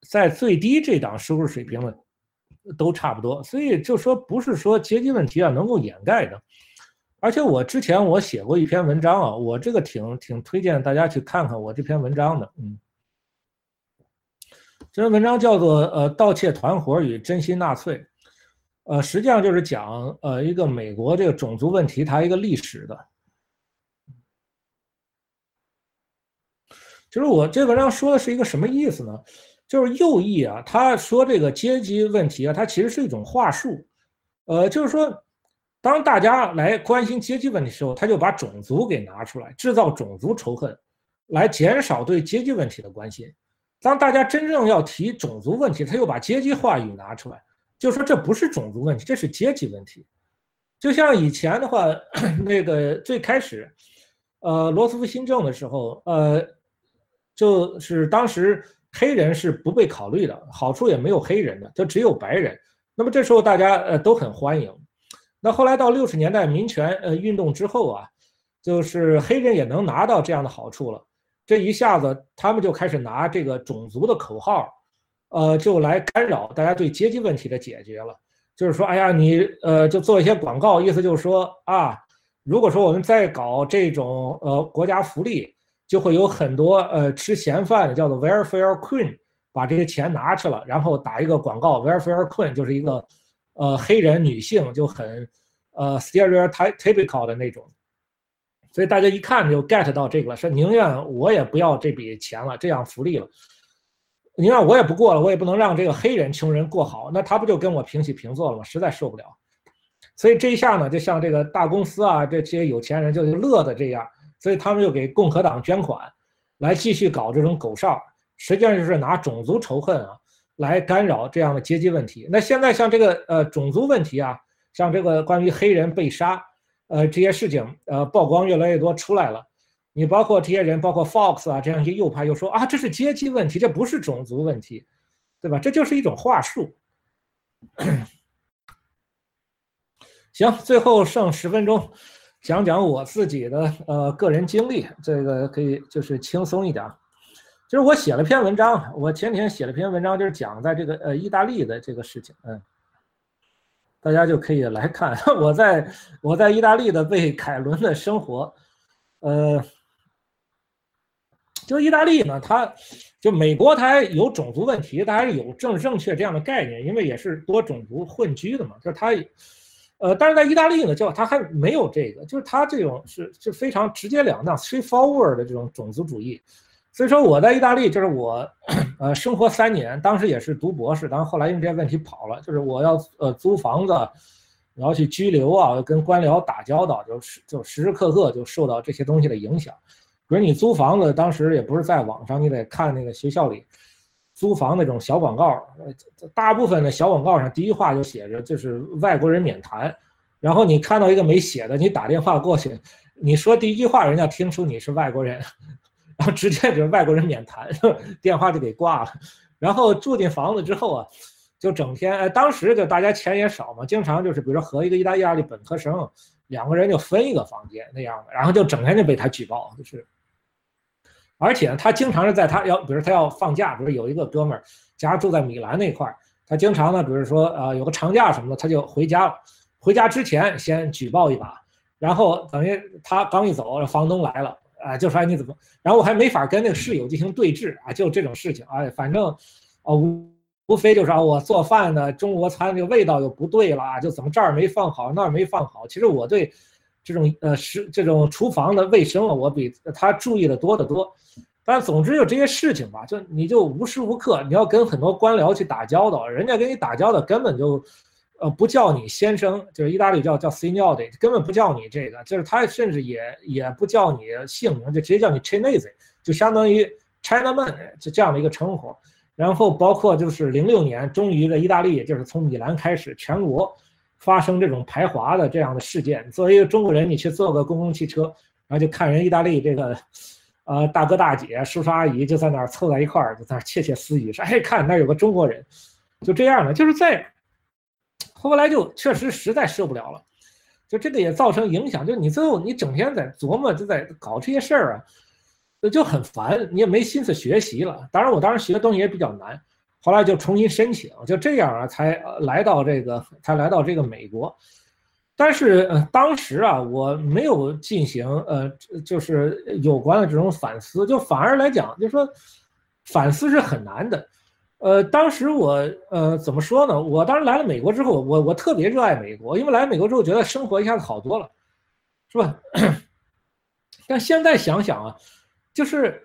在最低这档收入水平的都差不多，所以就说不是说阶级问题啊能够掩盖的。而且我之前我写过一篇文章啊，我这个挺挺推荐大家去看看我这篇文章的，嗯，这篇文章叫做呃盗窃团伙与真心纳粹，呃实际上就是讲呃一个美国这个种族问题它一个历史的。就是我这文章说的是一个什么意思呢？就是右翼啊，他说这个阶级问题啊，它其实是一种话术，呃，就是说，当大家来关心阶级问题的时候，他就把种族给拿出来，制造种族仇恨，来减少对阶级问题的关心。当大家真正要提种族问题，他又把阶级话语拿出来，就说这不是种族问题，这是阶级问题。就像以前的话，那个最开始，呃，罗斯福新政的时候，呃。就是当时黑人是不被考虑的，好处也没有黑人的，就只有白人。那么这时候大家呃都很欢迎。那后来到六十年代民权呃运动之后啊，就是黑人也能拿到这样的好处了。这一下子他们就开始拿这个种族的口号，呃，就来干扰大家对阶级问题的解决了。就是说，哎呀，你呃就做一些广告，意思就是说啊，如果说我们再搞这种呃国家福利。就会有很多呃吃闲饭的，叫做 welfare queen，把这些钱拿去了，然后打一个广告，welfare queen 就是一个呃黑人女性，就很呃 stereotypical 的那种，所以大家一看就 get 到这个了，说宁愿我也不要这笔钱了，这样福利了，宁愿我也不过了，我也不能让这个黑人穷人过好，那他不就跟我平起平坐了吗？实在受不了，所以这一下呢，就像这个大公司啊，这些有钱人就乐的这样。所以他们又给共和党捐款，来继续搞这种狗哨，实际上就是拿种族仇恨啊来干扰这样的阶级问题。那现在像这个呃种族问题啊，像这个关于黑人被杀，呃这些事情呃曝光越来越多出来了。你包括这些人，包括 Fox 啊这样一些右派又说啊这是阶级问题，这不是种族问题，对吧？这就是一种话术。行，最后剩十分钟。讲讲我自己的呃个人经历，这个可以就是轻松一点。就是我写了篇文章，我前天写了篇文章，就是讲在这个呃意大利的这个事情，嗯，大家就可以来看 我在我在意大利的被凯伦的生活，呃，就意大利呢，它就美国它有种族问题，它还是有政治正确这样的概念，因为也是多种族混居的嘛，就是它。呃，但是在意大利呢，就他还没有这个，就是他这种是是非常直截了当、straightforward 的这种种族主义。所以说我在意大利，就是我呃生活三年，当时也是读博士，然后后来因为这些问题跑了，就是我要呃租房子，然后去拘留啊，跟官僚打交道，就是就时时刻刻就受到这些东西的影响。比如你租房子，当时也不是在网上，你得看那个学校里。租房那种小广告，大部分的小广告上第一话就写着就是外国人免谈，然后你看到一个没写的，你打电话过去，你说第一句话，人家听出你是外国人，然后直接就是外国人免谈，电话就给挂了。然后住进房子之后啊，就整天哎，当时就大家钱也少嘛，经常就是比如说和一个意大利的本科生两个人就分一个房间那样的，然后就整天就被他举报，就是，而且他经常是在他要，比如他要放假，比如有一个哥们儿家住在米兰那块儿，他经常呢，比如说呃有个长假什么的，他就回家了，回家之前先举报一把，然后等于他刚一走，房东来了，啊就说你怎么，然后我还没法跟那个室友进行对峙啊，就这种事情，哎，反正啊无。无非就是啊，我做饭的中国餐这个味道又不对了，就怎么这儿没放好，那儿没放好。其实我对这种呃食这种厨房的卫生啊，我比他注意的多得多。但总之就这些事情吧，就你就无时无刻你要跟很多官僚去打交道，人家跟你打交道根本就呃不叫你先生，就是意大利叫叫 signore，根本不叫你这个，就是他甚至也也不叫你姓名，就直接叫你 Chinese，就相当于 Chinaman 就这样的一个称呼。然后包括就是零六年，终于在意大利，就是从米兰开始，全国发生这种排华的这样的事件。作为一个中国人，你去坐个公共汽车，然后就看人意大利这个，呃，大哥大姐、叔叔阿姨就在那儿凑在一块儿，就在那窃窃私语说：“ 哎，看那有个中国人。”就这样的，就是在后来就确实实在受不了了，就这个也造成影响，就你最后你整天在琢磨，就在搞这些事儿啊。就很烦，你也没心思学习了。当然，我当时学的东西也比较难，后来就重新申请，就这样啊，才来到这个，才来到这个美国。但是呃，当时啊，我没有进行呃，就是有关的这种反思，就反而来讲，就说反思是很难的。呃，当时我呃怎么说呢？我当时来了美国之后，我我特别热爱美国，因为来美国之后觉得生活一下子好多了，是吧？但现在想想啊。就是，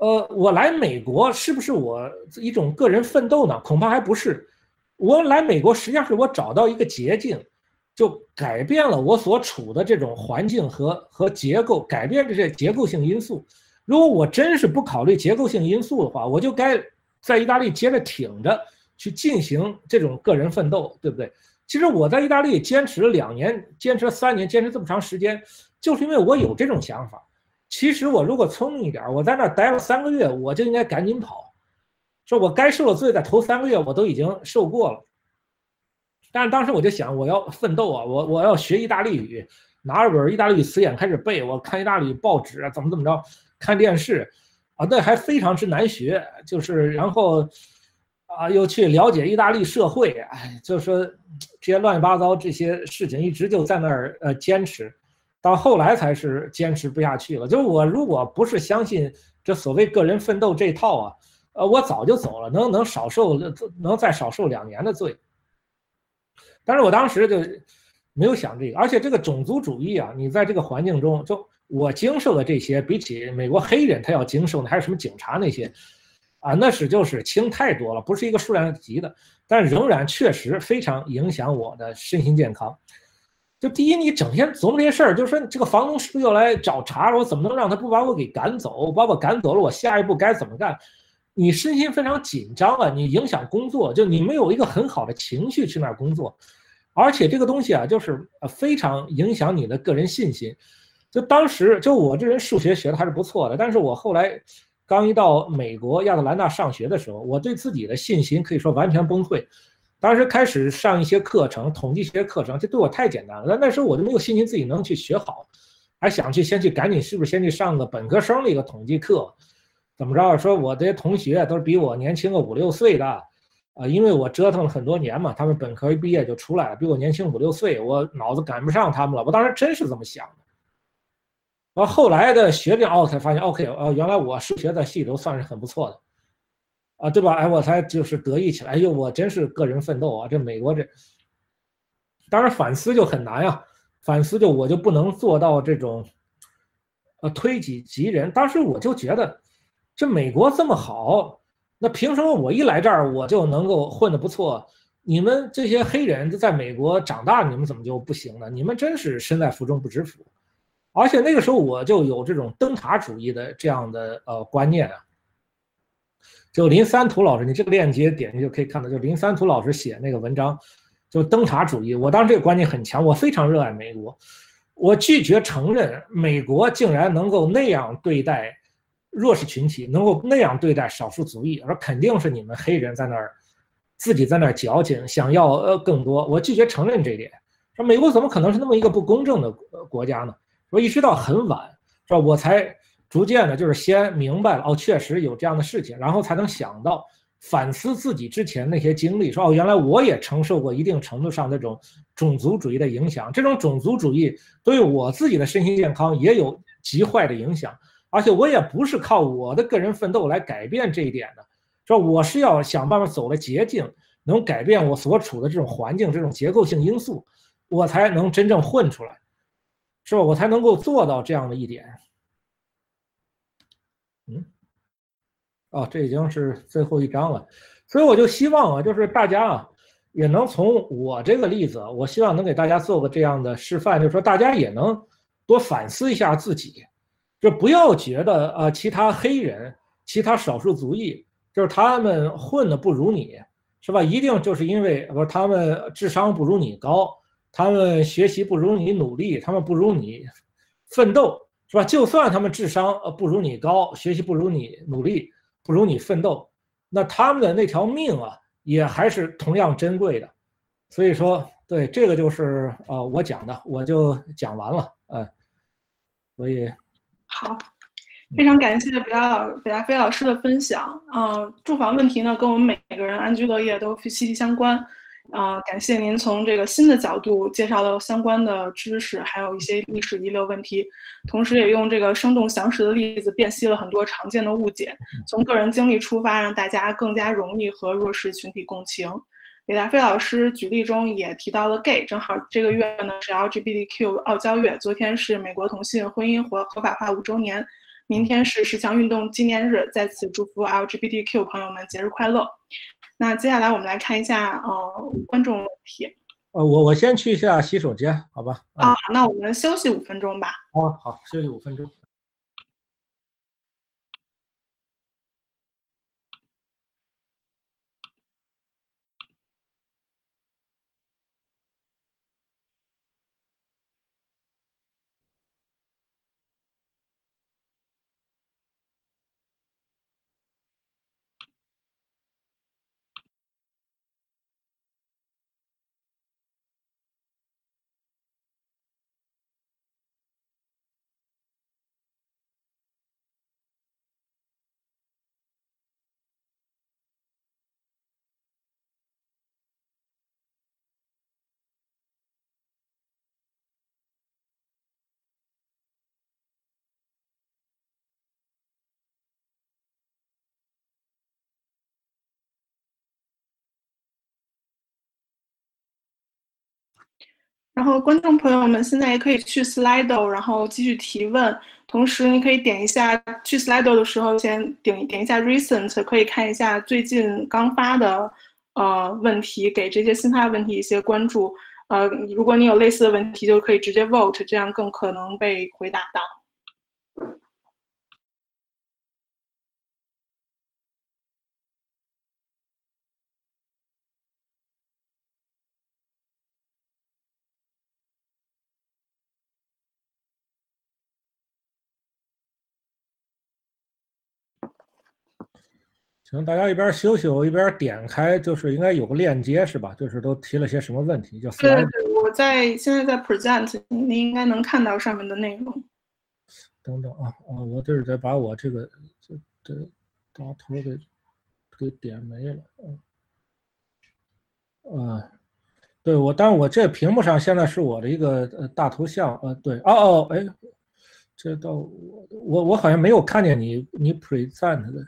呃，我来美国是不是我一种个人奋斗呢？恐怕还不是。我来美国实际上是我找到一个捷径，就改变了我所处的这种环境和和结构，改变这些结构性因素。如果我真是不考虑结构性因素的话，我就该在意大利接着挺着去进行这种个人奋斗，对不对？其实我在意大利坚持了两年，坚持了三年，坚持这么长时间，就是因为我有这种想法。其实我如果聪明一点，我在那儿待了三个月，我就应该赶紧跑。说我该受的罪，在头三个月我都已经受过了。但是当时我就想，我要奋斗啊，我我要学意大利语，拿着本意大利语词典开始背，我看意大利报纸，怎么怎么着，看电视，啊，那还非常之难学。就是然后啊，又去了解意大利社会，哎，就说这些乱七八糟这些事情，一直就在那儿呃坚持。到后来才是坚持不下去了。就是我如果不是相信这所谓个人奋斗这套啊，呃，我早就走了，能能少受，能再少受两年的罪。但是我当时就没有想这个，而且这个种族主义啊，你在这个环境中，就我经受的这些，比起美国黑人他要经受的，还有什么警察那些，啊，那是就是轻太多了，不是一个数量级的，但仍然确实非常影响我的身心健康。就第一，你整天琢磨这些事儿，就是说这个房东是不是又来找茬了？我怎么能让他不把我给赶走？把我赶走了，我下一步该怎么干？你身心非常紧张啊，你影响工作，就你没有一个很好的情绪去那儿工作，而且这个东西啊，就是非常影响你的个人信心。就当时就我这人数学学的还是不错的，但是我后来刚一到美国亚特兰大上学的时候，我对自己的信心可以说完全崩溃。当时开始上一些课程，统计学课程，这对我太简单了。那那时候我就没有信心自己能去学好，还想去先去赶紧是不是先去上个本科生的一个统计课，怎么着？说我这些同学都是比我年轻个五六岁的，啊，因为我折腾了很多年嘛，他们本科一毕业就出来了，比我年轻五六岁，我脑子赶不上他们了。我当时真是这么想的。完后来的学这奥才发现，OK，哦，原来我数学在系里头算是很不错的。啊，对吧？哎，我才就是得意起来。哎呦，我真是个人奋斗啊！这美国这，当然反思就很难呀。反思就我就不能做到这种，呃，推己及人。当时我就觉得，这美国这么好，那凭什么我一来这儿我就能够混得不错？你们这些黑人在美国长大，你们怎么就不行呢？你们真是身在福中不知福。而且那个时候我就有这种灯塔主义的这样的呃观念啊。就林三图老师，你这个链接点进去就可以看到，就林三图老师写那个文章，就灯塔主义。我当时这个观念很强，我非常热爱美国，我拒绝承认美国竟然能够那样对待弱势群体，能够那样对待少数族裔，而肯定是你们黑人在那儿自己在那儿矫情，想要呃更多。我拒绝承认这一点。说美国怎么可能是那么一个不公正的国家呢？说一直到很晚，是吧？我才逐渐的，就是先明白了，哦，确实有这样的事情，然后才能想到反思自己之前那些经历，说哦，原来我也承受过一定程度上这种种族主义的影响，这种种族主义对我自己的身心健康也有极坏的影响，而且我也不是靠我的个人奋斗来改变这一点的。说我是要想办法走了捷径，能改变我所处的这种环境、这种结构性因素，我才能真正混出来，是吧？我才能够做到这样的一点。哦，这已经是最后一章了，所以我就希望啊，就是大家啊，也能从我这个例子，我希望能给大家做个这样的示范，就是说大家也能多反思一下自己，就不要觉得啊，其他黑人、其他少数族裔。就是他们混的不如你，是吧？一定就是因为不是他们智商不如你高，他们学习不如你努力，他们不如你奋斗，是吧？就算他们智商呃不如你高，学习不如你努力，不如你奋斗，那他们的那条命啊，也还是同样珍贵的。所以说，对这个就是呃我讲的，我就讲完了，呃，所以好。非常感谢北大北大飞老师的分享。嗯，住房问题呢，跟我们每个人安居乐业都息息相关。啊，感谢您从这个新的角度介绍了相关的知识，还有一些历史遗留问题，同时也用这个生动详实的例子辨析了很多常见的误解，从个人经历出发，让大家更加容易和弱势群体共情。李达飞老师举例中也提到了 gay，正好这个月呢是 LGBTQ 傲娇月，昨天是美国同性婚姻合合法化五周年。明天是十强运动纪念日，在此祝福 LGBTQ 朋友们节日快乐。那接下来我们来看一下呃观众问题。呃，我我先去一下洗手间，好吧？啊，那我们休息五分钟吧。啊，好，休息五分钟。然后，观众朋友们现在也可以去 Slido，然后继续提问。同时，你可以点一下去 Slido 的时候，先点点一下 Recent，可以看一下最近刚发的呃问题，给这些新发的问题一些关注。呃，如果你有类似的问题，就可以直接 Vote，这样更可能被回答到。行，大家一边休息，我一边点开，就是应该有个链接是吧？就是都提了些什么问题？就对对，我在现在在 present，你应该能看到上面的内容。等等啊啊，我这是得把我这个这这大头给给点没了啊。啊，对我，但是我这屏幕上现在是我的一个呃大头像呃，对哦哦哎，这到我我我好像没有看见你你 present 的。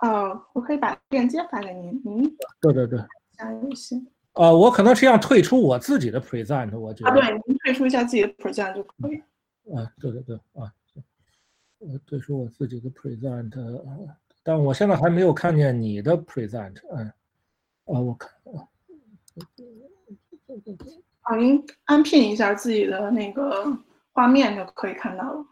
哦，我可以把链接发给您。您对对对，加游戏。呃，我可能是要退出我自己的 present，我觉得。啊，对，您退出一下自己的 present 就可以。啊，对对对，啊，我退出我自己的 present，但我现在还没有看见你的 present，嗯，啊，我看啊，啊，您安 pin 一下自己的那个画面就可以看到了。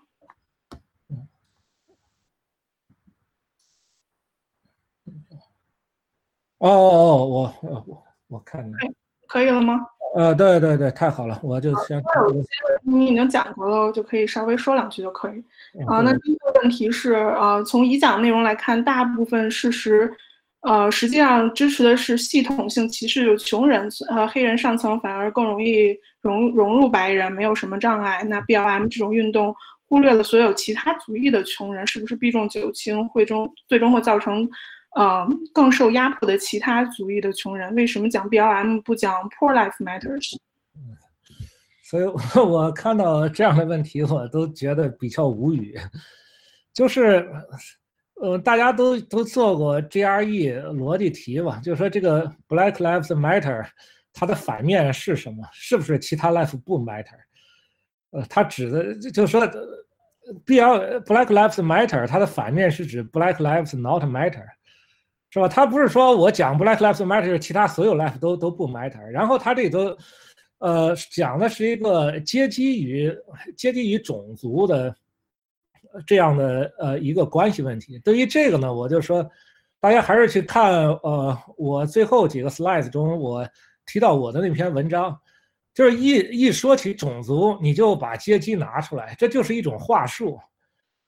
哦哦哦，我我我看看，可以了吗？呃，对对对，太好了，我就先。你已经讲过了，就可以稍微说两句就可以。啊，那第一个问题是，呃，从已讲内容来看，大部分事实，呃，实际上支持的是系统性歧视穷人，呃，黑人上层反而更容易融融入白人，没有什么障碍。那 BLM 这种运动忽略了所有其他族裔的穷人，是不是避重就轻，会中最终会造成，呃，更受压迫的其他族裔的穷人？为什么讲 BLM 不讲 Poor Life Matters？所以我看到这样的问题，我都觉得比较无语。就是，呃，大家都都做过 GRE 逻辑题吧？就是说这个 Black Lives Matter，它的反面是什么？是不是其他 life 不 matter？呃，它指的就是说，BL Black Lives Matter，它的反面是指 Black Lives Not Matter，是吧？他不是说我讲 Black Lives Matter，其他所有 life 都都不 matter。然后他这里头。呃，讲的是一个阶级与阶级与种族的这样的呃一个关系问题。对于这个呢，我就说，大家还是去看呃我最后几个 slides 中我提到我的那篇文章，就是一一说起种族，你就把阶级拿出来，这就是一种话术，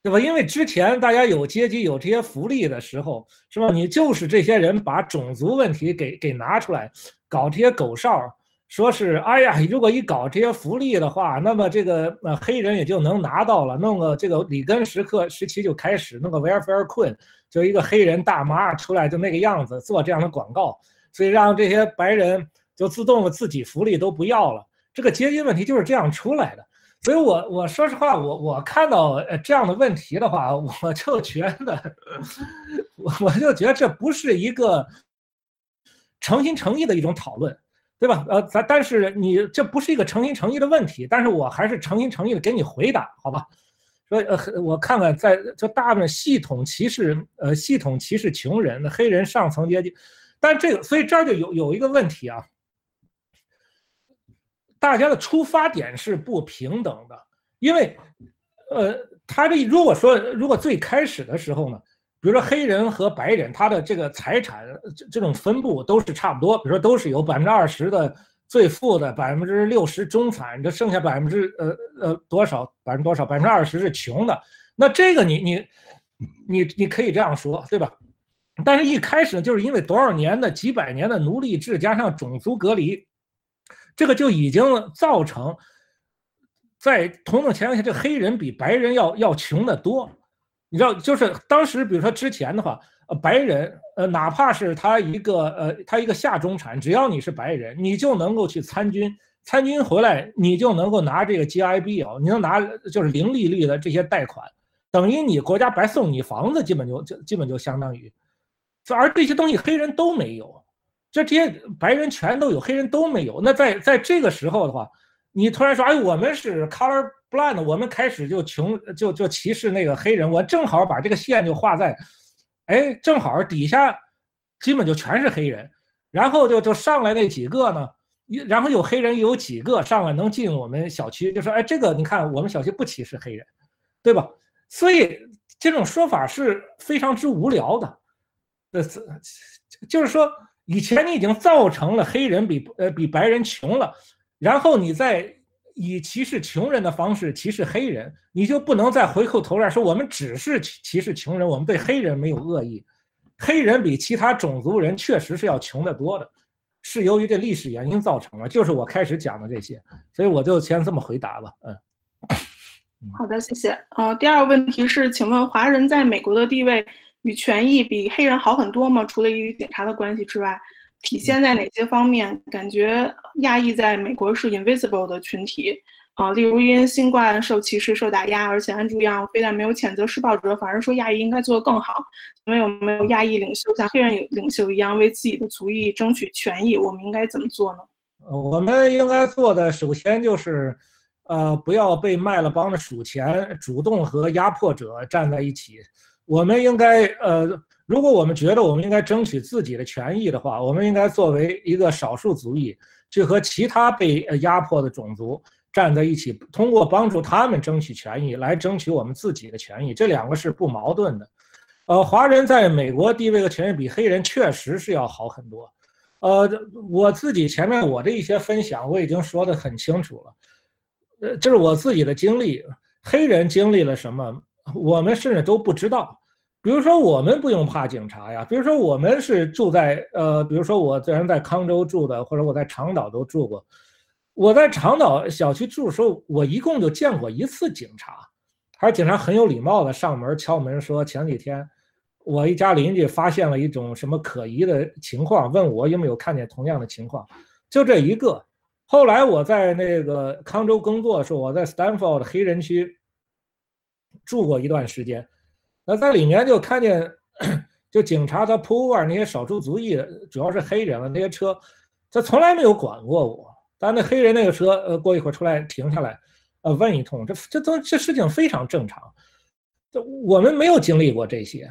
对吧？因为之前大家有阶级有这些福利的时候，是吧？你就是这些人把种族问题给给拿出来搞这些狗哨。说是，哎呀，如果一搞这些福利的话，那么这个呃黑人也就能拿到了。弄个这个里根时刻时期就开始弄个 welfare queen，就一个黑人大妈出来就那个样子做这样的广告，所以让这些白人就自动的自己福利都不要了。这个阶级问题就是这样出来的。所以我我说实话，我我看到这样的问题的话，我就觉得，我 我就觉得这不是一个诚心诚意的一种讨论。对吧？呃，咱但是你这不是一个诚心诚意的问题，但是我还是诚心诚意的给你回答，好吧？说呃，我看看在这大部分系统歧视，呃，系统歧视穷人、黑人上层阶级，但这个所以这儿就有有一个问题啊，大家的出发点是不平等的，因为呃，他这如果说如果最开始的时候呢？比如说黑人和白人，他的这个财产这这种分布都是差不多。比如说都是有百分之二十的最富的，百分之六十中产，这剩下百分之呃呃多少百分之多少百分之二十是穷的。那这个你你你你可以这样说，对吧？但是一开始就是因为多少年的几百年的奴隶制加上种族隔离，这个就已经造成在同等情况下，这黑人比白人要要穷得多。你知道，就是当时，比如说之前的话，呃，白人，呃，哪怕是他一个，呃，他一个下中产，只要你是白人，你就能够去参军，参军回来，你就能够拿这个 GIB 哦，你能拿就是零利率的这些贷款，等于你国家白送你房子，基本就就基本就相当于，而这些东西黑人都没有，这这些白人全都有，黑人都没有。那在在这个时候的话，你突然说，哎，我们是 color blind，，我们开始就穷，就就歧视那个黑人。我正好把这个线就画在，哎，正好底下基本就全是黑人，然后就就上来那几个呢，然后有黑人有几个上来能进我们小区，就说，哎，这个你看我们小区不歧视黑人，对吧？所以这种说法是非常之无聊的，呃，就是说以前你已经造成了黑人比呃比白人穷了，然后你再。以歧视穷人的方式歧视黑人，你就不能再回过头来说我们只是歧视穷人，我们对黑人没有恶意。黑人比其他种族人确实是要穷得多的，是由于这历史原因造成的。就是我开始讲的这些，所以我就先这么回答吧。嗯，好的，谢谢。呃，第二个问题是，请问华人在美国的地位与权益比黑人好很多吗？除了与警察的关系之外？体现在哪些方面？感觉亚裔在美国是 invisible 的群体啊，例如因新冠受歧视、受打压，而且安朱样非但没有谴责施暴者，反而说亚裔应该做得更好。我们有没有亚裔领袖像黑人领袖一样为自己的族裔争取权益？我们应该怎么做呢？我们应该做的首先就是，呃，不要被卖了帮着数钱，主动和压迫者站在一起。我们应该呃。如果我们觉得我们应该争取自己的权益的话，我们应该作为一个少数族裔，去和其他被压迫的种族站在一起，通过帮助他们争取权益，来争取我们自己的权益。这两个是不矛盾的。呃，华人在美国地位和权益比黑人确实是要好很多。呃，我自己前面我的一些分享我已经说得很清楚了。呃，这是我自己的经历，黑人经历了什么，我们甚至都不知道。比如说我们不用怕警察呀，比如说我们是住在呃，比如说我虽然在康州住的，或者我在长岛都住过。我在长岛小区住的时候，我一共就见过一次警察，还是警察很有礼貌的上门敲门说前几天我一家邻居发现了一种什么可疑的情况，问我有没有看见同样的情况，就这一个。后来我在那个康州工作的时候，我在 Stanford 黑人区住过一段时间，那在里面就看见就警察他 p u l 那些少数族裔，主要是黑人了那些车，他从来没有管过我。但那黑人那个车，呃，过一会儿出来停下来，呃，问一通，这这都这事情非常正常，这我们没有经历过这些，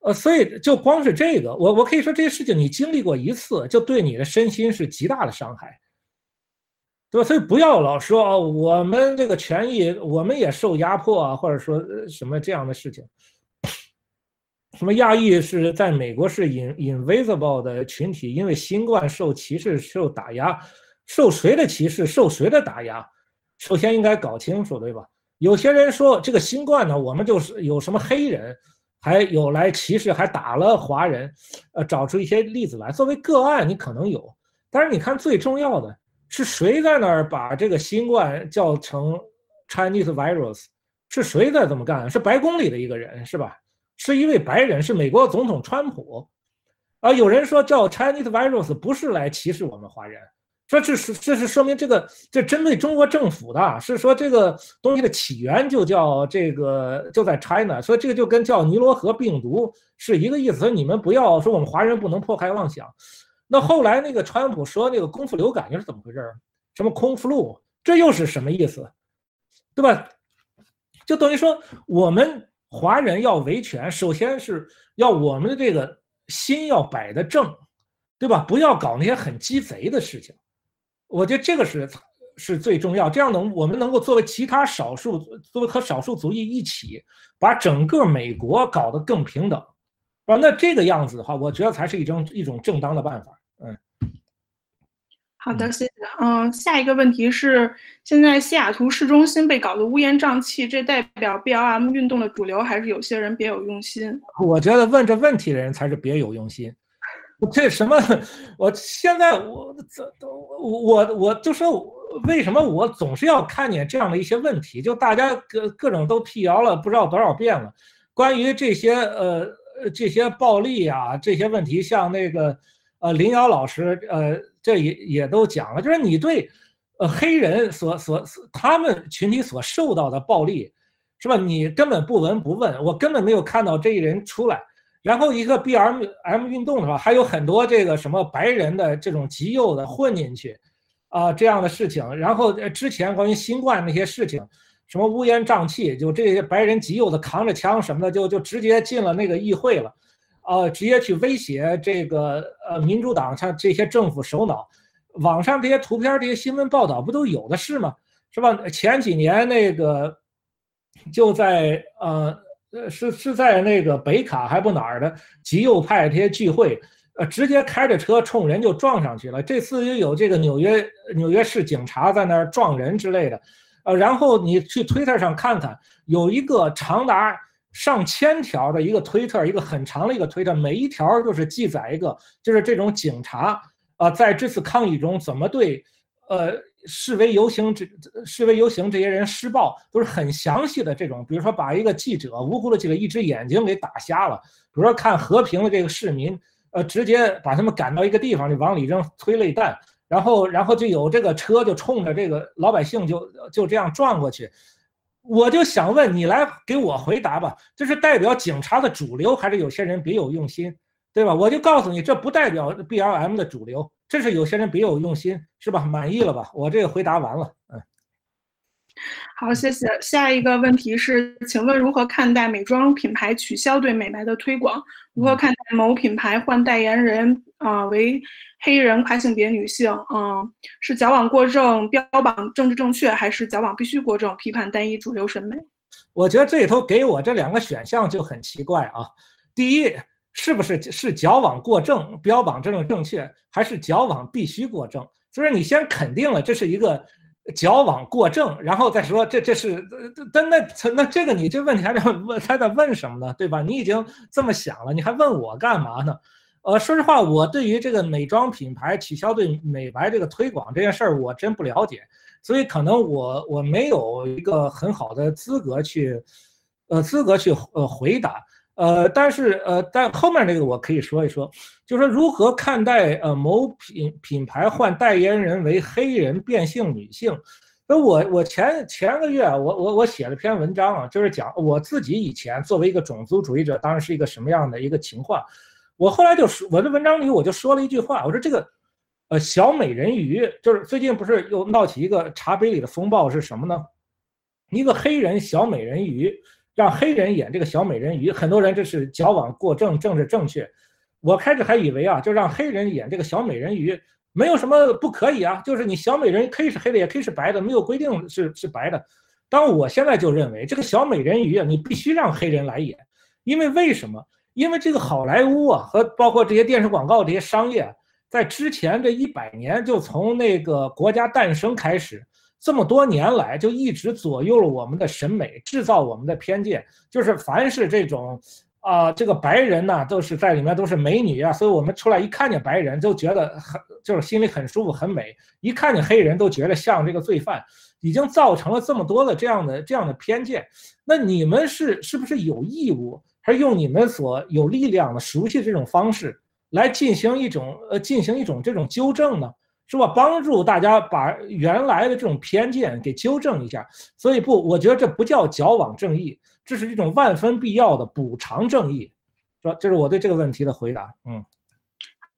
呃，所以就光是这个，我我可以说这些事情你经历过一次，就对你的身心是极大的伤害，对？所以不要老说啊，我们这个权益我们也受压迫啊，或者说什么这样的事情，什么亚裔是在美国是 in invisible 的群体，因为新冠受歧视受打压。受谁的歧视，受谁的打压，首先应该搞清楚，对吧？有些人说这个新冠呢，我们就是有什么黑人，还有来歧视，还打了华人，呃，找出一些例子来。作为个案，你可能有，但是你看最重要的是谁在那儿把这个新冠叫成 Chinese virus？是谁在这么干？是白宫里的一个人，是吧？是一位白人，是美国总统川普。啊，有人说叫 Chinese virus 不是来歧视我们华人。说这是这是说明这个这针对中国政府的，是说这个东西的起源就叫这个就在 China，所以这个就跟叫尼罗河病毒是一个意思。你们不要说我们华人不能破开妄想。那后来那个川普说那个功夫流感又是怎么回事？什么空 flu，这又是什么意思？对吧？就等于说我们华人要维权，首先是要我们的这个心要摆得正，对吧？不要搞那些很鸡贼的事情。我觉得这个是是最重要，这样能我们能够作为其他少数，作为和少数族裔一起，把整个美国搞得更平等，啊，那这个样子的话，我觉得才是一种一种正当的办法。嗯，好的，谢谢。嗯，下一个问题是，现在西雅图市中心被搞得乌烟瘴气，这代表 BLM 运动的主流，还是有些人别有用心？我觉得问这问题的人才是别有用心。这什么？我现在我这都我我就说为什么我总是要看见这样的一些问题？就大家各各种都辟谣了不知道多少遍了。关于这些呃呃这些暴力啊这些问题，像那个呃林瑶老师呃这也也都讲了，就是你对呃黑人所所他们群体所受到的暴力，是吧？你根本不闻不问，我根本没有看到这一人出来。然后一个 B M M 运动的话，还有很多这个什么白人的这种极右的混进去，啊这样的事情。然后之前关于新冠那些事情，什么乌烟瘴气，就这些白人极右的扛着枪什么的，就就直接进了那个议会了，啊，直接去威胁这个呃民主党像这些政府首脑。网上这些图片、这些新闻报道不都有的是吗？是吧？前几年那个就在呃。呃，是是在那个北卡还不哪儿的极右派这些聚会，呃，直接开着车冲人就撞上去了。这次又有这个纽约纽约市警察在那儿撞人之类的，呃，然后你去推特上看看，有一个长达上千条的一个推特，一个很长的一个推特，每一条就是记载一个，就是这种警察啊，在这次抗议中怎么对，呃。示威游行这示威游行这些人施暴都是很详细的这种，比如说把一个记者无辜的记者一只眼睛给打瞎了，比如说看和平的这个市民，呃，直接把他们赶到一个地方就往里扔催泪弹，然后然后就有这个车就冲着这个老百姓就就这样撞过去，我就想问你来给我回答吧，这是代表警察的主流还是有些人别有用心，对吧？我就告诉你，这不代表 B L M 的主流。这是有些人别有用心，是吧？满意了吧？我这个回答完了，嗯。好，谢谢。下一个问题是，请问如何看待美妆品牌取消对美白的推广？如何看待某品牌换代言人啊为黑人跨性别女性？嗯，是矫枉过正，标榜政治正确，还是矫枉必须过正，批判单一主流审美？我觉得这里头给我这两个选项就很奇怪啊。第一。是不是是矫枉过正，标榜这种正确，还是矫枉必须过正？就是你先肯定了这是一个矫枉过正，然后再说这这是，但那那这个你这问题还得问还得问什么呢？对吧？你已经这么想了，你还问我干嘛呢？呃，说实话，我对于这个美妆品牌取消对美白这个推广这件事儿，我真不了解，所以可能我我没有一个很好的资格去，呃，资格去呃回答。呃，但是呃，但后面那个我可以说一说，就说如何看待呃某品品牌换代言人为黑人变性女性。那我我前前个月我我我写了篇文章啊，就是讲我自己以前作为一个种族主义者，当然是一个什么样的一个情况。我后来就说我的文章里我就说了一句话，我说这个呃小美人鱼就是最近不是又闹起一个茶杯里的风暴是什么呢？一个黑人小美人鱼。让黑人演这个小美人鱼，很多人这是矫枉过正，政治正确。我开始还以为啊，就让黑人演这个小美人鱼，没有什么不可以啊，就是你小美人可以是黑的，也可以是白的，没有规定是是白的。但我现在就认为，这个小美人鱼啊，你必须让黑人来演，因为为什么？因为这个好莱坞啊，和包括这些电视广告这些商业，在之前这一百年，就从那个国家诞生开始。这么多年来，就一直左右了我们的审美，制造我们的偏见。就是凡是这种，啊，这个白人呢，都是在里面都是美女啊，所以我们出来一看见白人，就觉得很就是心里很舒服，很美。一看见黑人，都觉得像这个罪犯，已经造成了这么多的这样的这样的偏见。那你们是是不是有义务，还是用你们所有力量的熟悉这种方式来进行一种呃进行一种这种纠正呢？是吧？帮助大家把原来的这种偏见给纠正一下，所以不，我觉得这不叫矫枉正义，这是一种万分必要的补偿正义，是吧？这是我对这个问题的回答。嗯，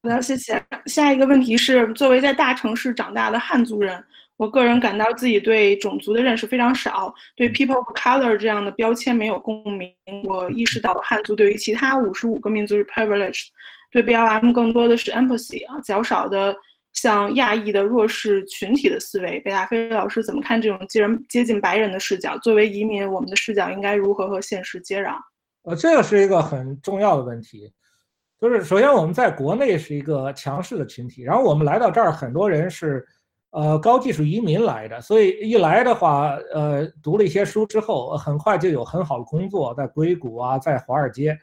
好的，谢谢。下一个问题是，作为在大城市长大的汉族人，我个人感到自己对种族的认识非常少，对 people of color 这样的标签没有共鸣。我意识到汉族对于其他五十五个民族是 privileged，对 BLM 更多的是 empathy 啊，较少的。像亚裔的弱势群体的思维，北大飞老师怎么看这种既然接近白人的视角？作为移民，我们的视角应该如何和现实接壤？呃，这个是一个很重要的问题。就是首先我们在国内是一个强势的群体，然后我们来到这儿，很多人是呃高技术移民来的，所以一来的话，呃，读了一些书之后，很快就有很好的工作，在硅谷啊，在华尔街，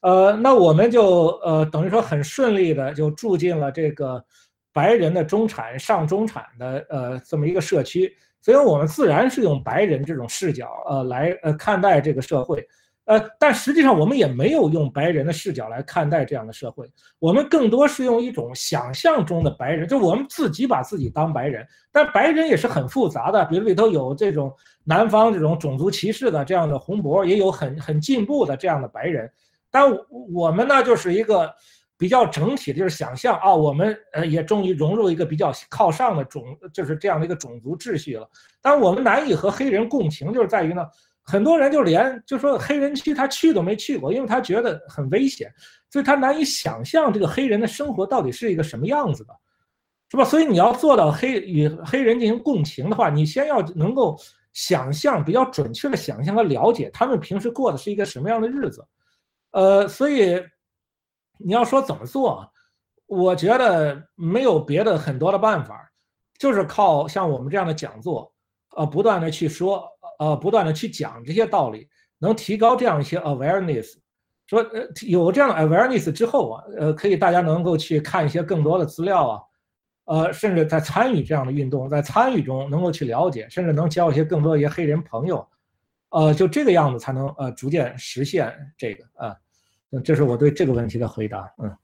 呃，那我们就呃等于说很顺利的就住进了这个。白人的中产、上中产的呃这么一个社区，所以我们自然是用白人这种视角呃来呃看待这个社会，呃，但实际上我们也没有用白人的视角来看待这样的社会，我们更多是用一种想象中的白人，就我们自己把自己当白人，但白人也是很复杂的，比如里头有这种南方这种种族歧视的这样的红脖，也有很很进步的这样的白人，但我们呢就是一个。比较整体的就是想象啊，我们呃也终于融入一个比较靠上的种，就是这样的一个种族秩序了。但我们难以和黑人共情，就是在于呢，很多人就连就说黑人区他去都没去过，因为他觉得很危险，所以他难以想象这个黑人的生活到底是一个什么样子的，是吧？所以你要做到黑与黑人进行共情的话，你先要能够想象比较准确的想象和了解他们平时过的是一个什么样的日子，呃，所以。你要说怎么做，我觉得没有别的很多的办法，就是靠像我们这样的讲座，呃，不断的去说，呃，不断的去讲这些道理，能提高这样一些 awareness。说呃有这样的 awareness 之后啊，呃，可以大家能够去看一些更多的资料啊，呃，甚至在参与这样的运动，在参与中能够去了解，甚至能交一些更多一些黑人朋友，呃，就这个样子才能呃逐渐实现这个啊。这是我对这个问题的回答。嗯，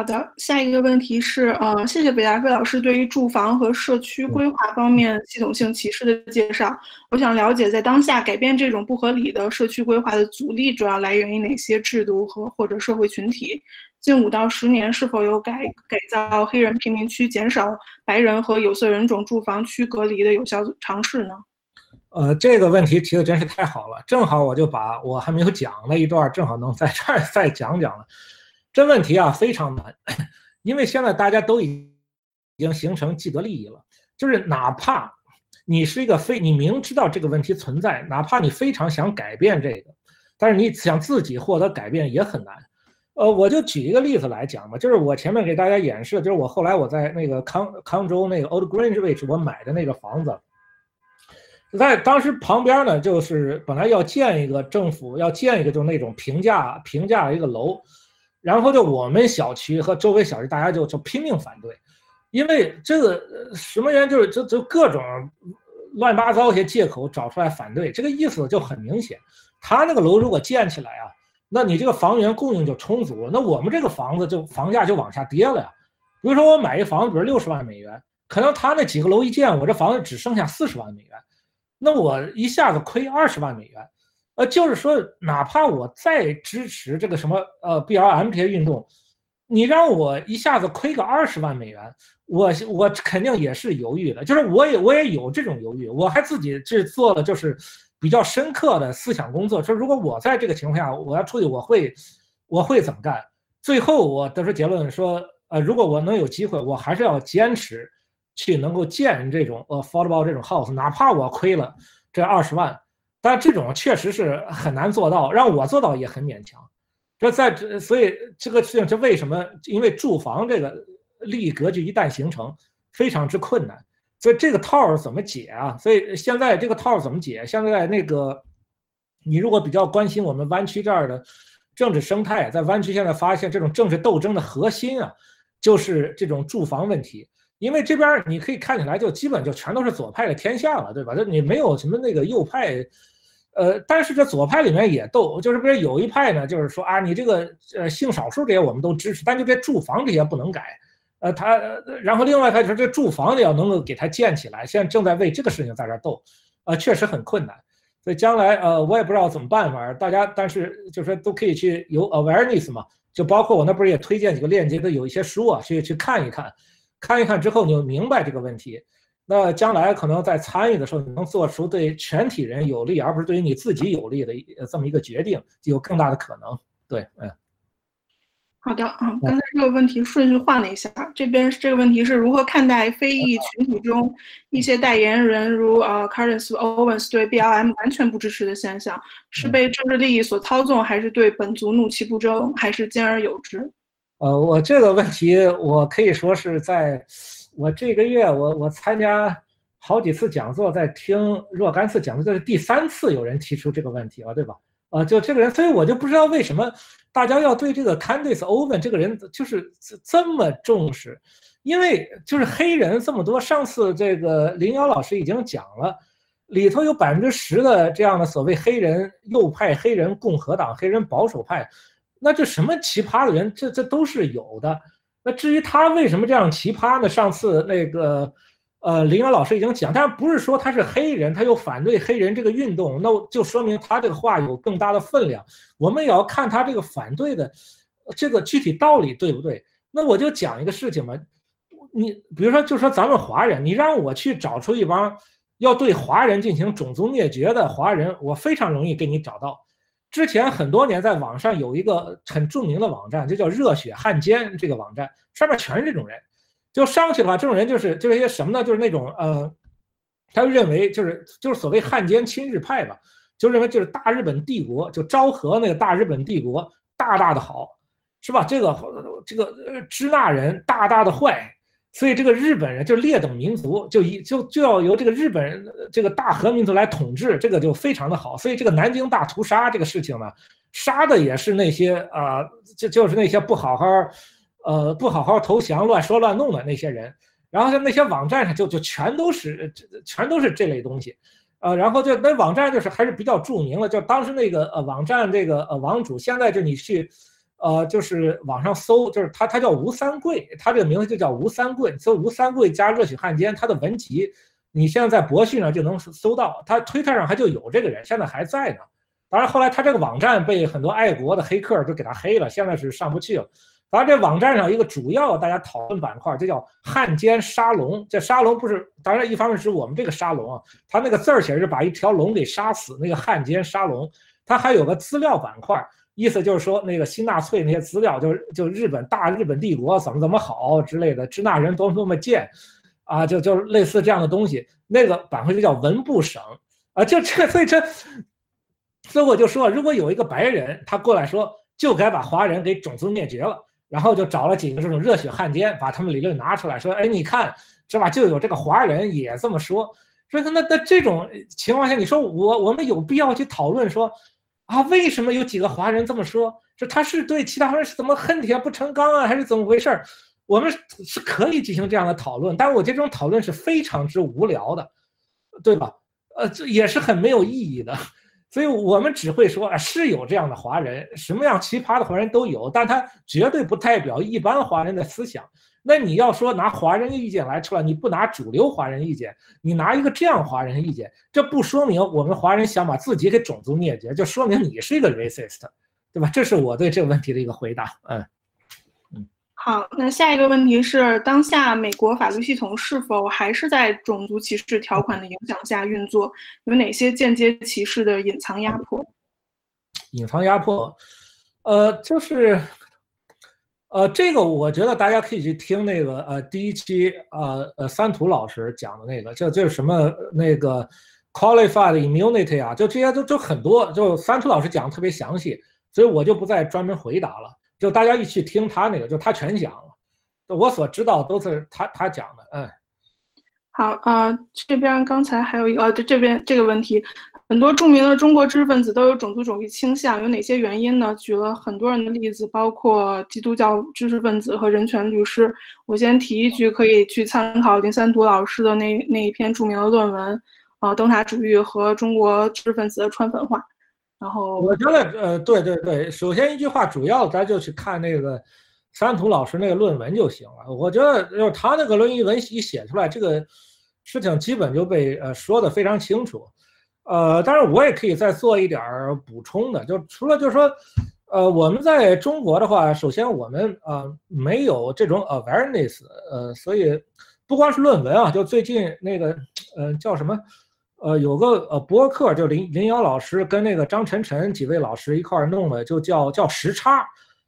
好的，下一个问题是，呃，谢谢北大飞老师对于住房和社区规划方面系统性歧视的介绍。我想了解，在当下改变这种不合理的社区规划的阻力主要来源于哪些制度和或者社会群体？近五到十年是否有改改造黑人贫民区、减少白人和有色人种住房区隔离的有效尝试呢？呃，这个问题提的真是太好了，正好我就把我还没有讲那一段，正好能在这儿 再讲讲了。这问题啊非常难，因为现在大家都已经形成既得利益了，就是哪怕你是一个非你明知道这个问题存在，哪怕你非常想改变这个，但是你想自己获得改变也很难。呃，我就举一个例子来讲吧，就是我前面给大家演示，就是我后来我在那个康康州那个 Old Greenwich 我买的那个房子，在当时旁边呢，就是本来要建一个政府要建一个就是那种平价平价一个楼，然后就我们小区和周围小区大家就就拼命反对，因为这个什么原因，就是就就各种乱七八糟一些借口找出来反对，这个意思就很明显，他那个楼如果建起来啊。那你这个房源供应就充足，那我们这个房子就房价就往下跌了呀。比如说我买一房子，比如六十万美元，可能他那几个楼一建，我这房子只剩下四十万美元，那我一下子亏二十万美元。呃，就是说，哪怕我再支持这个什么呃 BLM 这些运动，你让我一下子亏个二十万美元，我我肯定也是犹豫的。就是我也我也有这种犹豫，我还自己这做了就是。比较深刻的思想工作，说如果我在这个情况下我要出去，我会我会怎么干？最后我得出结论说，呃，如果我能有机会，我还是要坚持去能够建这种 affordable 这种 house，哪怕我亏了这二十万，但这种确实是很难做到，让我做到也很勉强。这在这，所以这个事情是为什么？因为住房这个利益格局一旦形成，非常之困难。所以这个套儿怎么解啊？所以现在这个套儿怎么解？现在那个，你如果比较关心我们湾区这儿的政治生态，在湾区现在发现这种政治斗争的核心啊，就是这种住房问题。因为这边你可以看起来就基本就全都是左派的天下了，对吧？这你没有什么那个右派，呃，但是这左派里面也斗，就是不是有一派呢？就是说啊，你这个呃性少数这些我们都支持，但就这住房这些不能改。呃，他，然后另外他就是这住房子要能够给他建起来，现在正在为这个事情在这斗，呃，确实很困难，所以将来呃，我也不知道怎么办法，大家但是就是说都可以去有 awareness 嘛，就包括我那不是也推荐几个链接的，有一些书啊，去去看一看，看一看之后你就明白这个问题，那将来可能在参与的时候，你能做出对全体人有利，而不是对于你自己有利的这么一个决定，有更大的可能，对，嗯。好的，嗯，刚才这个问题顺序换了一下，这边这个问题是如何看待非裔群体中一些代言人，如呃 c a r i s Owens 对 BLM 完全不支持的现象，是被政治利益所操纵，还是对本族怒其不争，还是兼而有之？呃，我这个问题我可以说是在我这个月我我参加好几次讲座，在听若干次讲座，这是第三次有人提出这个问题了，对吧？啊，就这个人，所以我就不知道为什么大家要对这个 Candice Owen 这个人就是这么重视，因为就是黑人这么多，上次这个林瑶老师已经讲了，里头有百分之十的这样的所谓黑人右派、黑人共和党、黑人保守派，那这什么奇葩的人，这这都是有的。那至于他为什么这样奇葩呢？上次那个。呃，林阳老师已经讲，但不是说他是黑人，他又反对黑人这个运动，那就说明他这个话有更大的分量。我们也要看他这个反对的这个具体道理对不对？那我就讲一个事情嘛，你比如说，就说咱们华人，你让我去找出一帮要对华人进行种族灭绝的华人，我非常容易给你找到。之前很多年在网上有一个很著名的网站，就叫“热血汉奸”这个网站，上面全是这种人。就上去的话，这种人就是就是一些什么呢？就是那种呃，他认为就是就是所谓汉奸亲日派吧，就认为就是大日本帝国就昭和那个大日本帝国大大的好，是吧？这个这个支那人大大的坏，所以这个日本人就劣等民族，就一就就要由这个日本人这个大和民族来统治，这个就非常的好。所以这个南京大屠杀这个事情呢，杀的也是那些啊，就就是那些不好好。呃，不好好投降、乱说乱弄的那些人，然后在那些网站上就就全都是，全都是这类东西，呃，然后就那网站就是还是比较著名的，就当时那个呃网站这个呃网主，现在就你去，呃，就是网上搜，就是他他叫吴三桂，他这个名字就叫吴三桂，搜吴三桂加热血汉奸，他的文集，你现在在博讯上就能搜到，他推特上还就有这个人，现在还在呢。当然后来他这个网站被很多爱国的黑客都给他黑了，现在是上不去了。当然这网站上一个主要大家讨论板块，就叫汉奸沙龙。这沙龙不是，当然一方面是我们这个沙龙啊，他那个字儿写着把一条龙给杀死，那个汉奸沙龙。他还有个资料板块，意思就是说那个新纳粹那些资料，就就日本大日本帝国怎么怎么好之类的，支那人多么多么贱，啊，就就类似这样的东西。那个板块就叫文部省啊，就这，所以这，所以我就说，如果有一个白人他过来说。就该把华人给种族灭绝了，然后就找了几个这种热血汉奸，把他们理论拿出来说，哎，你看是吧？就有这个华人也这么说，所以那那这种情况下，你说我我们有必要去讨论说，啊，为什么有几个华人这么说？说他是对其他人是怎么恨铁不成钢啊，还是怎么回事？我们是可以进行这样的讨论，但我这种讨论是非常之无聊的，对吧？呃，这也是很没有意义的。所以我们只会说啊，是有这样的华人，什么样奇葩的华人都有，但他绝对不代表一般华人的思想。那你要说拿华人意见来出来，你不拿主流华人意见，你拿一个这样华人意见，这不说明我们华人想把自己给种族灭绝，就说明你是一个 racist，对吧？这是我对这个问题的一个回答。嗯。好，那下一个问题是，当下美国法律系统是否还是在种族歧视条款的影响下运作？有哪些间接歧视的隐藏压迫？隐藏压迫，呃，就是，呃，这个我觉得大家可以去听那个呃第一期呃呃三图老师讲的那个，这就是什么那个 qualified immunity 啊，就这些都都很多，就三图老师讲的特别详细，所以我就不再专门回答了。就大家一起听他那个，就他全讲了。我所知道都是他他讲的。嗯，好啊，这边刚才还有一个，就，这边这个问题，很多著名的中国知识分子都有种族主义倾向，有哪些原因呢？举了很多人的例子，包括基督教知识分子和人权律师。我先提一句，可以去参考林三图老师的那那一篇著名的论文，呃，灯塔主义和中国知识分子的川粉化。然后我觉得，呃，对对对，首先一句话，主要咱就去看那个三图老师那个论文就行了。我觉得，就是他那个论文一写出来，这个事情基本就被呃说的非常清楚。呃，当然我也可以再做一点儿补充的，就除了就是说，呃，我们在中国的话，首先我们呃没有这种 awareness，呃，所以不光是论文啊，就最近那个，呃，叫什么？呃，有个呃博客，就林林瑶老师跟那个张晨晨几位老师一块儿弄的，就叫叫时差。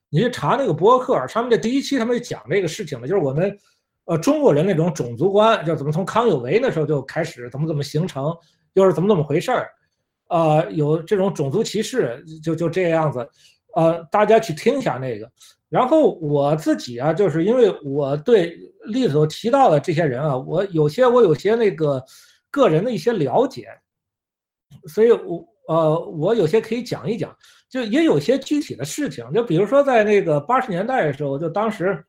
你去查那个博客，他们的第一期他们就讲这个事情了，就是我们呃中国人那种种族观，就怎么从康有为那时候就开始怎么怎么形成，又是怎么怎么回事儿，呃，有这种种族歧视，就就这样子。呃，大家去听一下那个。然后我自己啊，就是因为我对例子提到的这些人啊，我有些我有些那个。个人的一些了解，所以我呃，我有些可以讲一讲，就也有些具体的事情，就比如说在那个八十年代的时候，就当时，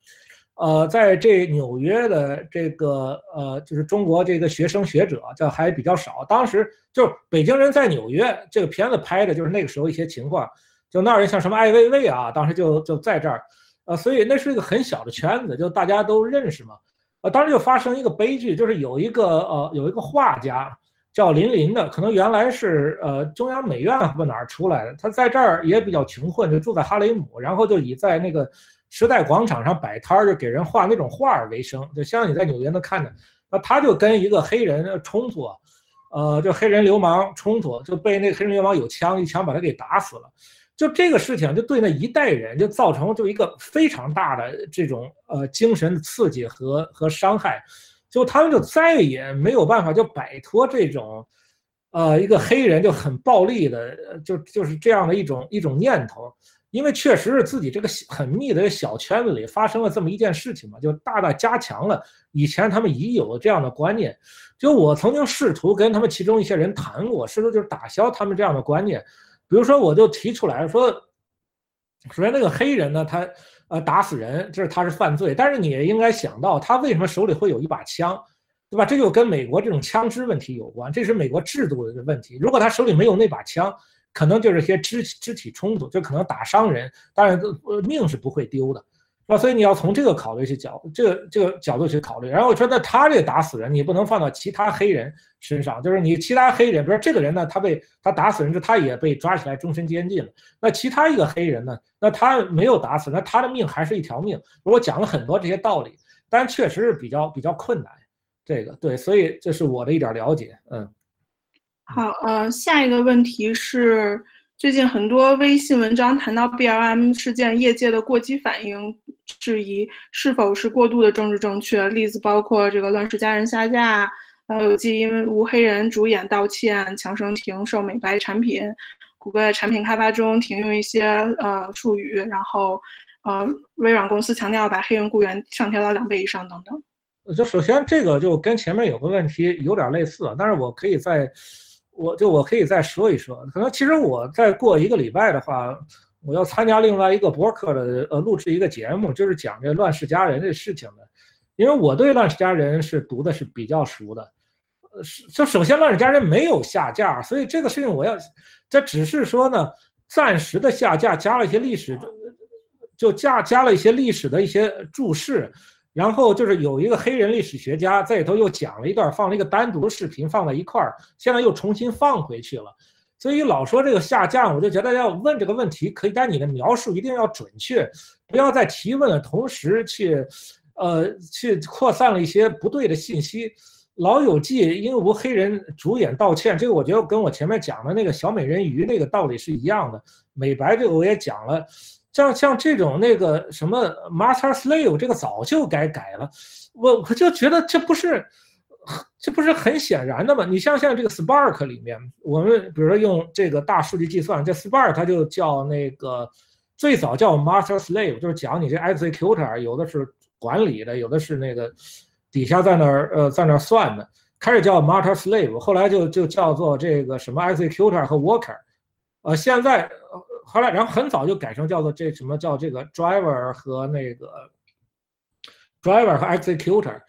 呃，在这纽约的这个呃，就是中国这个学生学者，这还比较少。当时就北京人在纽约，这个片子拍的就是那个时候一些情况，就那儿像什么艾薇薇啊，当时就就在这儿，呃，所以那是一个很小的圈子，就大家都认识嘛。呃，当时就发生一个悲剧，就是有一个呃，有一个画家叫林林的，可能原来是呃中央美院不哪儿出来的，他在这儿也比较穷困，就住在哈雷姆，然后就以在那个时代广场上摆摊儿，就给人画那种画儿为生，就像你在纽约能看见。那他就跟一个黑人冲突，呃，就黑人流氓冲突，就被那个黑人流氓有枪，一枪把他给打死了。就这个事情，就对那一代人就造成就一个非常大的这种呃精神刺激和和伤害，就他们就再也没有办法就摆脱这种，呃一个黑人就很暴力的就就是这样的一种一种念头，因为确实是自己这个很密的小圈子里发生了这么一件事情嘛，就大大加强了以前他们已有的这样的观念。就我曾经试图跟他们其中一些人谈过，试图就是打消他们这样的观念。比如说，我就提出来说，首先那个黑人呢，他呃打死人，这是他是犯罪，但是你也应该想到，他为什么手里会有一把枪，对吧？这就跟美国这种枪支问题有关，这是美国制度的问题。如果他手里没有那把枪，可能就是些肢肢体冲突，就可能打伤人，当然命是不会丢的。那所以你要从这个考虑去角，这个这个角度去考虑。然后我说，那他这个打死人，你不能放到其他黑人身上，就是你其他黑人，比如说这个人呢，他被他打死人之后，他也被抓起来终身监禁了。那其他一个黑人呢，那他没有打死，那他的命还是一条命。我讲了很多这些道理，但确实是比较比较困难。这个对，所以这是我的一点了解。嗯，好，呃，下一个问题是。最近很多微信文章谈到 BLM 事件，业界的过激反应质疑是否是过度的政治正确。例子包括这个《乱世佳人》下架，呃，有记因无黑人主演道歉，强生停售美白产品，谷歌在产品开发中停用一些呃术语，然后呃微软公司强调把黑人雇员上调到两倍以上等等。就首先这个就跟前面有个问题有点类似，但是我可以再，我就我可以再说一说。可能其实我再过一个礼拜的话，我要参加另外一个博客的呃录制一个节目，就是讲这《乱世佳人》这事情的。因为我对《乱世佳人》是读的是比较熟的，呃，是就首先《乱世佳人》没有下架，所以这个事情我要，这只是说呢，暂时的下架，加了一些历史，就加加了一些历史的一些注释。然后就是有一个黑人历史学家在里头又讲了一段，放了一个单独的视频放在一块儿，现在又重新放回去了。所以老说这个下降，我就觉得要问这个问题，可以，但你的描述一定要准确，不要在提问的同时去，呃，去扩散了一些不对的信息。老友记因无黑人主演道歉，这个我觉得跟我前面讲的那个小美人鱼那个道理是一样的。美白这个我也讲了。像像这种那个什么 master slave 这个早就该改了，我我就觉得这不是，这不是很显然的吗？你像现在这个 Spark 里面，我们比如说用这个大数据计算，这 Spark 它就叫那个最早叫 master slave，就是讲你这 executor 有的是管理的，有的是那个底下在那儿呃在那儿算的，开始叫 master slave，后来就就叫做这个什么 executor 和 worker，呃现在。后来，然后很早就改成叫做这什么叫这个 driver 和那个 driver 和 executor，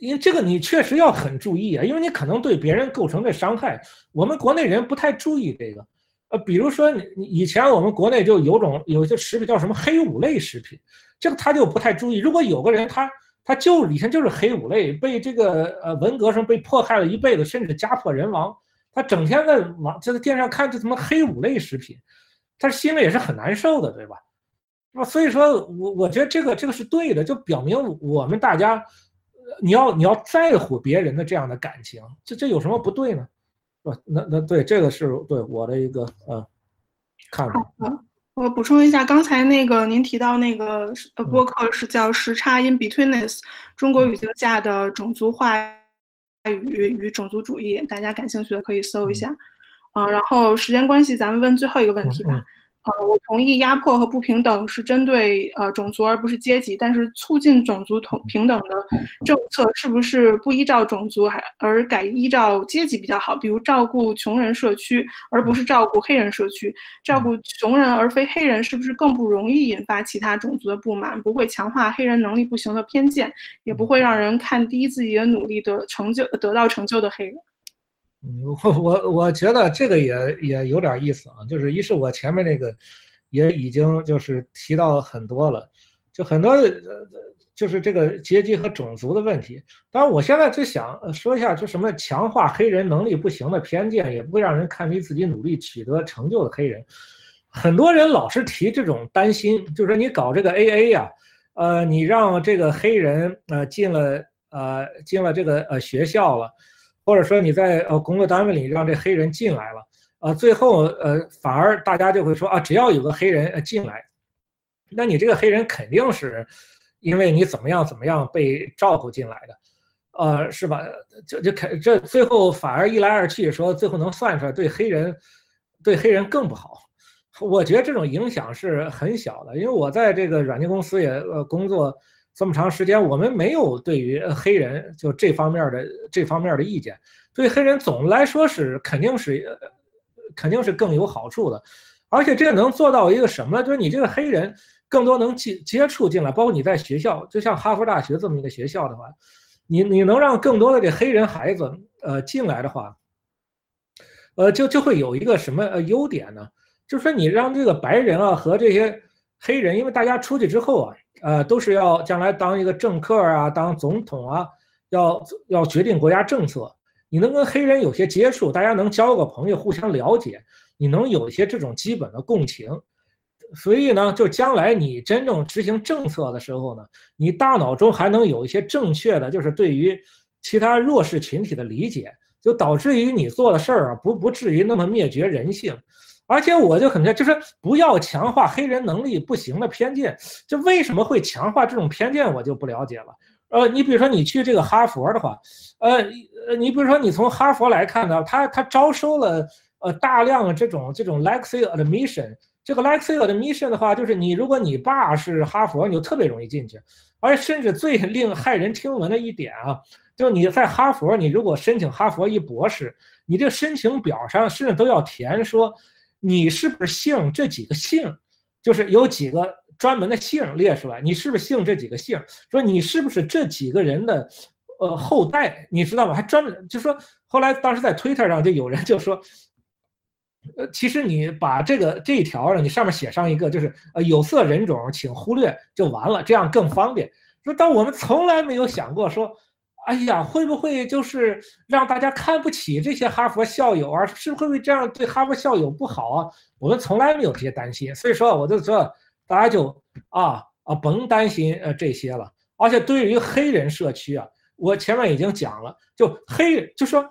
因为这个你确实要很注意啊，因为你可能对别人构成这伤害。我们国内人不太注意这个，呃，比如说你以前我们国内就有种有些食品叫什么黑五类食品，这个他就不太注意。如果有个人他他就以前就是黑五类，被这个呃文革上被迫害了一辈子，甚至家破人亡，他整天在网就在电视上看这什么黑五类食品。他心里也是很难受的，对吧？那所以说我我觉得这个这个是对的，就表明我们大家，你要你要在乎别人的这样的感情，这这有什么不对呢？不，那那对这个是对我的一个呃看法。我补充一下，刚才那个您提到那个呃播客是叫《时差 in betweenness》，中国语境下的种族话语与种族主义，大家感兴趣的可以搜一下。啊，然后时间关系，咱们问最后一个问题吧。呃，我同意压迫和不平等是针对呃种族而不是阶级，但是促进种族同平等的政策是不是不依照种族还而改依照阶级比较好？比如照顾穷人社区而不是照顾黑人社区，照顾穷人而非黑人是不是更不容易引发其他种族的不满？不会强化黑人能力不行的偏见，也不会让人看低自己的努力的成就得到成就的黑人。我我我觉得这个也也有点意思啊，就是一是我前面那个也已经就是提到很多了，就很多就是这个阶级和种族的问题。当然，我现在就想说一下，就什么强化黑人能力不行的偏见，也不会让人看低自己努力取得成就的黑人。很多人老是提这种担心，就是说你搞这个 AA 呀，呃，你让这个黑人呃进了呃进了这个呃学校了。或者说你在呃工作单位里让这黑人进来了，呃，最后呃反而大家就会说啊，只要有个黑人呃进来，那你这个黑人肯定是因为你怎么样怎么样被照顾进来的，呃，是吧？就就肯这最后反而一来二去说，最后能算出来对黑人对黑人更不好。我觉得这种影响是很小的，因为我在这个软件公司也呃工作。这么长时间，我们没有对于黑人就这方面的这方面的意见。对黑人总的来说是肯定是，肯定是更有好处的。而且这能做到一个什么？就是你这个黑人更多能接接触进来，包括你在学校，就像哈佛大学这么一个学校的话，你你能让更多的这黑人孩子呃进来的话，呃就就会有一个什么呃优点呢？就是说你让这个白人啊和这些黑人，因为大家出去之后啊。呃，都是要将来当一个政客啊，当总统啊，要要决定国家政策。你能跟黑人有些接触，大家能交个朋友，互相了解，你能有一些这种基本的共情。所以呢，就将来你真正执行政策的时候呢，你大脑中还能有一些正确的，就是对于其他弱势群体的理解，就导致于你做的事儿啊，不不至于那么灭绝人性。而且我就很觉就是不要强化黑人能力不行的偏见，就为什么会强化这种偏见，我就不了解了。呃，你比如说你去这个哈佛的话，呃，你比如说你从哈佛来看呢，他他招收了呃大量这种这种 Lexi admission。这个 Lexi admission 的话，就是你如果你爸是哈佛，你就特别容易进去。而甚至最令骇人听闻的一点啊，就你在哈佛，你如果申请哈佛一博士，你这申请表上甚至都要填说你是不是姓这几个姓，就是有几个专门的姓列出来，你是不是姓这几个姓？说你是不是这几个人的呃后代？你知道吗？还专门就说后来当时在 Twitter 上就有人就说。呃，其实你把这个这一条，你上面写上一个，就是呃有色人种，请忽略就完了，这样更方便。说，但我们从来没有想过说，哎呀，会不会就是让大家看不起这些哈佛校友啊？是会不会这样对哈佛校友不好啊？我们从来没有这些担心，所以说我就说大家就啊啊甭担心呃这些了。而且对于黑人社区啊，我前面已经讲了，就黑就说，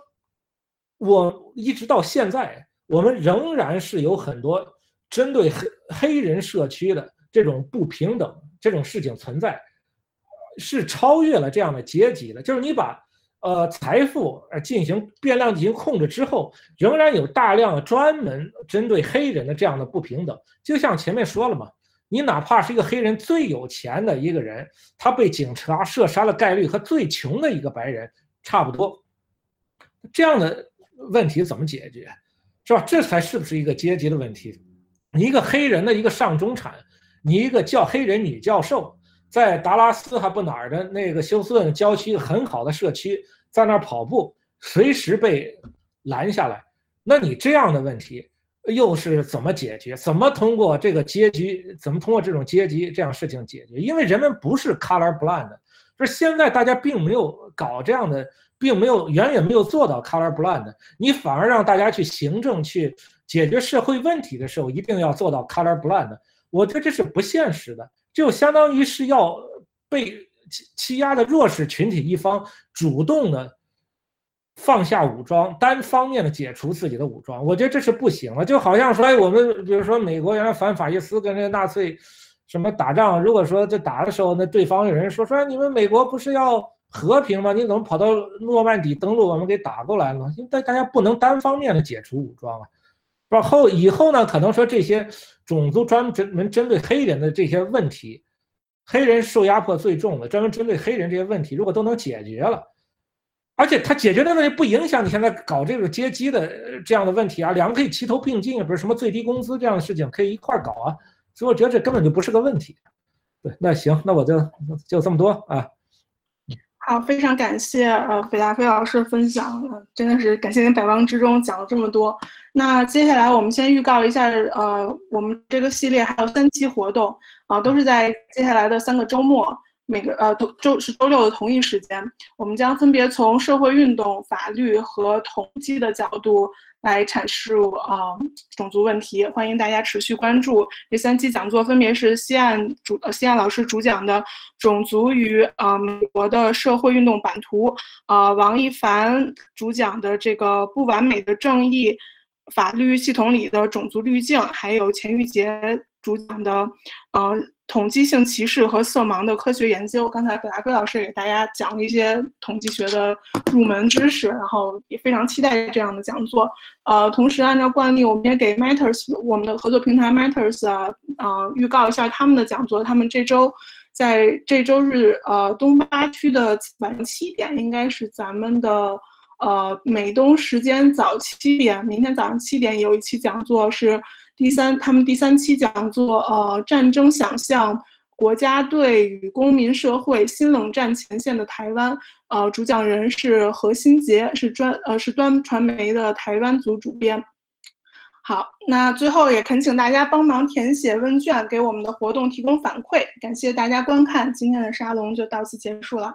我一直到现在。我们仍然是有很多针对黑黑人社区的这种不平等这种事情存在，是超越了这样的阶级的。就是你把呃财富呃进行变量进行控制之后，仍然有大量的专门针对黑人的这样的不平等。就像前面说了嘛，你哪怕是一个黑人最有钱的一个人，他被警察射杀的概率和最穷的一个白人差不多，这样的问题怎么解决？是吧？这才是不是一个阶级的问题？你一个黑人的一个上中产，你一个叫黑人女教授，在达拉斯还不哪儿的那个休斯顿郊区很好的社区，在那儿跑步，随时被拦下来。那你这样的问题又是怎么解决？怎么通过这个阶级？怎么通过这种阶级这样事情解决？因为人们不是 color blind，就是现在大家并没有搞这样的。并没有远远没有做到 color blind，你反而让大家去行政去解决社会问题的时候，一定要做到 color blind。我觉得这是不现实的，就相当于是要被欺欺压的弱势群体一方主动的放下武装，单方面的解除自己的武装。我觉得这是不行的。就好像说，哎，我们比如说美国原来反法西斯跟那个纳粹什么打仗，如果说在打的时候，那对方有人说说你们美国不是要。和平吗？你怎么跑到诺曼底登陆，我们给打过来了？大大家不能单方面的解除武装啊，是吧？后以后呢，可能说这些种族专门针对黑人的这些问题，黑人受压迫最重的，专门针对黑人这些问题，如果都能解决了，而且他解决的问题不影响你现在搞这个阶级的这样的问题啊，两个可以齐头并进，不是什么最低工资这样的事情可以一块搞啊，所以我觉得这根本就不是个问题。对，那行，那我就就这么多啊。好，非常感谢呃北大飞老师分享，真的是感谢您百忙之中讲了这么多。那接下来我们先预告一下，呃，我们这个系列还有三期活动啊，都是在接下来的三个周末，每个呃都周是周六的同一时间，我们将分别从社会运动、法律和统计的角度。来阐述啊种族问题，欢迎大家持续关注这三期讲座，分别是西岸主西岸老师主讲的种族与啊美国的社会运动版图，啊王一凡主讲的这个不完美的正义法律系统里的种族滤镜，还有钱玉杰主讲的呃统计性歧视和色盲的科学研究，刚才葛大飞老师给大家讲了一些统计学的入门知识，然后也非常期待这样的讲座。呃，同时按照惯例，我们也给 Matters 我们的合作平台 Matters 啊，呃，预告一下他们的讲座。他们这周在这周日，呃，东八区的晚上七点，应该是咱们的呃美东时间早七点，明天早上七点有一期讲座是。第三，他们第三期讲座，呃，战争想象、国家队与公民社会、新冷战前线的台湾，呃，主讲人是何新杰，是专呃是端传媒的台湾组主编。好，那最后也恳请大家帮忙填写问卷，给我们的活动提供反馈。感谢大家观看，今天的沙龙就到此结束了。